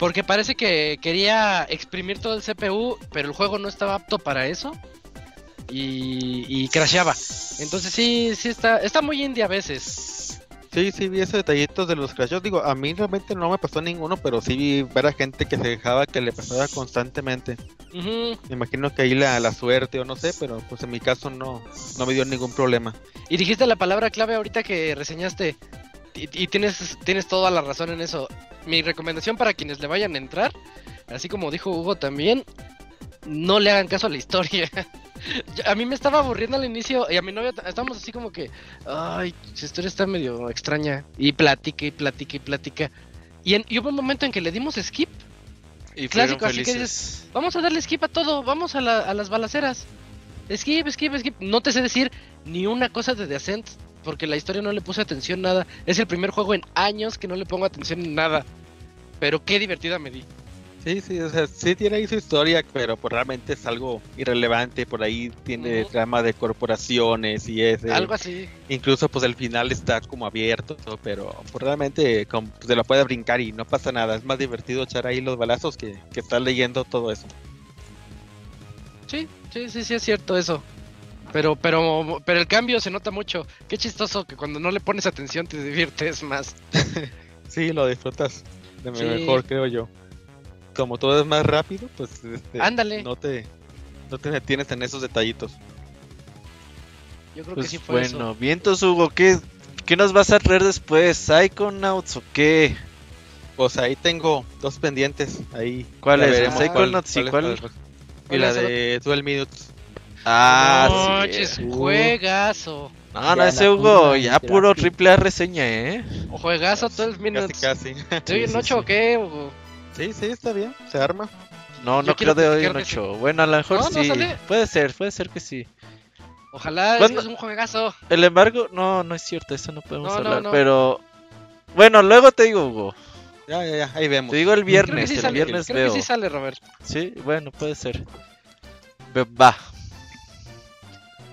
Porque parece que quería exprimir todo el CPU, pero el juego no estaba apto para eso. Y, y crasheaba. Entonces sí, sí está, está muy indie a veces. Sí, sí vi esos detallitos de los crashes. Digo, a mí realmente no me pasó ninguno, pero sí vi ver a gente que se dejaba que le pasaba constantemente. Ujú. Me imagino que ahí la, la suerte o no sé, pero pues en mi caso no, no me dio ningún problema. Y dijiste la palabra clave ahorita que reseñaste. Y, y tienes, tienes toda la razón en eso. Mi recomendación para quienes le vayan a entrar, así como dijo Hugo también, no le hagan caso a la historia. *laughs* A mí me estaba aburriendo al inicio y a mi novia estábamos así como que, ay, su historia está medio extraña. Y platica y platica y platica. Y, en- y hubo un momento en que le dimos skip. y Clásico, así que felices. Vamos a darle skip a todo, vamos a, la- a las balaceras. skip, skip, skip. No te sé decir ni una cosa de The Ascent, porque la historia no le puse atención nada. Es el primer juego en años que no le pongo atención en nada. Pero qué divertida me di. Sí, sí, o sea, sí tiene ahí su historia, pero pues realmente es algo irrelevante. Por ahí tiene trama de corporaciones y ese. Algo así. Incluso pues el final está como abierto, pero pues, realmente como, pues, se lo puede brincar y no pasa nada. Es más divertido echar ahí los balazos que, que estar leyendo todo eso. Sí, sí, sí, sí, es cierto eso. Pero, pero, pero el cambio se nota mucho. Qué chistoso que cuando no le pones atención te diviertes más. *laughs* Sí, lo disfrutas de Sí. mejor, creo yo. Como todo es más rápido, pues este, Ándale. no te no te detienes en esos detallitos. Yo creo Pues que sí fue bueno, eso. vientos Hugo, ¿qué, ¿qué nos vas a traer después? ¿Psychonauts o qué? Pues ahí tengo dos pendientes. Ahí ¿Cuál es? ¿Psychonauts y es cuál? Y ¿Cuál la es el de Duel Minutes. Ah, no, sí. Uh. juegazo. No, no, ese Hugo, ya puro triple A reseña, ¿eh? O juegazo todo el Casi, minutos. casi. ¿Estoy en *laughs* Sí, sí, 8 sí. o qué? Hugo? Sí, sí, está bien. Se arma. No, no quiero creo de hoy en platicar de 8. Bueno, a lo mejor No, sí. sale. Puede ser, puede ser que sí. Ojalá, es, es un juegazo. El embargo, no, no es cierto, eso no podemos No, hablar. Pero bueno, luego te digo, Hugo. Ya, ya, ya. Ahí vemos. Te digo el Creo que viernes, sí el sale, viernes creo veo. que sí sale, Robert. Sí, bueno, puede ser. Va.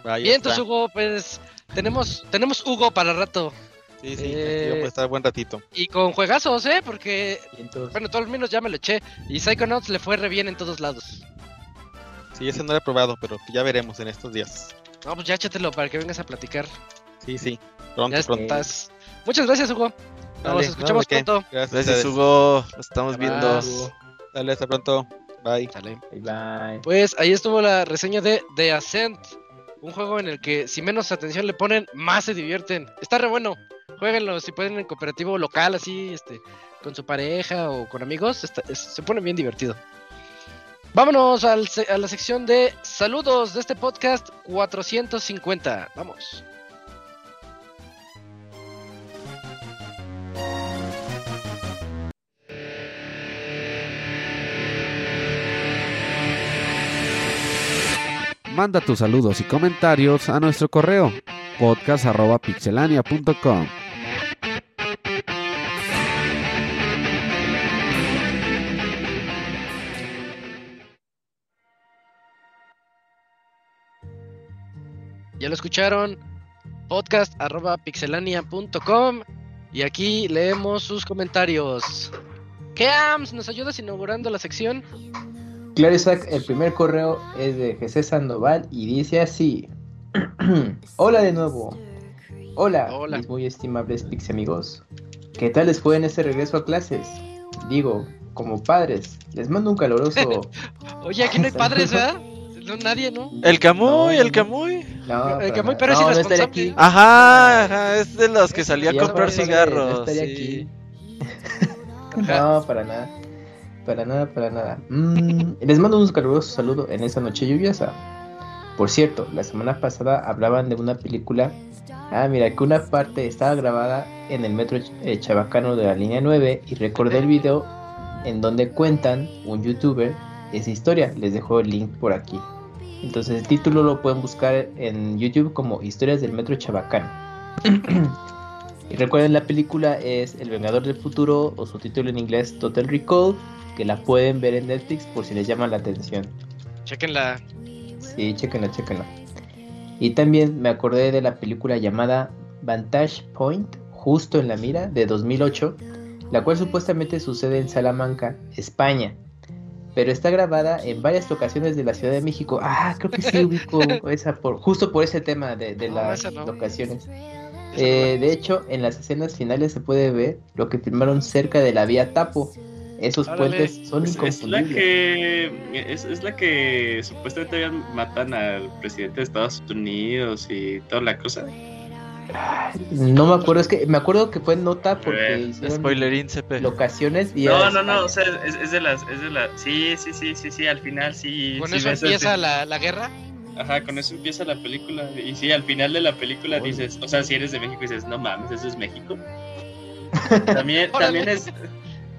Ahí Bien, entonces Hugo, pues tenemos, tenemos Hugo para rato. Sí, sí. Eh, estar buen ratito. Y con juegazos, ¿eh? Porque, entonces, bueno, todo el menos ya me lo eché. Y Psychonauts le fue re bien en todos lados. Sí, ese no lo he probado, pero ya veremos en estos días. No, pues ya échatelo para que vengas a platicar. Sí, sí. Pronto, ya pronto. estás. Muchas gracias, Hugo. Nos Dale, escuchamos pronto. Gracias. Hugo. Nos estamos Bye, viendo. bye. Dale, hasta pronto. Bye bye. Pues ahí estuvo la reseña de The Ascent. Un juego en el que si menos atención le ponen, más se divierten. Está re bueno. Jueguenlo si pueden en cooperativo local, así, este, con su pareja o con amigos. está- es- se pone bien divertido. Vámonos al a la sección de saludos de este podcast 450. Vamos. Manda tus saludos y comentarios a nuestro correo podcast.pixelania.com. Ya lo escucharon. Podcast arroba pixelania.com. Y aquí leemos sus comentarios. ¿Qué AMS? ¿Nos ayudas inaugurando la sección? Claro, Isaac, el primer correo es de José Sandoval y dice así. *clears throat* Hola de nuevo. Hola, Hola. mis muy estimables Pix amigos. ¿Qué tal les fue en este regreso a clases? Digo, como padres, les mando un caloroso... *laughs* Oye, aquí no hay padres, ¿verdad? No, nadie, ¿no? El Camuy, No, el. Camuy. No, El para que muy nada. pero es irresponsable. aquí. Ajá, ajá, es de los que salía a comprar cigarros. no estaría sí. aquí. *laughs* No, para nada. Para nada, para nada. Mm, les mando un caluroso saludo en esta noche lluviosa. Por cierto, la semana pasada hablaban de una película. Ah, mira, que una parte estaba grabada en el metro eh, chabacano de la línea 9 y recordé el video en donde cuentan un youtuber esa historia. Les dejo el link por aquí. Entonces el título lo pueden buscar en YouTube como Historias del Metro Chabacano. *clears throat* y recuerden la película es El Vengador del Futuro o su título en inglés Total Recall, que la pueden ver en Netflix por si les llama la atención. Chequenla. Sí, chéquenla, chéquenla. Y también me acordé de la película llamada Vantage Point, justo en la mira, de 2008, la cual supuestamente sucede en Salamanca, España. Pero está grabada en varias locaciones de la Ciudad de México. Ah, creo que sí *laughs* ubico esa por, justo por ese tema de, de No, las no. locaciones. Eh, de hecho, en las escenas finales se puede ver lo que filmaron cerca de la vía Tapo. Esos puentes son Es, es la inconfundibles. que es, es la que supuestamente matan al presidente de Estados Unidos y toda la cosa. No me acuerdo, es que me acuerdo que fue nota porque Eh, hicieron Spoilerín CP. locaciones y No, no, no, o sea, es, es de las, es de la, sí, sí, sí, sí, sí, al final sí. Con sí eso empieza el- la, la guerra. Ajá, con eso empieza la película. Y sí, al final de la película dices, o sea, si eres de México dices, no mames, eso es México. *laughs* También, también es,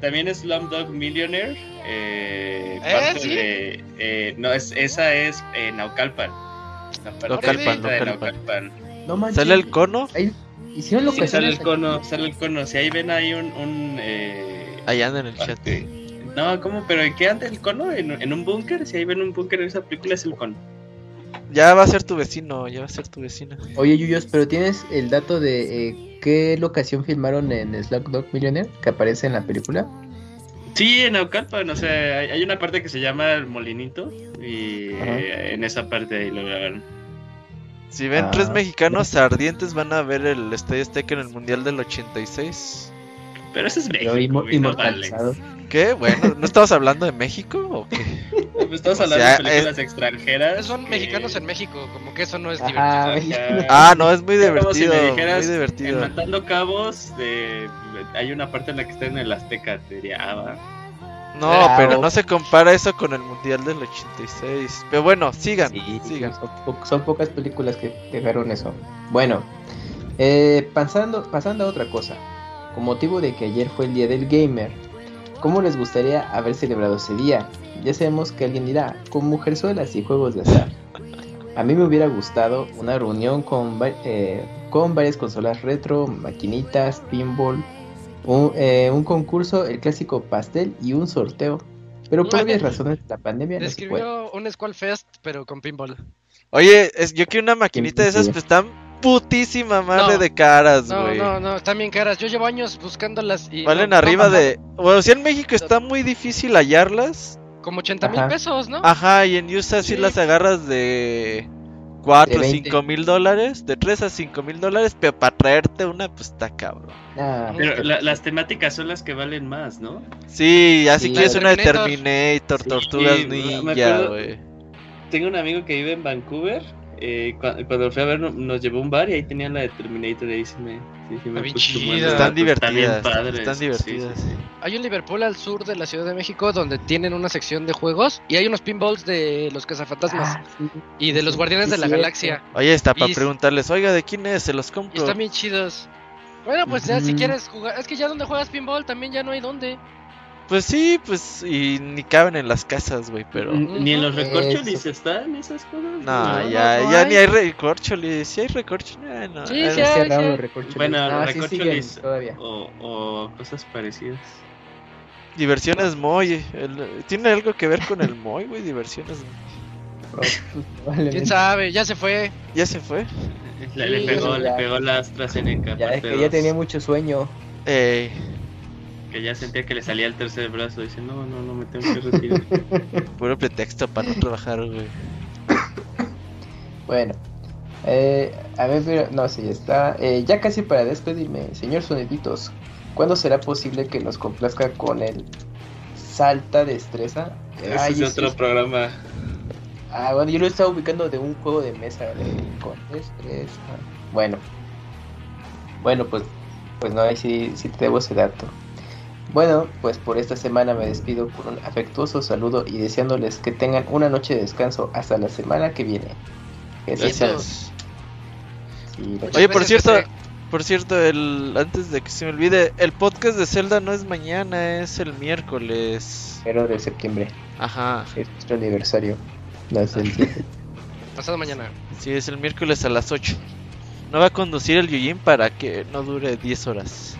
también es Slumdog Millionaire. Eh, ¿Eh? parte ¿Sí? de, eh, no, es, esa es eh, Naucalpan. La parte Localpan, de localpan. Localpan. No manches. ¿Sale el cono? Ahí hicieron Sí, locaciones. sale el cono, sale el cono. Si ahí ven ahí un... un eh, Ahí anda en el chat. No, ¿cómo? ¿Pero en qué anda el cono? ¿En, en un búnker? Si ahí ven un búnker en esa película es el cono. Ya va a ser tu vecino, ya va a ser tu vecino. Oye, Yuyos, pero tienes el dato de eh, qué locación filmaron en Slumdog Millionaire que aparece en la película. Sí, en Naucalpan, o sea, hay, una parte que se llama el Molinito y Ajá. eh, en esa parte ahí lo grabaron. Si ven Ah, tres mexicanos ardientes van a ver el Estadio Azteca en el Mundial del 86. Pero eso es México, güey, no vale. ¿Qué? Bueno, ¿no estamos hablando de México o qué? *laughs* Estamos O hablando sea, de películas extranjeras. Son que- mexicanos en México, como que eso no es Ajá, divertido. *laughs* Ah, no, es muy si divertido, me dijeras, muy En divertido. Matando Cabos, de- hay una parte en la que está en el Azteca, te diría, ah, va. No, pero no se compara eso con el Mundial del 86. Pero bueno, sigan, Sí, sigan. Son, po- son pocas películas que dejaron eso. Bueno, eh, pasando, pasando a otra cosa. Con motivo de que ayer fue el día del gamer, ¿cómo les gustaría haber celebrado ese día? Ya sabemos que alguien dirá, con mujerzuelas y juegos de azar. A mí me hubiera gustado una reunión con, eh, con varias consolas retro, maquinitas, pinball, un, eh, un concurso, el clásico pastel y un sorteo. Pero por obvias razones de la pandemia no se puede. Describió un Squall Fest, pero con pinball. Oye, es- yo quiero una maquinita de esas, Sí. pues están putísima madre No. de caras, No, güey. no, no, están bien caras. Yo llevo años buscándolas y. Valen no- arriba no, de... Bueno, si en México está muy difícil hallarlas. Como 80 mil pesos, ¿no? Ajá, y en USA sí, Sí. las agarras de 4 De o 20. 5 mil dólares, de 3 a 5 mil dólares, pero para traerte una, pues está cabrón. Ah, Pero la- las temáticas son las que valen más, ¿no? Sí, ya si Sí. quieres una de Terminator. Terminator, Sí, Tortugas Ninja, güey. Tengo un amigo que vive en Vancouver. Eh, cua- cuando fui a ver, no- nos llevó a un bar y ahí tenían la de Terminator. Y ahí sí me, sí, sí me chida. Están divertidas, padres, están divertidas. sí, sí. Hay un Liverpool al sur de la Ciudad de México donde tienen una sección de juegos y hay unos pinballs de los cazafantasmas ah, y de los sí, guardianes sí, de la galaxia. Oye, está para Y- preguntarles, oiga, ¿de quién es? Se los Y compro. están bien chidos. Bueno, pues ya si quieres jugar. Es que ya donde juegas pinball también ya no hay dónde. Pues sí, pues, y ni caben en las casas, güey, pero... Ni en los Eso. recorcholis están esas cosas. No, No, ya, no ya hay. ni hay recorcholis. Si hay recorcholis, eh, no. Sí, eh, sí hay, sí. los recorcholis. Bueno, Ah, recorcholis. todavía. O, o cosas parecidas. Diversiones Moy. el- Tiene algo que ver con el Moy, güey, diversiones. Pues, probablemente. Quién sabe, ya se fue. Ya se fue. Le, Sí, le pegó, le pegó la AstraZeneca. Ya es que ya tenía mucho sueño. Eh, Que ya sentía que le salía el tercer brazo. Dice, no, no, no, me tengo que retirar. *laughs* puro pretexto para no trabajar, güey. Bueno, eh, a ver, pero- no, sí, ya está. Eh, ya casi para despedirme, señor Soneditos, ¿cuándo será posible que nos complazca con el Salta Destreza? Ese Ay, es sí, otro sí. programa. Ah, bueno, yo lo estaba ubicando de un juego de mesa de, con destreza. Bueno, bueno, pues, pues no, ahí sí, sí te debo ese dato. Bueno, pues por esta semana me despido por un afectuoso saludo y deseándoles que tengan una noche de descanso hasta la semana que viene. Gracias. Sí, Oye, por cierto, que por cierto, el antes de que se me olvide, el podcast de Zelda no es mañana, es el miércoles. Primero de septiembre, Ajá. es nuestro aniversario. No es el 7. *laughs* Pasado mañana. Sí, es el miércoles a las 8. No va a conducir el Yujin para que no dure 10 horas.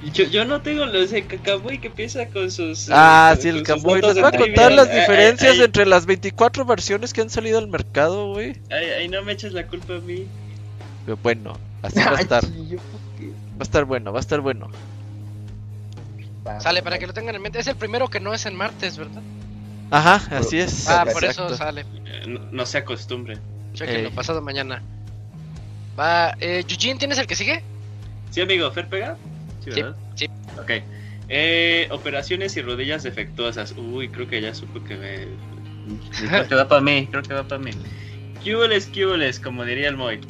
Y Yo, yo no tengo los de Cacaboy que empieza con sus. eh, Ah, con- sí, el Camboy. Nos va a contar las Ay, ay, diferencias ay, entre las 24 versiones que han salido al mercado, güey. ay, ay, no me eches la culpa a mí. Pero bueno, así va a estar. Va a estar bueno, va a estar bueno. Va, Sale para que lo tengan en mente. Es el primero que no es en martes, ¿verdad? Ajá, así es. Ah, por exacto. eso sale. Eh, No, no se acostumbren. Chequenlo, Ey. pasado mañana. Va, eh, Eugene, ¿tienes el que sigue? ¿Sí, amigo? ¿Fer pega? Sí, Sí, ¿verdad? sí. Ok. Eh, operaciones y rodillas defectuosas. Uy, creo que ya supo que me. Creo que va para mí, creo que va para mí. Cuboles, cuboles, como diría el Moy.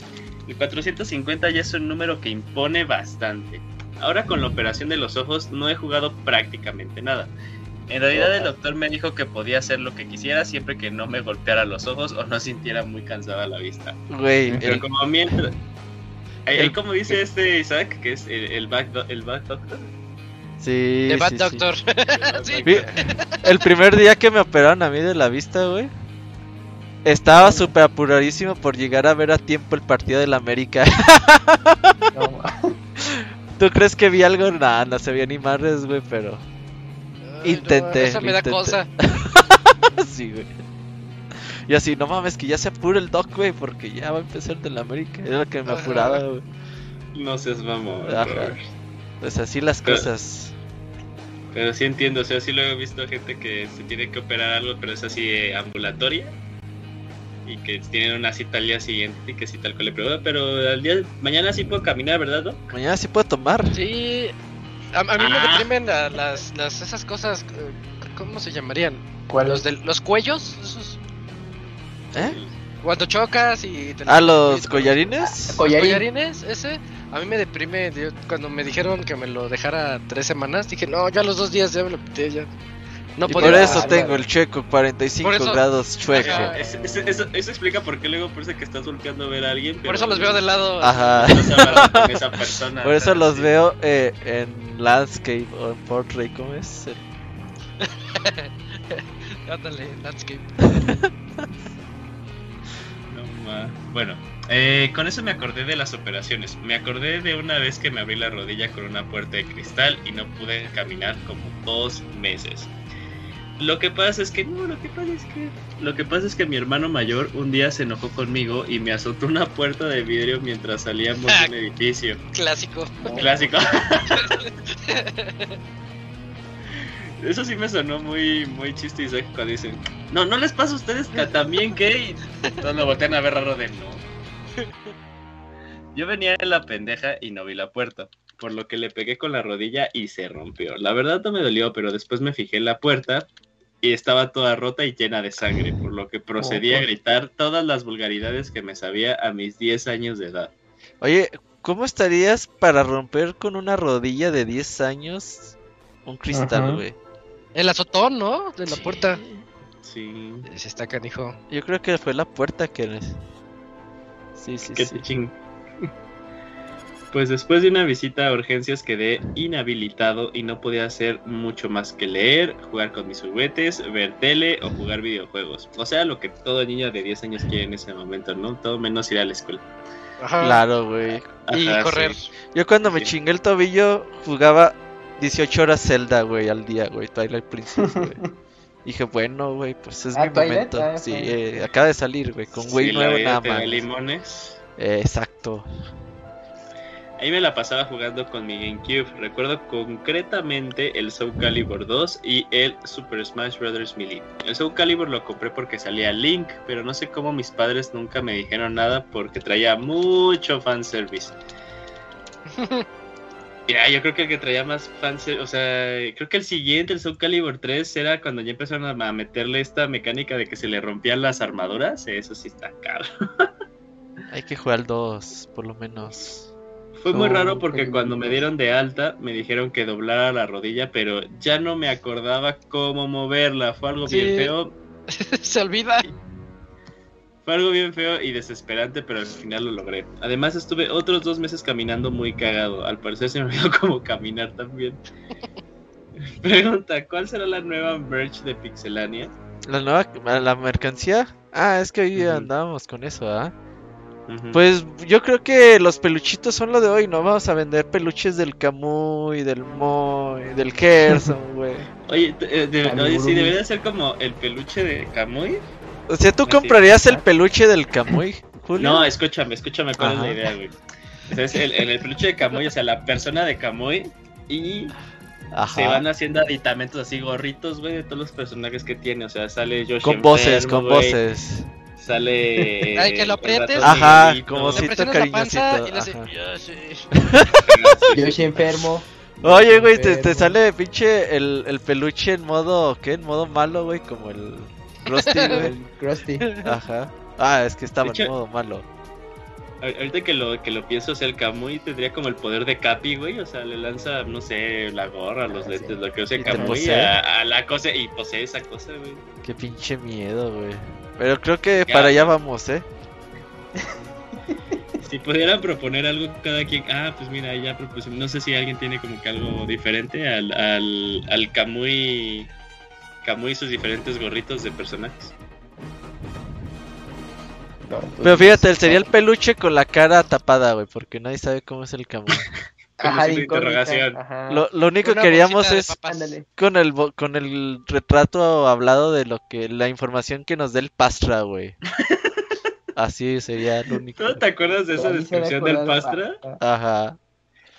El 450 ya es un número que impone bastante. Ahora con la operación de los ojos no he jugado prácticamente nada. En realidad el doctor me dijo que podía hacer lo que quisiera siempre que no me golpeara los ojos o no sintiera muy cansada la vista. Güey, Pero el- como mientras... El- como dice este Isaac, que es el, el back, do- el back doctor. sí, The Bad sí. Doctor. *laughs* *laughs* Sí. El primer día que me operaron a mí de la vista, güey. Estaba súper apuradísimo por llegar a ver a tiempo el partido del América. *laughs* No, ¿Tú crees que vi algo? Nah, no se vio ni madres, güey, pero. Ay, no, Intenté, Esa me da intenté. cosa. sí, güey. Y así, no mames, que ya se apure el doc, güey, porque ya va a empezar el del América. Era lo que me apuraba, güey. No seas mamón. Pues así las Pero- cosas. Pero sí entiendo, o sea, sí luego he visto gente que se tiene que operar algo, pero es así eh, ambulatoria. Y que tienen una cita al día siguiente y que sí tal cual le pregunto, pero al día mañana sí puedo caminar, ¿verdad? No? Mañana sí puedo tomar. Sí. A, a mí me Ah. deprimen la- las, las, esas cosas. eh, ¿Cómo se llamarían? ¿Cuál Los, del, los cuellos. Esos, ¿Eh? cuando chocas y. te Ah, los y- collarines. Collarín. collarines, ese. A mí me deprime. yo- cuando me dijeron que me lo dejara tres semanas, dije, no, ya los dos días ya me lo quité. Ya. No y podía por eso tengo el checo 45 Por eso- grados chueco. Ajá. Es- es- eso, eso explica por qué luego parece que estás volteando a ver a alguien. Por eso los veo de lado. Ajá. Con esa persona. Por eso los sí. veo eh, en landscape o en portrait, ¿cómo es? *laughs* Ándale, landscape. *laughs* Bueno, eh, con eso me acordé de las operaciones. Me acordé de una vez que me abrí la rodilla con una puerta de cristal y no pude caminar como dos meses. Lo que pasa es que no, lo que pasa es que lo que pasa es que mi hermano mayor un día se enojó conmigo y me azotó una puerta de vidrio mientras salíamos de un *laughs* edificio. Clásico. Clásico. *laughs* Eso sí me sonó muy, muy chiste y cuando dicen, no, no les pasa a ustedes que también que todos lo voltean a ver raro de no. Yo venía en la pendeja y no vi la puerta, por lo que le pegué con la rodilla y se rompió. La verdad no me dolió, pero después me fijé en la puerta y estaba toda rota y llena de sangre, por lo que procedí a gritar todas las vulgaridades que me sabía a mis 10 años de edad. Oye, ¿cómo estarías para romper con una rodilla de 10 años un cristal, güey? El azotón, ¿no? De la Sí. puerta. Sí, Sí, está canijo. Yo creo que fue la puerta que... Sí, sí, que sí. te ching. *laughs* Pues después de una visita a urgencias quedé inhabilitado y no podía hacer mucho más que leer, jugar con mis juguetes, ver tele o jugar videojuegos. O sea, lo que todo niño de 10 años quiere en ese momento, ¿no? Todo menos ir a la escuela. Ajá. Claro, güey. Y correr. sí. Yo cuando me Sí. chingué el tobillo jugaba 18 horas Zelda, güey, al día, güey, Twilight Princess, güey. *laughs* Dije, bueno, güey, pues es Ah, mi Twilight, momento. ah, sí, eh, acaba de salir, güey, con güey Sí, la nuevo vida nada más. limones. Eh, exacto. Ahí me la pasaba jugando con mi GameCube. Recuerdo concretamente el Soul Calibur 2 y el Super Smash Bros. Melee. El Soul Calibur lo compré porque salía Link, pero no sé cómo mis padres nunca me dijeron nada porque traía mucho fanservice. *laughs* Ya, yo creo que el que traía más fanservice, o sea, creo que el siguiente, el Soul Calibur 3, era cuando ya empezaron a meterle esta mecánica de que se le rompían las armaduras. Eso sí está caro. *laughs* Hay que jugar dos, por lo menos. Fue muy raro porque cuando me dieron de alta me dijeron que doblara la rodilla, pero ya no me acordaba cómo moverla. Fue algo bien feo. *laughs* Se olvida. Fue algo bien feo y desesperante, pero al final lo logré. Además estuve otros dos meses caminando muy cagado. Al parecer se me olvidó *laughs* cómo caminar también. *laughs* Pregunta, ¿cuál será la nueva merch de Pixelania? La nueva, la mercancía. Ah, es que hoy andábamos con eso, ¿ah? Pues yo creo que los peluchitos son lo de hoy, ¿no? Vamos a vender peluches del Camuy, del Moy, del Gerson, *laughs* güey. Oye, te- eh, de- Amigurumi. oye, sí, debería ser como el peluche de Kamui. O sea, ¿tú comprarías el peluche del Camuy, Julio? No, escúchame, escúchame cuál es la idea, güey. Entonces, el, en el peluche de Camuy, o sea, la persona de Camuy y Ajá. se van haciendo aditamentos así, gorritos, güey, de todos los personajes que tiene. O sea, sale Yoshi Con voces, con güey, voces. Sale. *laughs* Ay, que lo aprietes. Ajá, como si- cariñosito, y le hace. ajá. "Ya, sí". Yo soy enfermo. Oye, güey, te, te sale pinche el, el peluche en modo, ¿qué? En modo malo, güey, como el Rusty, *laughs* güey. El Krusty. Ajá. Ah, es que estaba hecho- en modo malo. Ahor- Ahorita que lo, que lo pienso, o sea, el Kamui tendría como el poder de Capi, güey. O sea, le lanza, no sé, la gorra, los Ah, lentes, sí. lo que te Kamui a, a la cosa y posee esa cosa, güey. Qué pinche miedo, güey. Pero creo que Ya. para allá vamos, ¿eh? Si pudieran proponer algo cada quien, ah, pues mira, ya propuse, no sé si alguien tiene como que algo diferente al, al, al Kamui, Kamui y sus diferentes gorritos de personajes. No, pues, Pero fíjate, sería el peluche con la cara tapada, güey, porque nadie sabe cómo es el Camuy. *laughs* Ajá, interrogación. ajá. Lo, lo único Una que queríamos es con el bo- con el retrato hablado de lo que la información que nos dé el Pastra, güey. *laughs* Así sería lo único. ¿No te acuerdas de esa descripción del pastra? Ajá.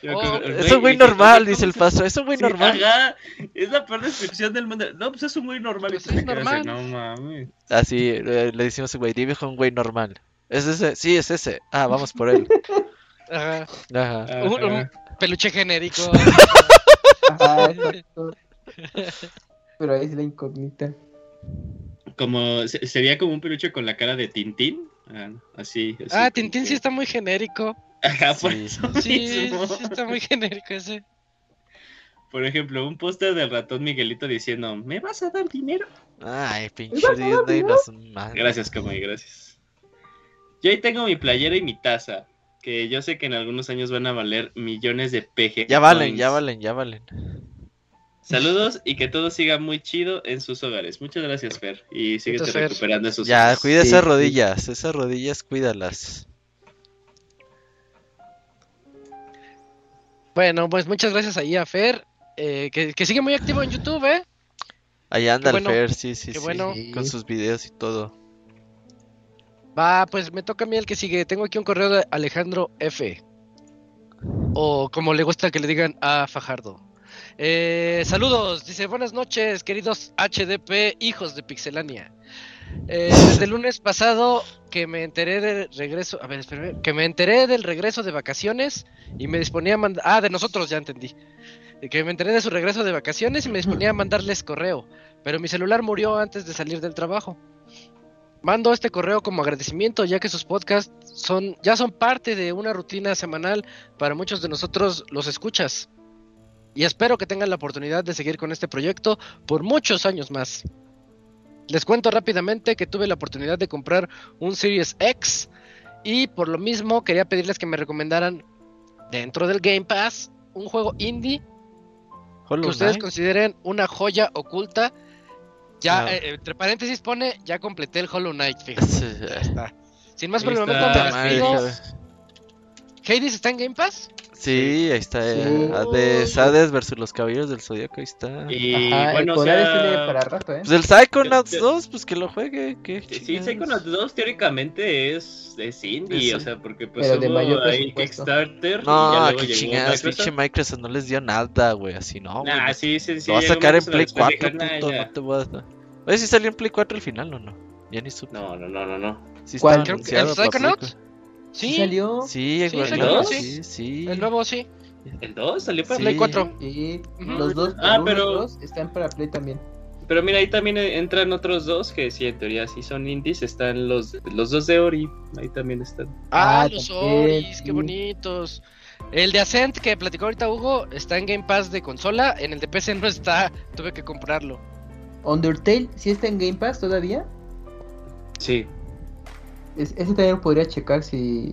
Oh, Es un güey normal, ¿cómo dice el Pastra. Es un güey Sí, normal. Ajá, es la peor descripción del mundo. No, pues es un güey normal. Pues es normal. de, No mames. Así eh, le decimos, güey, dime un güey normal. ¿Es ese? Sí, es ese. Ah, vamos por él. *laughs* Ajá. Ajá. Ajá. Un, un peluche genérico. *laughs* Ajá. Pero ahí es la incógnita. Como, se- sería como un peluche con la cara de Tintín. Ah, así, así ah, Tintín sí está muy genérico. Ajá, por Sí. eso *laughs* Sí, mismo. sí está muy genérico ese. Por ejemplo, un póster del ratón Miguelito diciendo, ¿me vas a dar dinero? Ay, pinche Disney, no. Gracias, Kamui, gracias. Yo ahí tengo mi playera y mi taza, que yo sé que en algunos años van a valer millones de PG. Ya valen, coins. ya valen, ya valen. Saludos y que todo siga muy chido en sus hogares. Muchas gracias, Fer. Y síguete recuperando esos Ya, cuida Sí, esas sí. rodillas, esas rodillas, cuídalas. Bueno, pues muchas gracias ahí a Fer, eh, que, que sigue muy activo en YouTube, ¿eh? Ahí anda el Fer, sí, sí, sí. bueno. Con sus videos y todo. Va, pues me toca a mí el que sigue. Tengo aquí un correo de Alejandro F. O como le gusta que le digan a Fajardo. Eh, saludos, dice buenas noches, queridos HDP, hijos de Pixelania. Eh, *laughs* desde el lunes pasado que me enteré del regreso, a ver, espérame, que me enteré del regreso de vacaciones y me disponía a mandar, ah, de nosotros ya entendí, que me enteré de su regreso de vacaciones y me disponía a mandarles correo, pero mi celular murió antes de salir del trabajo. Mando este correo como agradecimiento ya que sus podcasts son ya son parte de una rutina semanal para muchos de nosotros los escuchas. Y espero que tengan la oportunidad de seguir con este proyecto por muchos años más. Les cuento rápidamente que tuve la oportunidad de comprar un Series X y por lo mismo quería pedirles que me recomendaran dentro del Game Pass un juego indie que ustedes Knight. consideren una joya oculta. Ya, Ah. eh, entre paréntesis pone, ya completé el Hollow Knight, fíjate. Sí, Ya está. Sin más por el momento me despido. Hades está en Game Pass. Sí, ahí está. Sí. eh, Hades, Hades versus los caballeros del Zodíaco, ahí está. Y Ajá, bueno, el o sea, tiene para rato, ¿eh? Pues el Psychonauts Yo- 2, pues que lo juegue. ¿qué Sí? Psychonauts 2 teóricamente es, es indie, Es- o sea, porque pues Pero de mayor ahí. Kickstarter y ya No, qué chingadas, Microsoft. pinche Microsoft no les dio nada, güey, así no. Nah, sí, sí, sí. lo va a sacar en Play después 4, dijo, "Nah, puto, ya". no te voy a... Oye, si salió en Play 4 al final o no? Ya ni supe. No, no, no, no, no. Sí ¿Cuál? que el Psychonauts. 4. Sí, salió? Sí, Sí, güey, Psychonauts, sí, sí. sí. el nuevo sí. ¿El 2 salió para Sí. Play 4. Y los dos, Ah, el pero- dos están para Play también. Pero mira, ahí también entran otros dos que sí, en teoría sí son indies. Están los, los dos de Ori, ahí también están. Ah, Ah, los también, Oris, sí. qué bonitos. El de Ascent que platicó ahorita Hugo está en Game Pass de consola. En el de PC no está. Tuve que comprarlo. Undertale, ¿sí está en Game Pass todavía? Sí. Es- ese también lo podría checar si,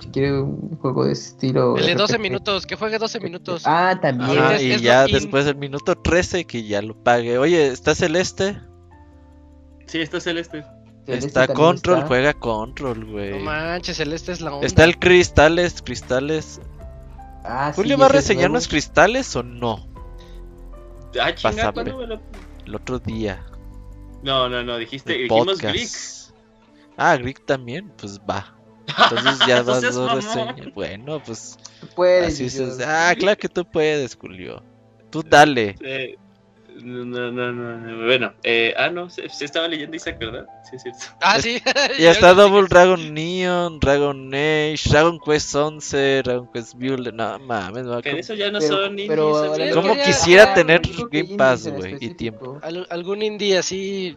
si quiere un juego de ese estilo. El de 12 RPG. minutos, que juegue 12 minutos. Ah, también. Ajá, es- y es ya después del minuto 13 que ya lo pague. Oye, ¿está Celeste? Sí, está Celeste. Celeste está Control, está. juega Control, güey. No manches, Celeste es la onda. Está el Cristales, Cristales. Ah, sí, ¿Julio va a ese es reseñar nuevo. los cristales o no? Ah, chinga, Pásame. ¿cuándo me lo- El otro día. No, no, no, dijiste, el dijimos podcast. Ah, Greek también, pues va. Entonces ya No vas seas dos reseñas. Bueno, pues Puedes, así es. Dios. Ah, claro que tú puedes, Julio. Tú dale. Eh, no, no, no, no, bueno, eh, ah, no, se, se estaba leyendo Isaac, ¿verdad? Sí, es cierto. Ah, sí. *laughs* Ya está Double Dragon Neon, Dragon Age, Dragon Quest 11, Dragon Quest Build. No mames, a Pero eso ya no Pero- son indies. pero amigo. ahora- ¿Cómo quería- quisiera ah, tener Game Pass, güey? Y tiempo. Al- algún indie así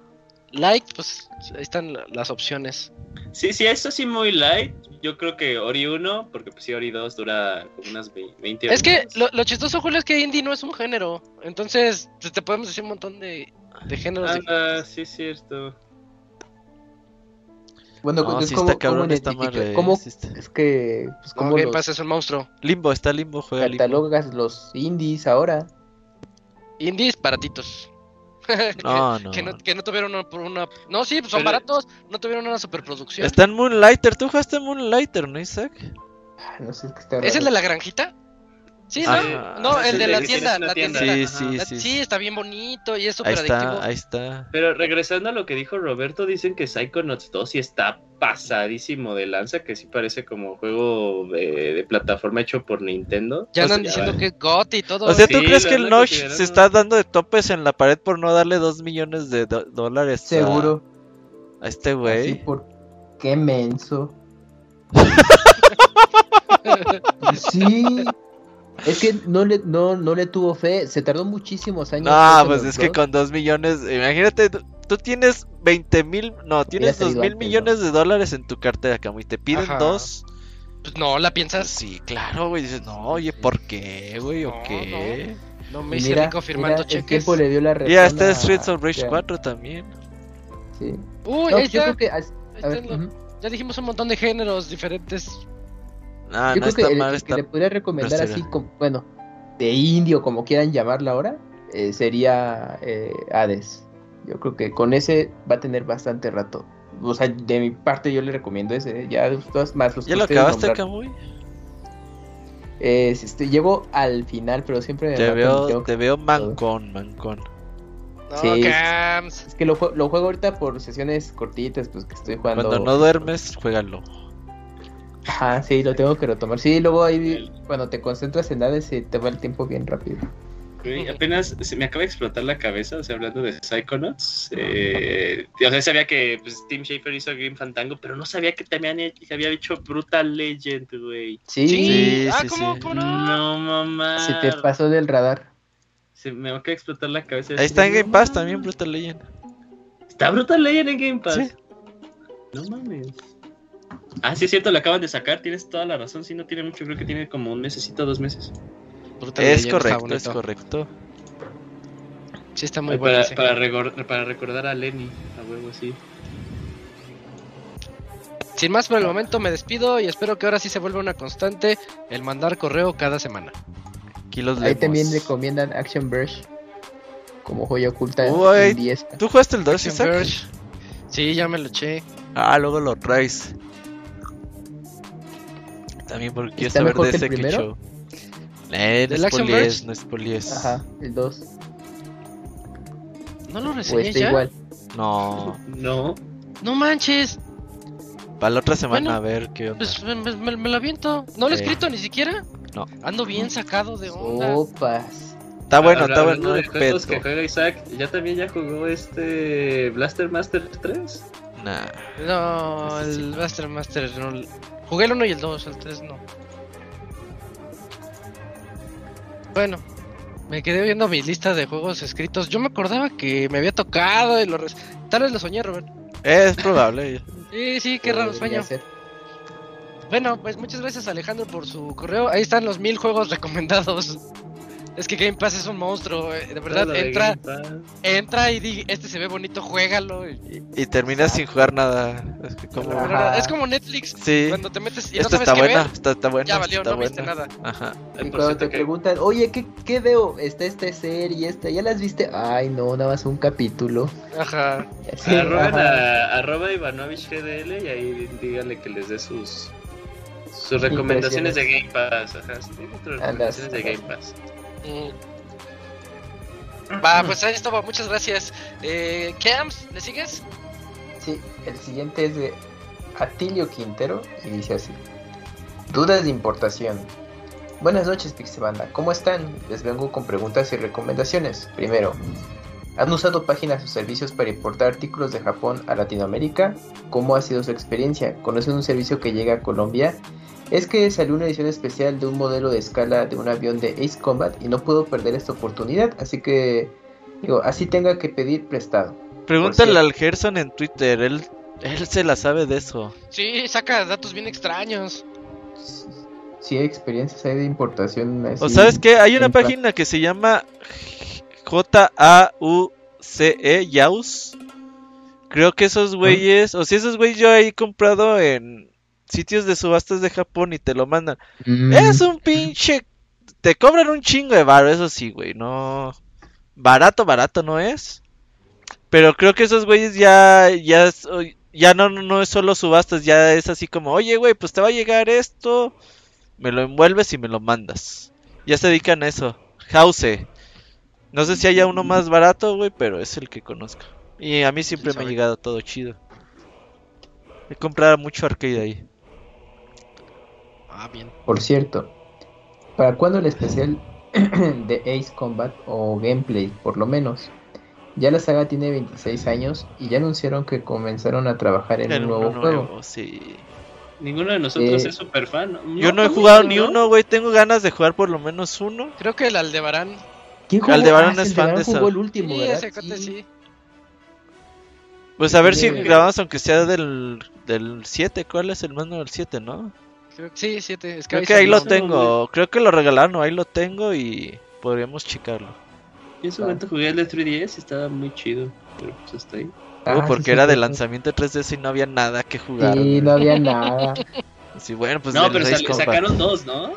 light, pues ahí están la- las opciones. Sí, sí, eso sí muy light. Yo creo que Ori 1, porque pues sí, Ori 2 dura como unas ve- 20 horas. Es que lo, lo chistoso, Julio, es que indie no es un género. Entonces, te podemos decir un montón de, de géneros. Ah, sí, es cierto. Bueno, No, entonces, sí ¿cómo, está cabrón cómo esta identifica- madre. cómo- está- es que, pues, No, ¿cómo Game los Pass es un monstruo. Limbo, está Limbo, juega Limbo. catalogas los indies ahora? Indies baratitos. *laughs* No, no. que, no, que no tuvieron una, por una... No, sí, pues son Pero- baratos, no tuvieron una superproducción. Está en Moonlighter. ¿Tú jugaste Moonlighter, no, Isaac? Ah, No sé, es que está ¿Es el de la granjita? Sí, ¿no? Es el de la sí, tienda. la tienda. Sí, Ajá. sí, sí. sí, está bien bonito y es Ahí súper adictivo. está, ahí está. Pero regresando a lo que dijo Roberto, dicen que Psychonauts 2 sí está pasadísimo de lanza, que sí parece como juego de, de plataforma hecho por Nintendo. Ya O sea, andan diciendo que es GOT y todo. O sea, ¿tú Sí, crees que el Nosh se está dando de topes en la pared por no darle dos millones de dólares a- Seguro. a, este güey? por... Qué menso. *laughs* sí. Es que no le, no, no le tuvo fe. Se tardó muchísimos años. No, pues es que 2. con dos millones, imagínate, tú, tienes 20 mil, no, tienes salido dos mil antes, millones de dólares en tu cartera, Camu, y te piden Ajá. dos. Pues no, la piensas. sí, claro, güey, dices, no, oye, ¿por qué, güey, o qué? No me hice mira, rico firmando mira, el cheques. tiempo le dio la razón. Ya está a- Streets of Rage ya, 4 también. Sí. Uy, ahí está. que. Ahí lo- ujú. Ya dijimos un montón de géneros diferentes. Ah, Yo no creo que está el, mal, el está... que le podría recomendar así, como, bueno, de indio, como quieran llamarla ahora, eh, sería eh, Hades. Yo creo que con ese va a tener bastante rato. O sea, de mi parte yo le recomiendo ese. Ya todas más los que ¿Ya lo ustedes acabaste. Camuy? Eh, este, llego al final, pero siempre me Te veo, que- te veo mancón, mancón. No, Sí. Cams. Es que lo, lo juego ahorita por sesiones cortitas, pues que estoy jugando. Cuando no duermes, juégalo. Ajá, sí, lo tengo que retomar. Sí, luego ahí cuando te concentras en Hades se te va el tiempo bien rápido. Güey, apenas se me acaba de explotar la cabeza, o sea, hablando de Psychonauts. Eh, o sea, sabía que pues, Tim Schafer hizo Grim Fantango, pero no sabía que también he- que había hecho Brutal Legend, güey. Sí, Sí, ah, sí, ¿cómo, sí. cómo no? No, mamá. se te pasó del radar. Se me acaba de explotar la cabeza. Ahí está en Game Pass también, Brutal Legend. ¿Está Brutal Legend en Game Pass? Sí. No mames. Ah, sí es cierto, lo acaban de sacar, tienes toda la razón. Sí, no tiene mucho, creo que tiene como un mesecito, dos meses. Es correcto, es correcto. Sí, está muy bueno. para, para, recor- para recordar a Lenny, a huevo, sí. Sin más por el momento me despido y espero que ahora sí se vuelva una constante el mandar correo cada semana. Aquí los Ahí leemos. también recomiendan Action Verge como joya oculta Uy, en 10. ¿Tú jugaste el 2, Action? Verge. Sí, ya me lo eché. Ah, luego lo traes. También porque quiero ¿Está saber de que primero? show. Eh, no ¿Del es Action polies, Verge? no es polies. Ajá, el 2. ¿No lo O reseñé ya? igual. No, No, No manches. para la otra semana Bueno, a ver qué onda. Pues me, me- me- me lo aviento. ¿No lo he escrito ni siquiera? No. Ando bien sacado de onda. Opas. Está bueno, está bueno, de no juegos que juega Isaac, ¿ya también ya jugó este Blaster Master 3? Nah. No, el Master Master no. Jugué el 1 y el 2, el 3 no. Bueno, me quedé viendo mi lista de juegos escritos. Yo me acordaba que me había tocado y lo res- Tal vez lo soñé, Robert. Es probable. *laughs* Sí, sí, qué raro Podría sueño. ser. Bueno, pues muchas gracias Alejandro por su correo. Ahí están los mil juegos recomendados. Es que Game Pass es un monstruo, eh, de verdad. Entra, entra y di, este se ve bonito, juégalo. y- Y terminas sin jugar nada. Es que como... Ajá. Es como Netflix. Sí. Cuando te metes y no Esto sabes está qué buena, ver, está, está buena. ya valió, está no viste nada. Ajá. Y cuando te que- preguntan, oye, ¿qué, ¿qué veo? Está esta serie y esta, ¿ya las viste? Ay, no, nada más un capítulo. Ajá. Y así, Arroben ajá. a arroba Ivanovich GDL y ahí díganle que les dé sus sus recomendaciones de Game Pass. Ajá, sí, recomendaciones de. Game Pass. Mm. Va, pues ahí estuvo, muchas gracias. Eh, ¿le sigues? Sí, el siguiente es de Atilio Quintero y dice así. Dudas de importación. Buenas noches, Pixebanda. ¿Cómo están? Les vengo con preguntas y recomendaciones. Primero, ¿han usado páginas o servicios para importar artículos de Japón a Latinoamérica? ¿Cómo ha sido su experiencia? ¿Conocen un servicio que llega a Colombia? Es que salió una edición especial de un modelo de escala de un avión de Ace Combat y no puedo perder esta oportunidad, así que digo, así tenga que pedir prestado. Pregúntale al Gerson en Twitter, él, él se la sabe de eso. Sí, saca datos bien extraños. Sí, hay experiencias hay de importación. Así, ¿O sabes qué? Hay una página que se llama J-A-U-C-E, Yaus. Creo que esos güeyes, o si esos güeyes yo he comprado en sitios de subastas de Japón y te lo mandan. Mm, Es un pinche... Te cobran un chingo de baro, eso sí, güey, no... Barato, barato no es. Pero creo que esos güeyes ya, ya, es- ya no, no es solo subastas, ya es así como, oye, güey, pues te va a llegar esto, me lo envuelves y me lo mandas. Ya se dedican a eso. House. No sé si haya uno más barato, güey, pero es el que conozco. Y a mí siempre me ha llegado todo chido. He comprado mucho arcade ahí. Ah, bien. Por cierto, ¿para cuándo el especial *clears throat* de Ace Combat o gameplay, por lo menos? Ya la saga tiene 26 años y ya anunciaron que comenzaron a trabajar en En un nuevo juego. nuevo, sí. Ninguno de nosotros Eh, es super fan. Yo no he ¿cómo jugado ni uno, güey. Tengo ganas de jugar por lo menos uno. Creo que el Aldebarán. ¿Quién jugó? Aldebarán Ah, es fan Aldebarán de esa. jugó el último, Sí, ¿verdad? ese cuate sí. Pues a ver si grabamos aunque sea del, del 7. ¿Cuál es el mando del 7, no? Creo que sí, siete. Es Creo ahí que ahí lo tengo. Creo que lo regalaron. Ahí lo tengo y podríamos checarlo. Yo en su momento jugué el de 3DS y estaba muy chido. Pero pues hasta ahí. Ah, sí, porque sí, era de lanzamiento de 3DS y no había nada que jugar. Sí, no había nada. *laughs* Sí, bueno, pues no, pero sal- Combat. sacaron dos, ¿no?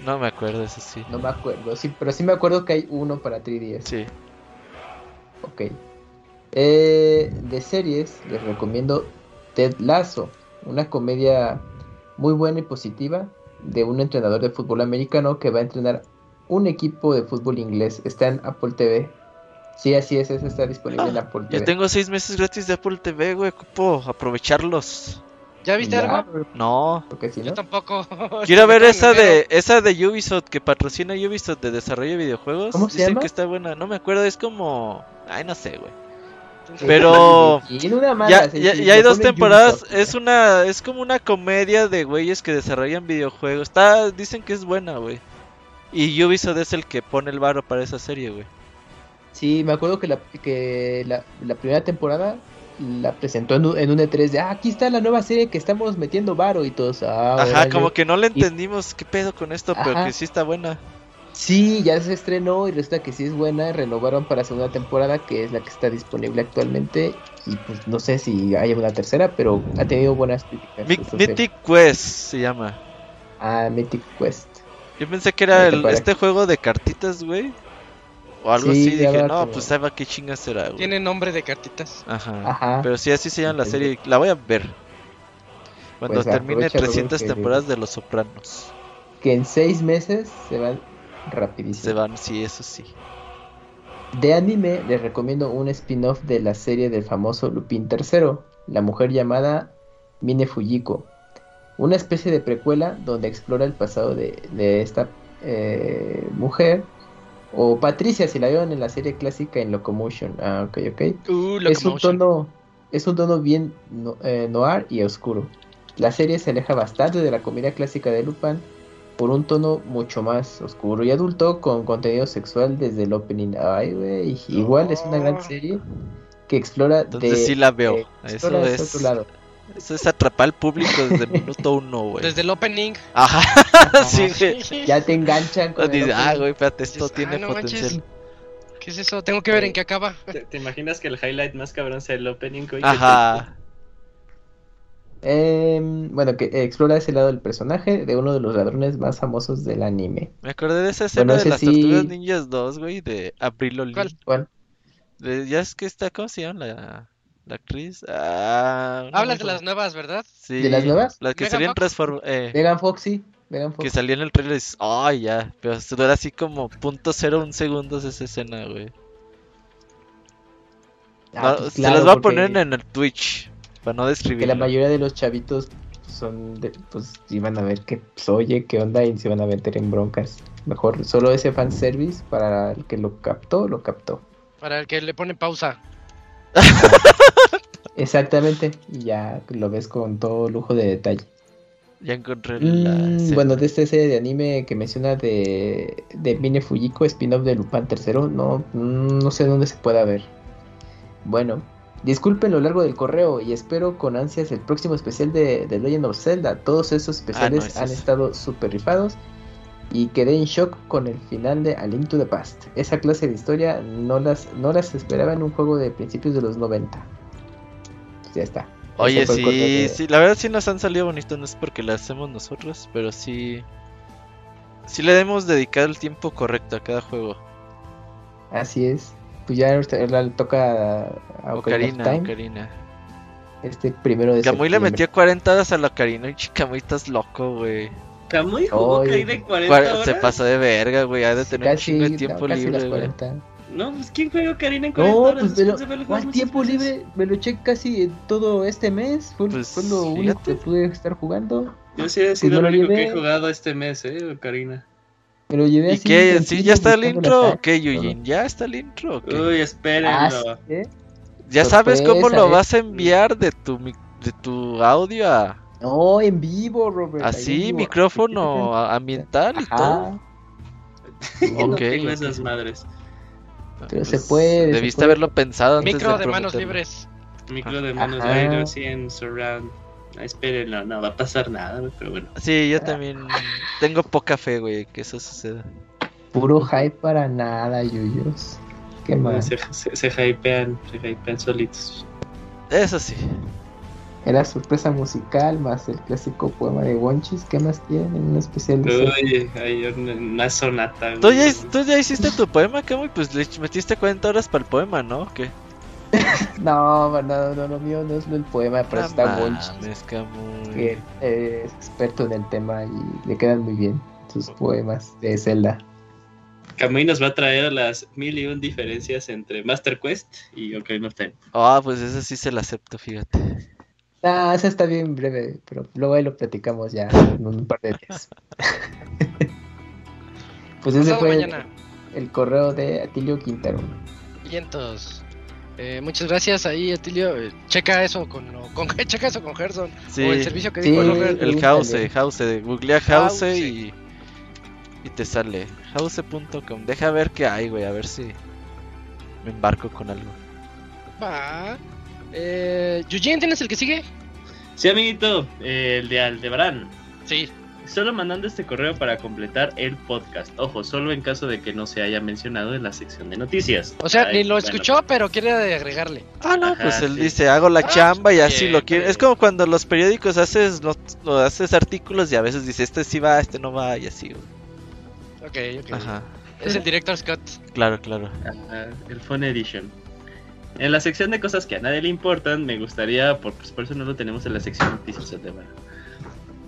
No me acuerdo, eso sí. No me acuerdo, sí, pero sí me acuerdo que hay uno para 3DS. Sí. Ok. Eh, de series, les recomiendo Ted Lasso, una comedia muy buena y positiva de un entrenador de fútbol americano que va a entrenar un equipo de fútbol inglés. Está en Apple TV. Sí, así es, eso está disponible en Apple TV. Yo tengo seis meses gratis de Apple TV, güey. Ocupo aprovecharlos. ¿Ya viste Ya, algo? No. Porque si Yo tampoco. *laughs* Quiero ver esa de esa de Ubisoft que patrocina Ubisoft de desarrollo de videojuegos. ¿Cómo se Dicen llama? que está buena. No me acuerdo, es como. Ay, no sé, güey. Pero. *laughs* Ya, ya, ya hay dos temporadas. Es una. Es como una comedia de güeyes que desarrollan videojuegos. Está. Dicen que es buena, güey. Y Ubisoft es el que pone el varo para esa serie, güey. Sí, me acuerdo que la, que la, la primera temporada la presentó en un, en un E3 de, ah, aquí está la nueva serie que estamos metiendo varo y todos, ah, Ajá, órale". como que no le Y- entendimos qué pedo con esto, pero que sí está buena. Sí, ya se estrenó y resulta que sí es buena, renovaron para segunda temporada, que es la que está disponible actualmente, y pues no sé si haya una tercera, pero ha tenido buenas críticas. Mi-. Mythic Quest se llama. Ah, Mythic Quest. Yo pensé que era el- este juego de cartitas, güey. O algo Sí, así. Dije, no, como- pues sabe qué chingas será, güey. Tiene nombre de cartitas. Ajá. Ajá. Pero sí, así se llama la serie. La voy a ver. Cuando Pues termine aprovechalo, 300 que- temporadas de Los Sopranos. Que en seis meses se van rapidísimo. Se van, sí, eso sí. De anime les recomiendo un spin-off de la serie del famoso Lupin III, la mujer llamada Mine Fujiko. Una especie de precuela donde explora el pasado de, de esta eh, mujer. O Patricia, si la vieron en la serie clásica en Locomotion. Ah, ok, ok. Uh, Es un tono, es un tono bien no- eh, noir y oscuro. La serie se aleja bastante de la comedia clásica de Lupin por un tono mucho más oscuro y adulto con contenido sexual desde el opening. Ay, güey, igual es una gran Oh. serie que explora Entonces de, sí la veo. eh, Eso es. otro lado. Eso es atrapar al público desde el minuto uno, güey. Desde el opening. Ajá, *laughs* sí, güey. Ya te enganchan con el Dices, ah, güey, espérate, esto Dices, tiene "Ah, no potencial. manches". ¿Qué es eso? Tengo que ver en qué acaba. ¿Te, te imaginas que el highlight más cabrón sea el opening? güey? Que Ajá. Em, bueno, que eh, explora ese lado del personaje de uno de los ladrones más famosos del anime. Me acordé de esa escena Bueno, de las sí- Tortugas Ninjas 2, güey, de Abril O'Neil. ¿Cuál? ¿Cuál? De- ya es que está, ¿cómo se llama la, la actriz? Ah, no Hablas de las nuevas, ¿verdad? Sí, ¿De las nuevas? Las que Megan salían Fox. transform... Eh, Megan Foxy. Megan que salía en el trailer y dices, ay, ya. Pero se dura así como punto cero un segundos esa escena, güey. Ah, No, pues se claro, las voy a porque- poner en el Twitch. Para no que describir. la mayoría de los chavitos son de, pues iban a ver que pues, oye qué onda y se van a meter en broncas mejor solo ese fanservice para el que lo captó lo captó Para el que le pone pausa. *laughs* exactamente y ya lo ves con todo lujo de detalle Ya encontré la Mm, escena. bueno de esta serie de anime que menciona de de Mine Fujiko spin-off de Lupin III no mm, no sé dónde se pueda ver bueno Disculpen lo largo del correo y espero con ansias el próximo especial de, de Legend of Zelda. Todos esos especiales ese han es- estado súper rifados y quedé en shock con el final de A Link to the Past. Esa clase de historia no las, no las esperaba en un juego de principios de los 90. Pues ya está. Oye, sí, de- sí, la verdad sí nos han salido bonitos, no es porque las hacemos nosotros, pero sí. Sí le hemos dedicado el tiempo correcto a cada juego. Así es. Pues ya le toca a, a Ocarina, Ocarina, Time, Ocarina. este primero de Camuy le metió 40 horas a la Ocarina. Y Camuy, estás loco, güey. Camuy jugó Ocarina en 40 Cuar- horas. Se pasó de verga, güey. Ha de tener un Casi, chingo de no, tiempo casi libre, las güey. 40. No, pues ¿quién juega Ocarina en 40 No, horas? pues me lo, jugado ¿cuál tiempo veces? libre? Me lo eché casi todo este mes. Fue, Pues, fue lo único fíjate. que pude estar jugando. Yo sí he sido Pues me el lo único que he jugado este mes, eh, Ocarina. Me lo llevé ¿Y así. qué? ¿Sí ya está el intro o qué, y. Yujin? ¿Ya está el intro? Uy, espérenlo. Ah, sí, ¿eh? ¿Ya sabes cómo lo eh. vas a enviar de tu, mic- de tu audio a No, en vivo, Robert. así, vivo. micrófono ambiental y todo? Ajá. No Ok, tengo esas madres. Pero se puede, se Debiste puede. haberlo pensado antes Micro de de manos libres. Micro de manos aire así en surround. Espérenlo, no va a pasar nada, güey, pero bueno. Sí, yo también tengo poca fe, güey, que eso suceda. Puro hype para nada, Yuyos. Qué mal. Se, se, se hypean, se hypean solitos. Eso sí. Era sorpresa musical más el clásico poema de Wonchis. ¿Qué más tienen? Un especial de Uy, hay una, sonata. ¿Tú ya, tú ya hiciste tu poema, Camuy? Pues le metiste 40 horas para el poema, ¿no? ¿O ¿Qué? *laughs* No, no, no, no, lo mío no es el poema, pero No está Camuy. Que eh, es experto en el tema y le quedan muy bien sus poemas de Zelda. Kamui nos va a traer las mil y un diferencias entre Master Quest y Ocarina of Time. Ah, pues eso sí se lo acepto, fíjate. Ah, esa está bien breve, pero luego ahí lo platicamos ya en un par de días. *laughs* pues ese fue el, mañana. el correo de Atilio Quintero. Vientos. Eh, muchas gracias ahí, Atilio. Eh, checa eso con, con *laughs* checa eso con Gerson. Sí. O el servicio que Sí, dijo el. House, House, googlea House House. y, y te sale house.com. Deja ver qué hay, güey, a ver si me embarco con algo. Va. Eh, Eugene, ¿tienes el que sigue? Sí, amiguito, eh, el de Aldebarán. Sí. Solo mandando este correo para completar el podcast. Ojo, solo en caso de que no se haya mencionado en la sección de noticias. O sea, Ay, ni lo bueno, escuchó, pero quiere agregarle. Ah, no, Ajá, pues él sí. dice, hago la Ah, chamba y así bien, lo quiere. bien. Es como cuando los periódicos haces, lo, lo haces artículos y a veces dice, este sí va, este no va y así. Ok, ok. Ajá, Es el director Scott. claro, claro. Ajá, el Phone Edition. En la sección de cosas que a nadie le importan, me gustaría, por, pues por eso no lo tenemos en la sección de noticias del tema.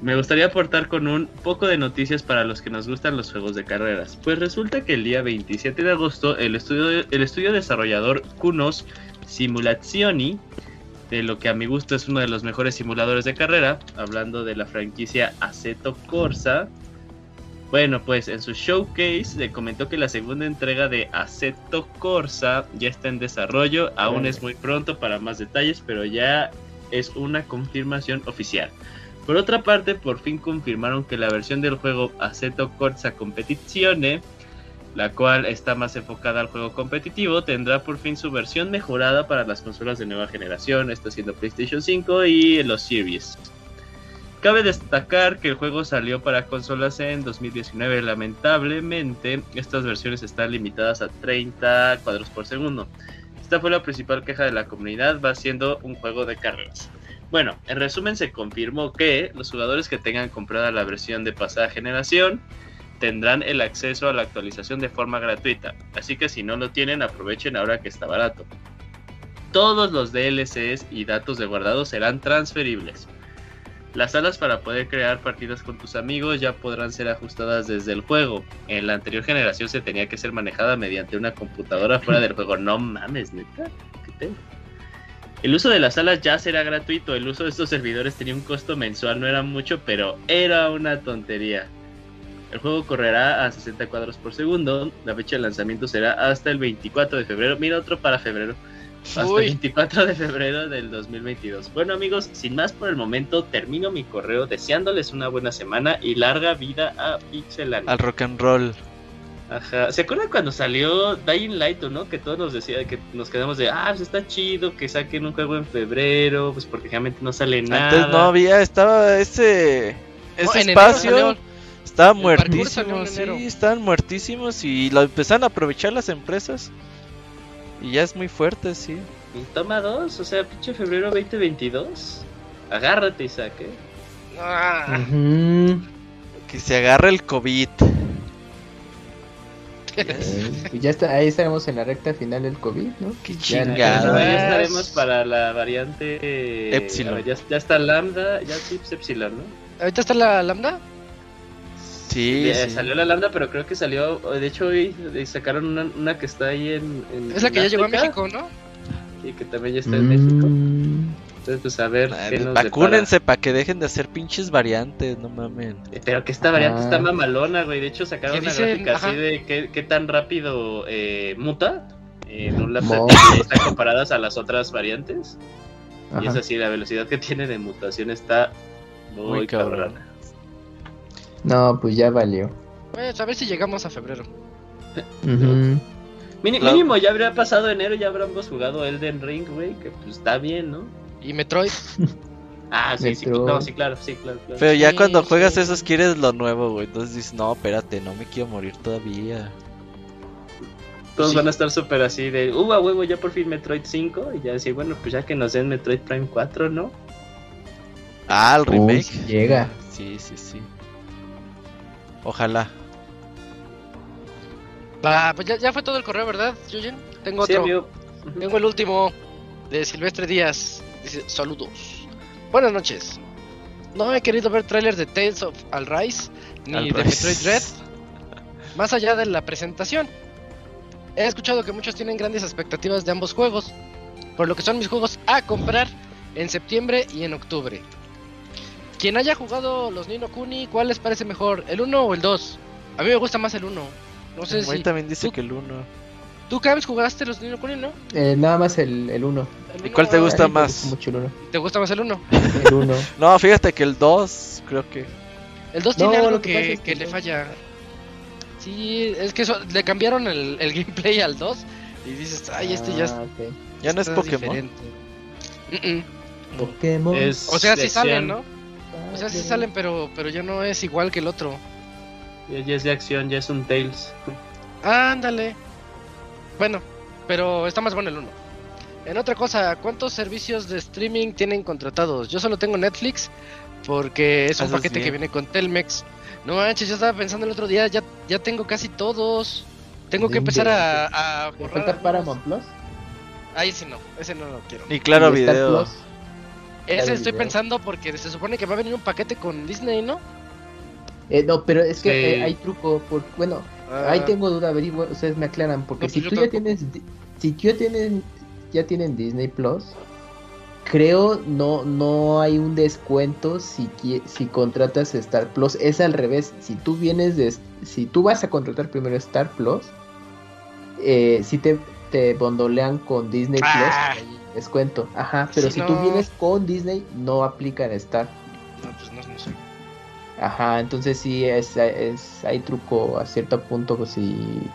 Me gustaría aportar con un poco de noticias para los que nos gustan los juegos de carreras. Pues resulta que el día 27 de agosto el estudio, el estudio desarrollador Kunos Simulazioni, de lo que a mi gusto es uno de los mejores simuladores de carrera, hablando de la franquicia Assetto Corsa, bueno, pues en su showcase le comentó que la segunda entrega de Assetto Corsa ya está en desarrollo. Aún es muy pronto para más detalles, pero ya es una confirmación oficial. Por otra parte, por fin confirmaron que la versión del juego Assetto Corsa Competizione, la cual está más enfocada al juego competitivo, tendrá por fin su versión mejorada para las consolas de nueva generación, está siendo PlayStation 5 y los Series. Cabe destacar que el juego salió para consolas en 2019. Lamentablemente, estas versiones están limitadas a 30 cuadros por segundo. Esta fue la principal queja de la comunidad, va siendo un juego de carreras. Bueno, en resumen se confirmó que los jugadores que tengan comprada la versión de pasada generación tendrán el acceso a la actualización de forma gratuita. Así que si no lo tienen, aprovechen ahora que está barato. Todos los DLCs y datos de guardado serán transferibles. Las salas para poder crear partidas con tus amigos ya podrán ser ajustadas desde el juego. En la anterior generación se tenía que ser manejada mediante una computadora fuera del juego. No mames, neta. ¿Qué pedo? El uso de las salas ya será gratuito. El uso de estos servidores tenía un costo mensual, no era mucho, pero era una tontería. El juego correrá a 60 cuadros por segundo. La fecha de lanzamiento será hasta el 24 de febrero. Mira otro para febrero. Hasta Uy. el 24 de febrero del 2022. Bueno amigos, sin más por el momento, termino mi correo deseándoles una buena semana y larga vida a Pixelania. Al rock and roll. Ajá. ¿Se acuerdan cuando salió Dying Light o no? Que todos nos decía que nos quedamos de, ah, pues está chido que saquen un juego en febrero, pues porque realmente no sale nada. Antes no había, estaba ese, ese espacio. salió. Estaba El parkour salió muertísimo, en sí, estaban muertísimos y lo empezaron a aprovechar las empresas. Y ya es muy fuerte, sí. Y toma dos, o sea, pinche febrero 2022. Agárrate, Isaac, ¿eh? Ah. Que se agarre el COVID. Eh, pues ya está, ahí estaremos en la recta final del COVID, ¿no? Qué chingada. ya estaremos para la variante eh, Epsilon. ver, ya, ya está lambda, ya tips epsilon, ¿no? ¿Ahorita está la lambda? Sí, Ya sí. Salió la lambda, pero creo que salió, de hecho hoy eh, sacaron una, una que está ahí en, en- Es la que en ya llegó a México, ¿no? Y que también ya está en México. Entonces, pues a ver Madre, qué nos Vacúnense para que dejen de hacer pinches variantes, no mamen. Eh, Pero que esta variante Ah. está mamalona, güey. De hecho, sacaron Que una dicen, gráfica ajá. así de qué, qué tan rápido eh, muta en un lapso Mo- de tiempo están comparadas a las otras variantes. Y es así, la velocidad que tiene de mutación está muy, Muy cabrón. cabrona. No, pues ya valió. Pues a ver si llegamos a febrero. Mínimo, ya habría pasado enero y ya habríamos jugado Elden Ring, güey, que pues está bien, ¿no? Y Metroid. *laughs* Ah, sí, sí, no, sí, claro, sí, claro, claro. Pero ya Sí, cuando juegas sí. esos quieres lo nuevo, güey. Entonces dices, no, espérate, no me quiero morir todavía. Todos sí. van a estar súper así de, uh, a huevo, ya por fin Metroid 5. Y ya decir, bueno, pues ya que nos den Metroid Prime 4, ¿no? Ah, el Uy, remake. sí llega. Sí, sí, sí. Ojalá. Va, pues ya, ya fue todo el correo, ¿verdad, Yuyen? Tengo Sí, otro. amigo. Tengo el último de Silvestre Díaz. Dice, saludos. Buenas noches. No he querido ver trailers de Tales of Arise ni Al de. Metroid Red. *laughs* Más allá de la presentación. He escuchado que muchos tienen grandes expectativas de ambos juegos. Por lo que son mis juegos a comprar en septiembre y en octubre. Quien haya jugado los Nino Kuni, ¿cuál les parece mejor? ¿El 1 o el 2? A mí me gusta más el 1. No sé Güey si. también dice tú- que el 1. ¿Tú, Cams, jugaste los Nino Kuni, no? Eh, nada más el, el uno. El ¿Y cuál te gusta más? mucho el uno. ¿Te gusta más el 1? El uno. *laughs* No, fíjate que el 2, creo que. El 2 No, tiene algo que que, es que le falla. Sí, es que eso- le cambiaron el, el gameplay al 2 y dices, ay, este ya Ah, ok. Ya no es Pokémon. diferente. Mm, mm. Pokémon. Es O sea, sí salen. ¿no? O sea, sí salen, pero, pero ya no es igual que el otro. Ya, ya es de acción, ya es un Tails. Ándale. Bueno, pero está más bueno el 1. En otra cosa, ¿cuántos servicios de streaming tienen contratados? Yo solo tengo Netflix porque es un paquete que viene con Telmex. No manches, yo estaba pensando el otro día, ya, ya tengo casi todos. Tengo que empezar a, a ¿Te borrar falta algunos. Paramount Plus? Ahí sí no, ese no lo quiero. Y claro, ¿Y video. Plus? Ese Claro, estoy video. pensando porque se supone que va a venir un paquete con Disney, ¿no? Eh, no, pero es que Sí. eh, hay truco. Por, bueno, ahí Ah, tengo duda. A ver, igual ustedes me aclaran. Porque No, si pues tú ya tienes. Si tú ya tienen, ya tienen Disney Plus, creo no no hay un descuento si si contratas Star Plus. Es al revés. Si tú vienes de. Si tú vas a contratar primero Star Plus, eh, si te, te bondolean con Disney Ah. Plus, hay descuento. Ajá, pero si no. tú vienes con Disney, no aplican Star. no, pues no, no sé. Ajá, entonces sí es, es hay truco a cierto punto pues si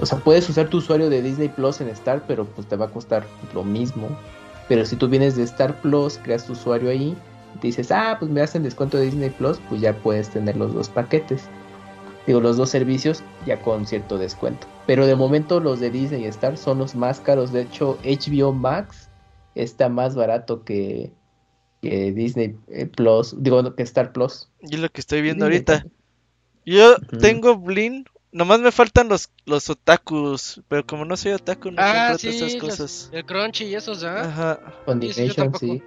o sea, puedes usar tu usuario de Disney Plus en Star, pero pues te va a costar lo mismo. Pero si tú vienes de Star Plus, creas tu usuario ahí, dices, "Ah, pues me hacen descuento de Disney Plus", pues ya puedes tener los dos paquetes. Digo, los dos servicios ya con cierto descuento. Pero de momento los de Disney y Star son los más caros. De hecho, HBO Max está más barato que, que Disney eh, Plus, digo, que Star Plus. Y lo que estoy viendo ahorita. Yo tengo Blin. Nomás me faltan los, los otakus. Pero como no soy otaku, no Ah, sí, esas los- cosas. el Crunchy y esos, ¿ah? Ajá. Funimation, tampoco. sí.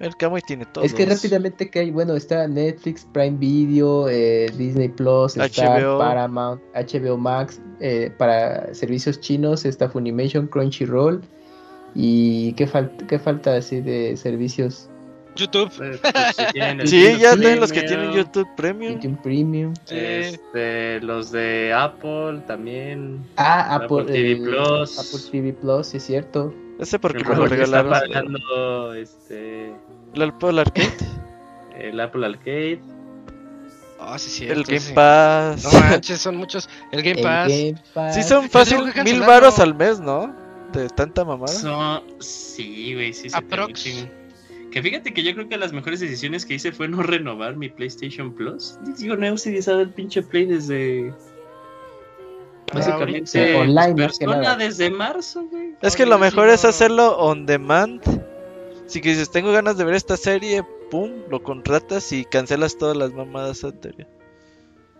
El Kamui tiene todo. Es que rápidamente que hay, bueno, está Netflix, Prime Video, eh, Disney Plus, Star, HBO. Paramount, HBO Max, eh, para servicios chinos está Funimation, Crunchyroll y qué falta, qué falta así de servicios YouTube. Eh, pues, si Sí, ya Sí. tienen los que tienen YouTube Premium. YouTube Premium. Sí. Este, los de Apple también. Ah, Apple Apple, TV el- Plus. Apple TV Plus, sí es cierto. Ese porque El me lo Apple ya está regalaron. pagando este, El Apple Arcade. el Apple Arcade. Ah, sí, sí. el Game Pass. No manches, son muchos. El Game El Pass. Game Pass. Sí, son fácil mil varos al mes, ¿no? De tanta mamada. Son- sí, güey, sí. Aprox. Que fíjate que yo creo que las mejores decisiones que hice fue no renovar mi PlayStation Plus. Digo, no he utilizado el pinche Play desde. Básicamente, ahorita. Online, más que persona nada. desde marzo, güey. Es que lo sí, mejor es hacerlo on demand. Si que dices, tengo ganas de ver esta serie, pum, lo contratas y cancelas todas las mamadas anteriores.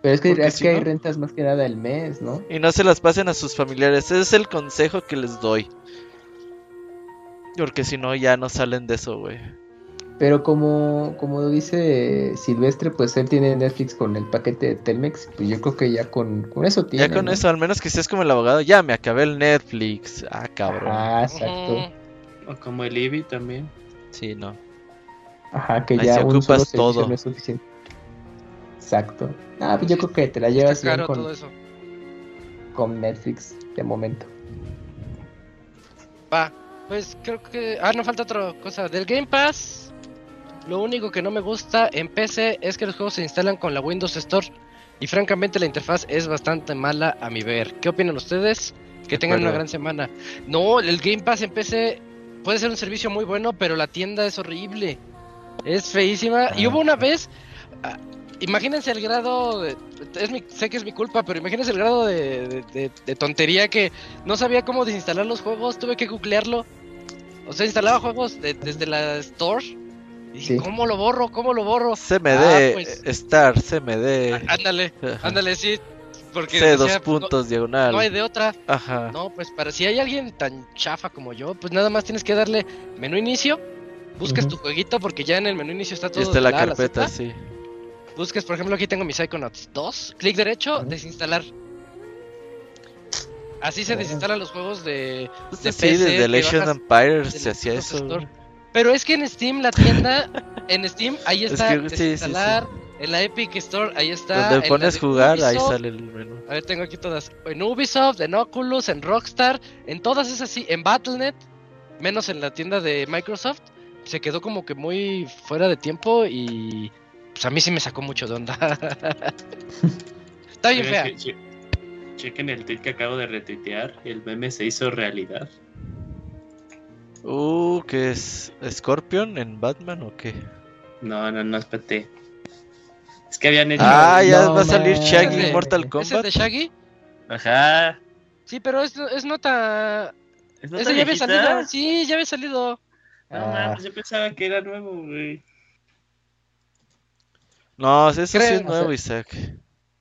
Pero es que, es si que hay no- rentas más que nada al mes, ¿no? Y no se las pasen a sus familiares. Ese es el consejo que les doy. Porque si no, ya no salen de eso, güey. Pero como, como dice Silvestre, pues él tiene Netflix con el paquete de Telmex, pues yo creo que ya con, con eso tiene. Ya con ¿no? eso, al menos que seas como el abogado, ya me acabé el Netflix. Ah, cabrón. Ah, exacto. O como el Eevee también. Sí, no. Ajá, que Ahí ya un ocupas solo servicio todo. no es suficiente. Exacto. Ah, pues yo creo que te la llevas bien caro todo con, eso. con Netflix de momento. Va, pues creo que. Ah, no falta otra cosa. Del Game Pass, lo único que no me gusta en PC es que los juegos se instalan con la Windows Store. Y francamente, la interfaz es bastante mala a mi ver. ¿Qué opinan ustedes? Que tengan una gran semana. No, el Game Pass en PC puede ser un servicio muy bueno, pero la tienda es horrible. Es feísima. Y hubo una vez. ah, Imagínense el grado de, es mi- sé que es mi culpa, pero imagínense el grado de, de- de- de tontería que no sabía cómo desinstalar los juegos, tuve que googlearlo. O sea, instalaba juegos de- desde la store. Y Sí. ¿cómo lo borro? ¿Cómo lo borro? CMD, Ah, pues. Star, CMD. Á- Ándale, ándale, sí. Porque C dos pues, no- puntos, diagonal. no hay de otra. Ajá. No, pues para si hay alguien tan chafa como yo, pues nada más tienes que darle menú inicio, buscas tu jueguito porque ya en el menú inicio está y todo. está la carpeta, sí. Busques, por ejemplo, aquí tengo mi Psychonauts 2, clic derecho, desinstalar. Así se desinstalan los juegos de, de sí, PC desde Legend bajas Empire del se hacía eso. Store. Pero es que en Steam, la tienda, en Steam, ahí Es está que sí, sí, sí. desinstalar, en la Epic Store, ahí está. Donde pones jugar, ahí Ubisoft, sale el menú. A ver, tengo aquí todas. En Ubisoft, en Oculus, en Rockstar, en todas esas sí, en Battle.net, menos en la tienda de Microsoft, se quedó como que muy fuera de tiempo y pues a mí sí me sacó mucho de onda. *laughs* Está bien fea. che- che- Chequen el tweet que acabo de retuitear. El meme se hizo realidad. Uh, ¿qué es? ¿Scorpion en Batman o qué? No, no, no, espérate. Es que habían hecho. Ah, ya no va a salir. Shaggy en Mortal ¿Es el Kombat. de Shaggy? Ajá. Sí, pero es, es nota... ¿Es nota Ese ya había salido. Sí, ya había salido. No Ah. mames, yo pensaba que era nuevo, güey. No, eso sí es nuevo, Isaac.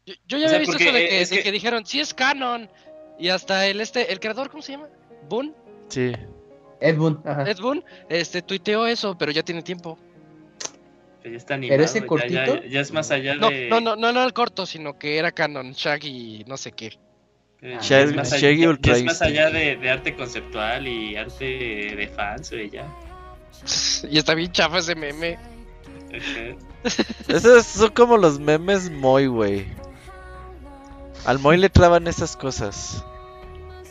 Yo, yo ya O sea, había visto eso de que, es de que- que dijeron, sí es canon. Y hasta el este, el creador, ¿cómo se llama? Boon, Sí. Ed Boon, ajá. Ed Boon, este, tuiteó eso, pero ya tiene tiempo. Ya está animado. ese ya- cortito? Ya, ya es más allá No, de. no, no, no, no el corto, sino que era canon, Shaggy, no sé qué. eh, Ah, ya es Shaggy- más allá, Shaggy ya Ultra es más allá de, de arte conceptual y arte de fans, güey, ya. *laughs* Y está bien chafa ese meme. Esos son como los memes Moy, güey. Al Moy le traban esas cosas.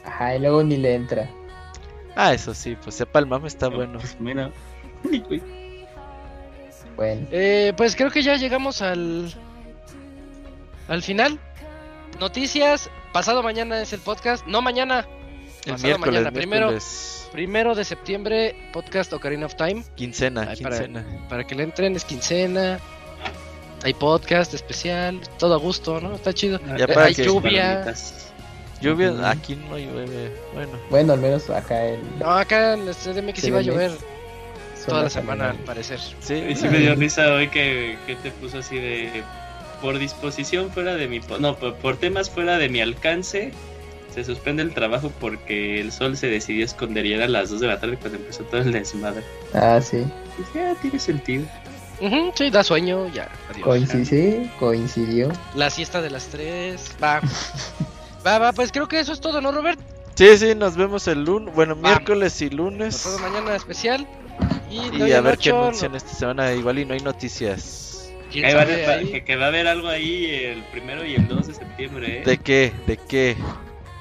Ajá, y luego ni le entra. Ah, eso sí, pues sepa el mame está bueno. Pues mira. Bueno, Eh, pues creo que ya llegamos al al final. Noticias. Pasado mañana es el podcast. No mañana. El Pasado miércoles, mañana, primero. miércoles. Primero de septiembre, podcast Ocarina of Time. Quincena, Ay, para- quincena. Para que le entren, es quincena. Hay podcast especial. Todo a gusto, ¿no? Está chido. Ya Eh, para hay que- lluvia. palomitas. Lluvia, aquí no llueve. Bueno, bueno, al menos acá el... No, acá en el CDMX iba a llover toda la semana, al parecer. sí. Y sí me dio risa hoy que, que te puso así de. Por disposición fuera de mi. po- No, por, por temas fuera de mi alcance. Se suspende el trabajo porque el sol se decidió esconder y eran las 2 de la tarde cuando empezó todo el desmadre. Ah, sí. Pues ya tiene sentido. Ujú, sí, da sueño, ya. Adiós. Coincidió. La siesta de las tres. Va. *laughs* va, va, pues creo que eso es todo, ¿no, Robert? Sí, sí, nos vemos el lunes. Bueno, Va. miércoles y lunes. Pasado mañana especial. Y, Y a ver qué anuncian esta semana. Igual y no hay noticias. ¿quién Ahí va a sabe haber- ahí? que, que va a haber algo ahí el primero y el 2 de septiembre, ¿eh? ¿De qué? ¿De qué?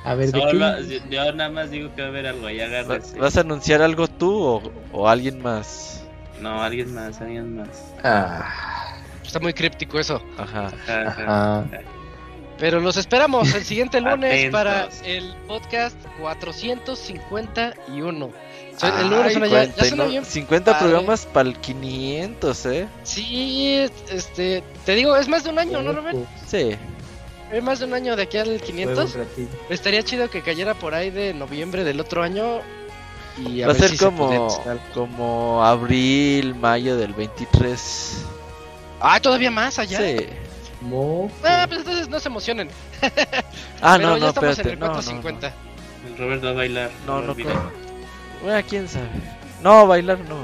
A ver, ¿de qué? yo, yo nada más digo que va a haber algo ahí, ¿Va- agárrense. ¿Vas a anunciar algo tú o, o alguien más? No, alguien más, alguien más. Ah, Está muy críptico eso. Ajá. Ajá, ajá. ajá. Pero los esperamos el siguiente *laughs* lunes Atentos. para el podcast 451. O sea, el Ay, número suena ya, ya 49 suena bien. 50 padre. programas para el 500, ¿eh? Sí, este, te digo, es más de un año, ¿no, Robert? Sí. Es más de un año de aquí al Juega 500. un ratillo. Estaría chido que cayera por ahí de noviembre del otro año. Y a Va a ver ser si se como, como abril, mayo del 23. Ah, todavía más allá. Sí. Mo. Ah, pues entonces no se emocionen. *laughs* Ah, Pero no, ya no, estamos espérate. en el No, no, 450. El Robert va a bailar. No, no, no. Bueno, quién sabe. No, bailar no.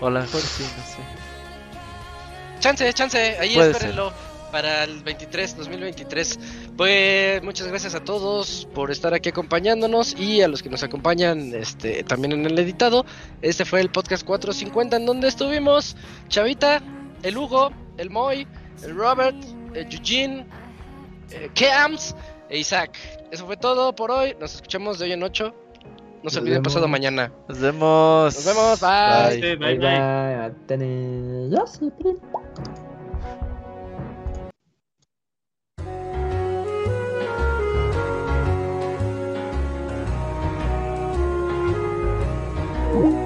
O a lo mejor sí, no sé. Chance, chance, ahí Puede espérenlo para el 23, 2023. Pues muchas gracias a todos por estar aquí acompañándonos y a los que nos acompañan este también en el editado. Este fue el podcast 450 en donde estuvimos Chavita, el Hugo, el Moy, Robert, el Eugene, eh, Keams e Isaac. Eso fue todo por hoy. Nos escuchamos de hoy en 8. No se Nos olviden pasado mañana. Nos vemos. Nos vemos, bye. Bye, Bye bye. bye. Sí,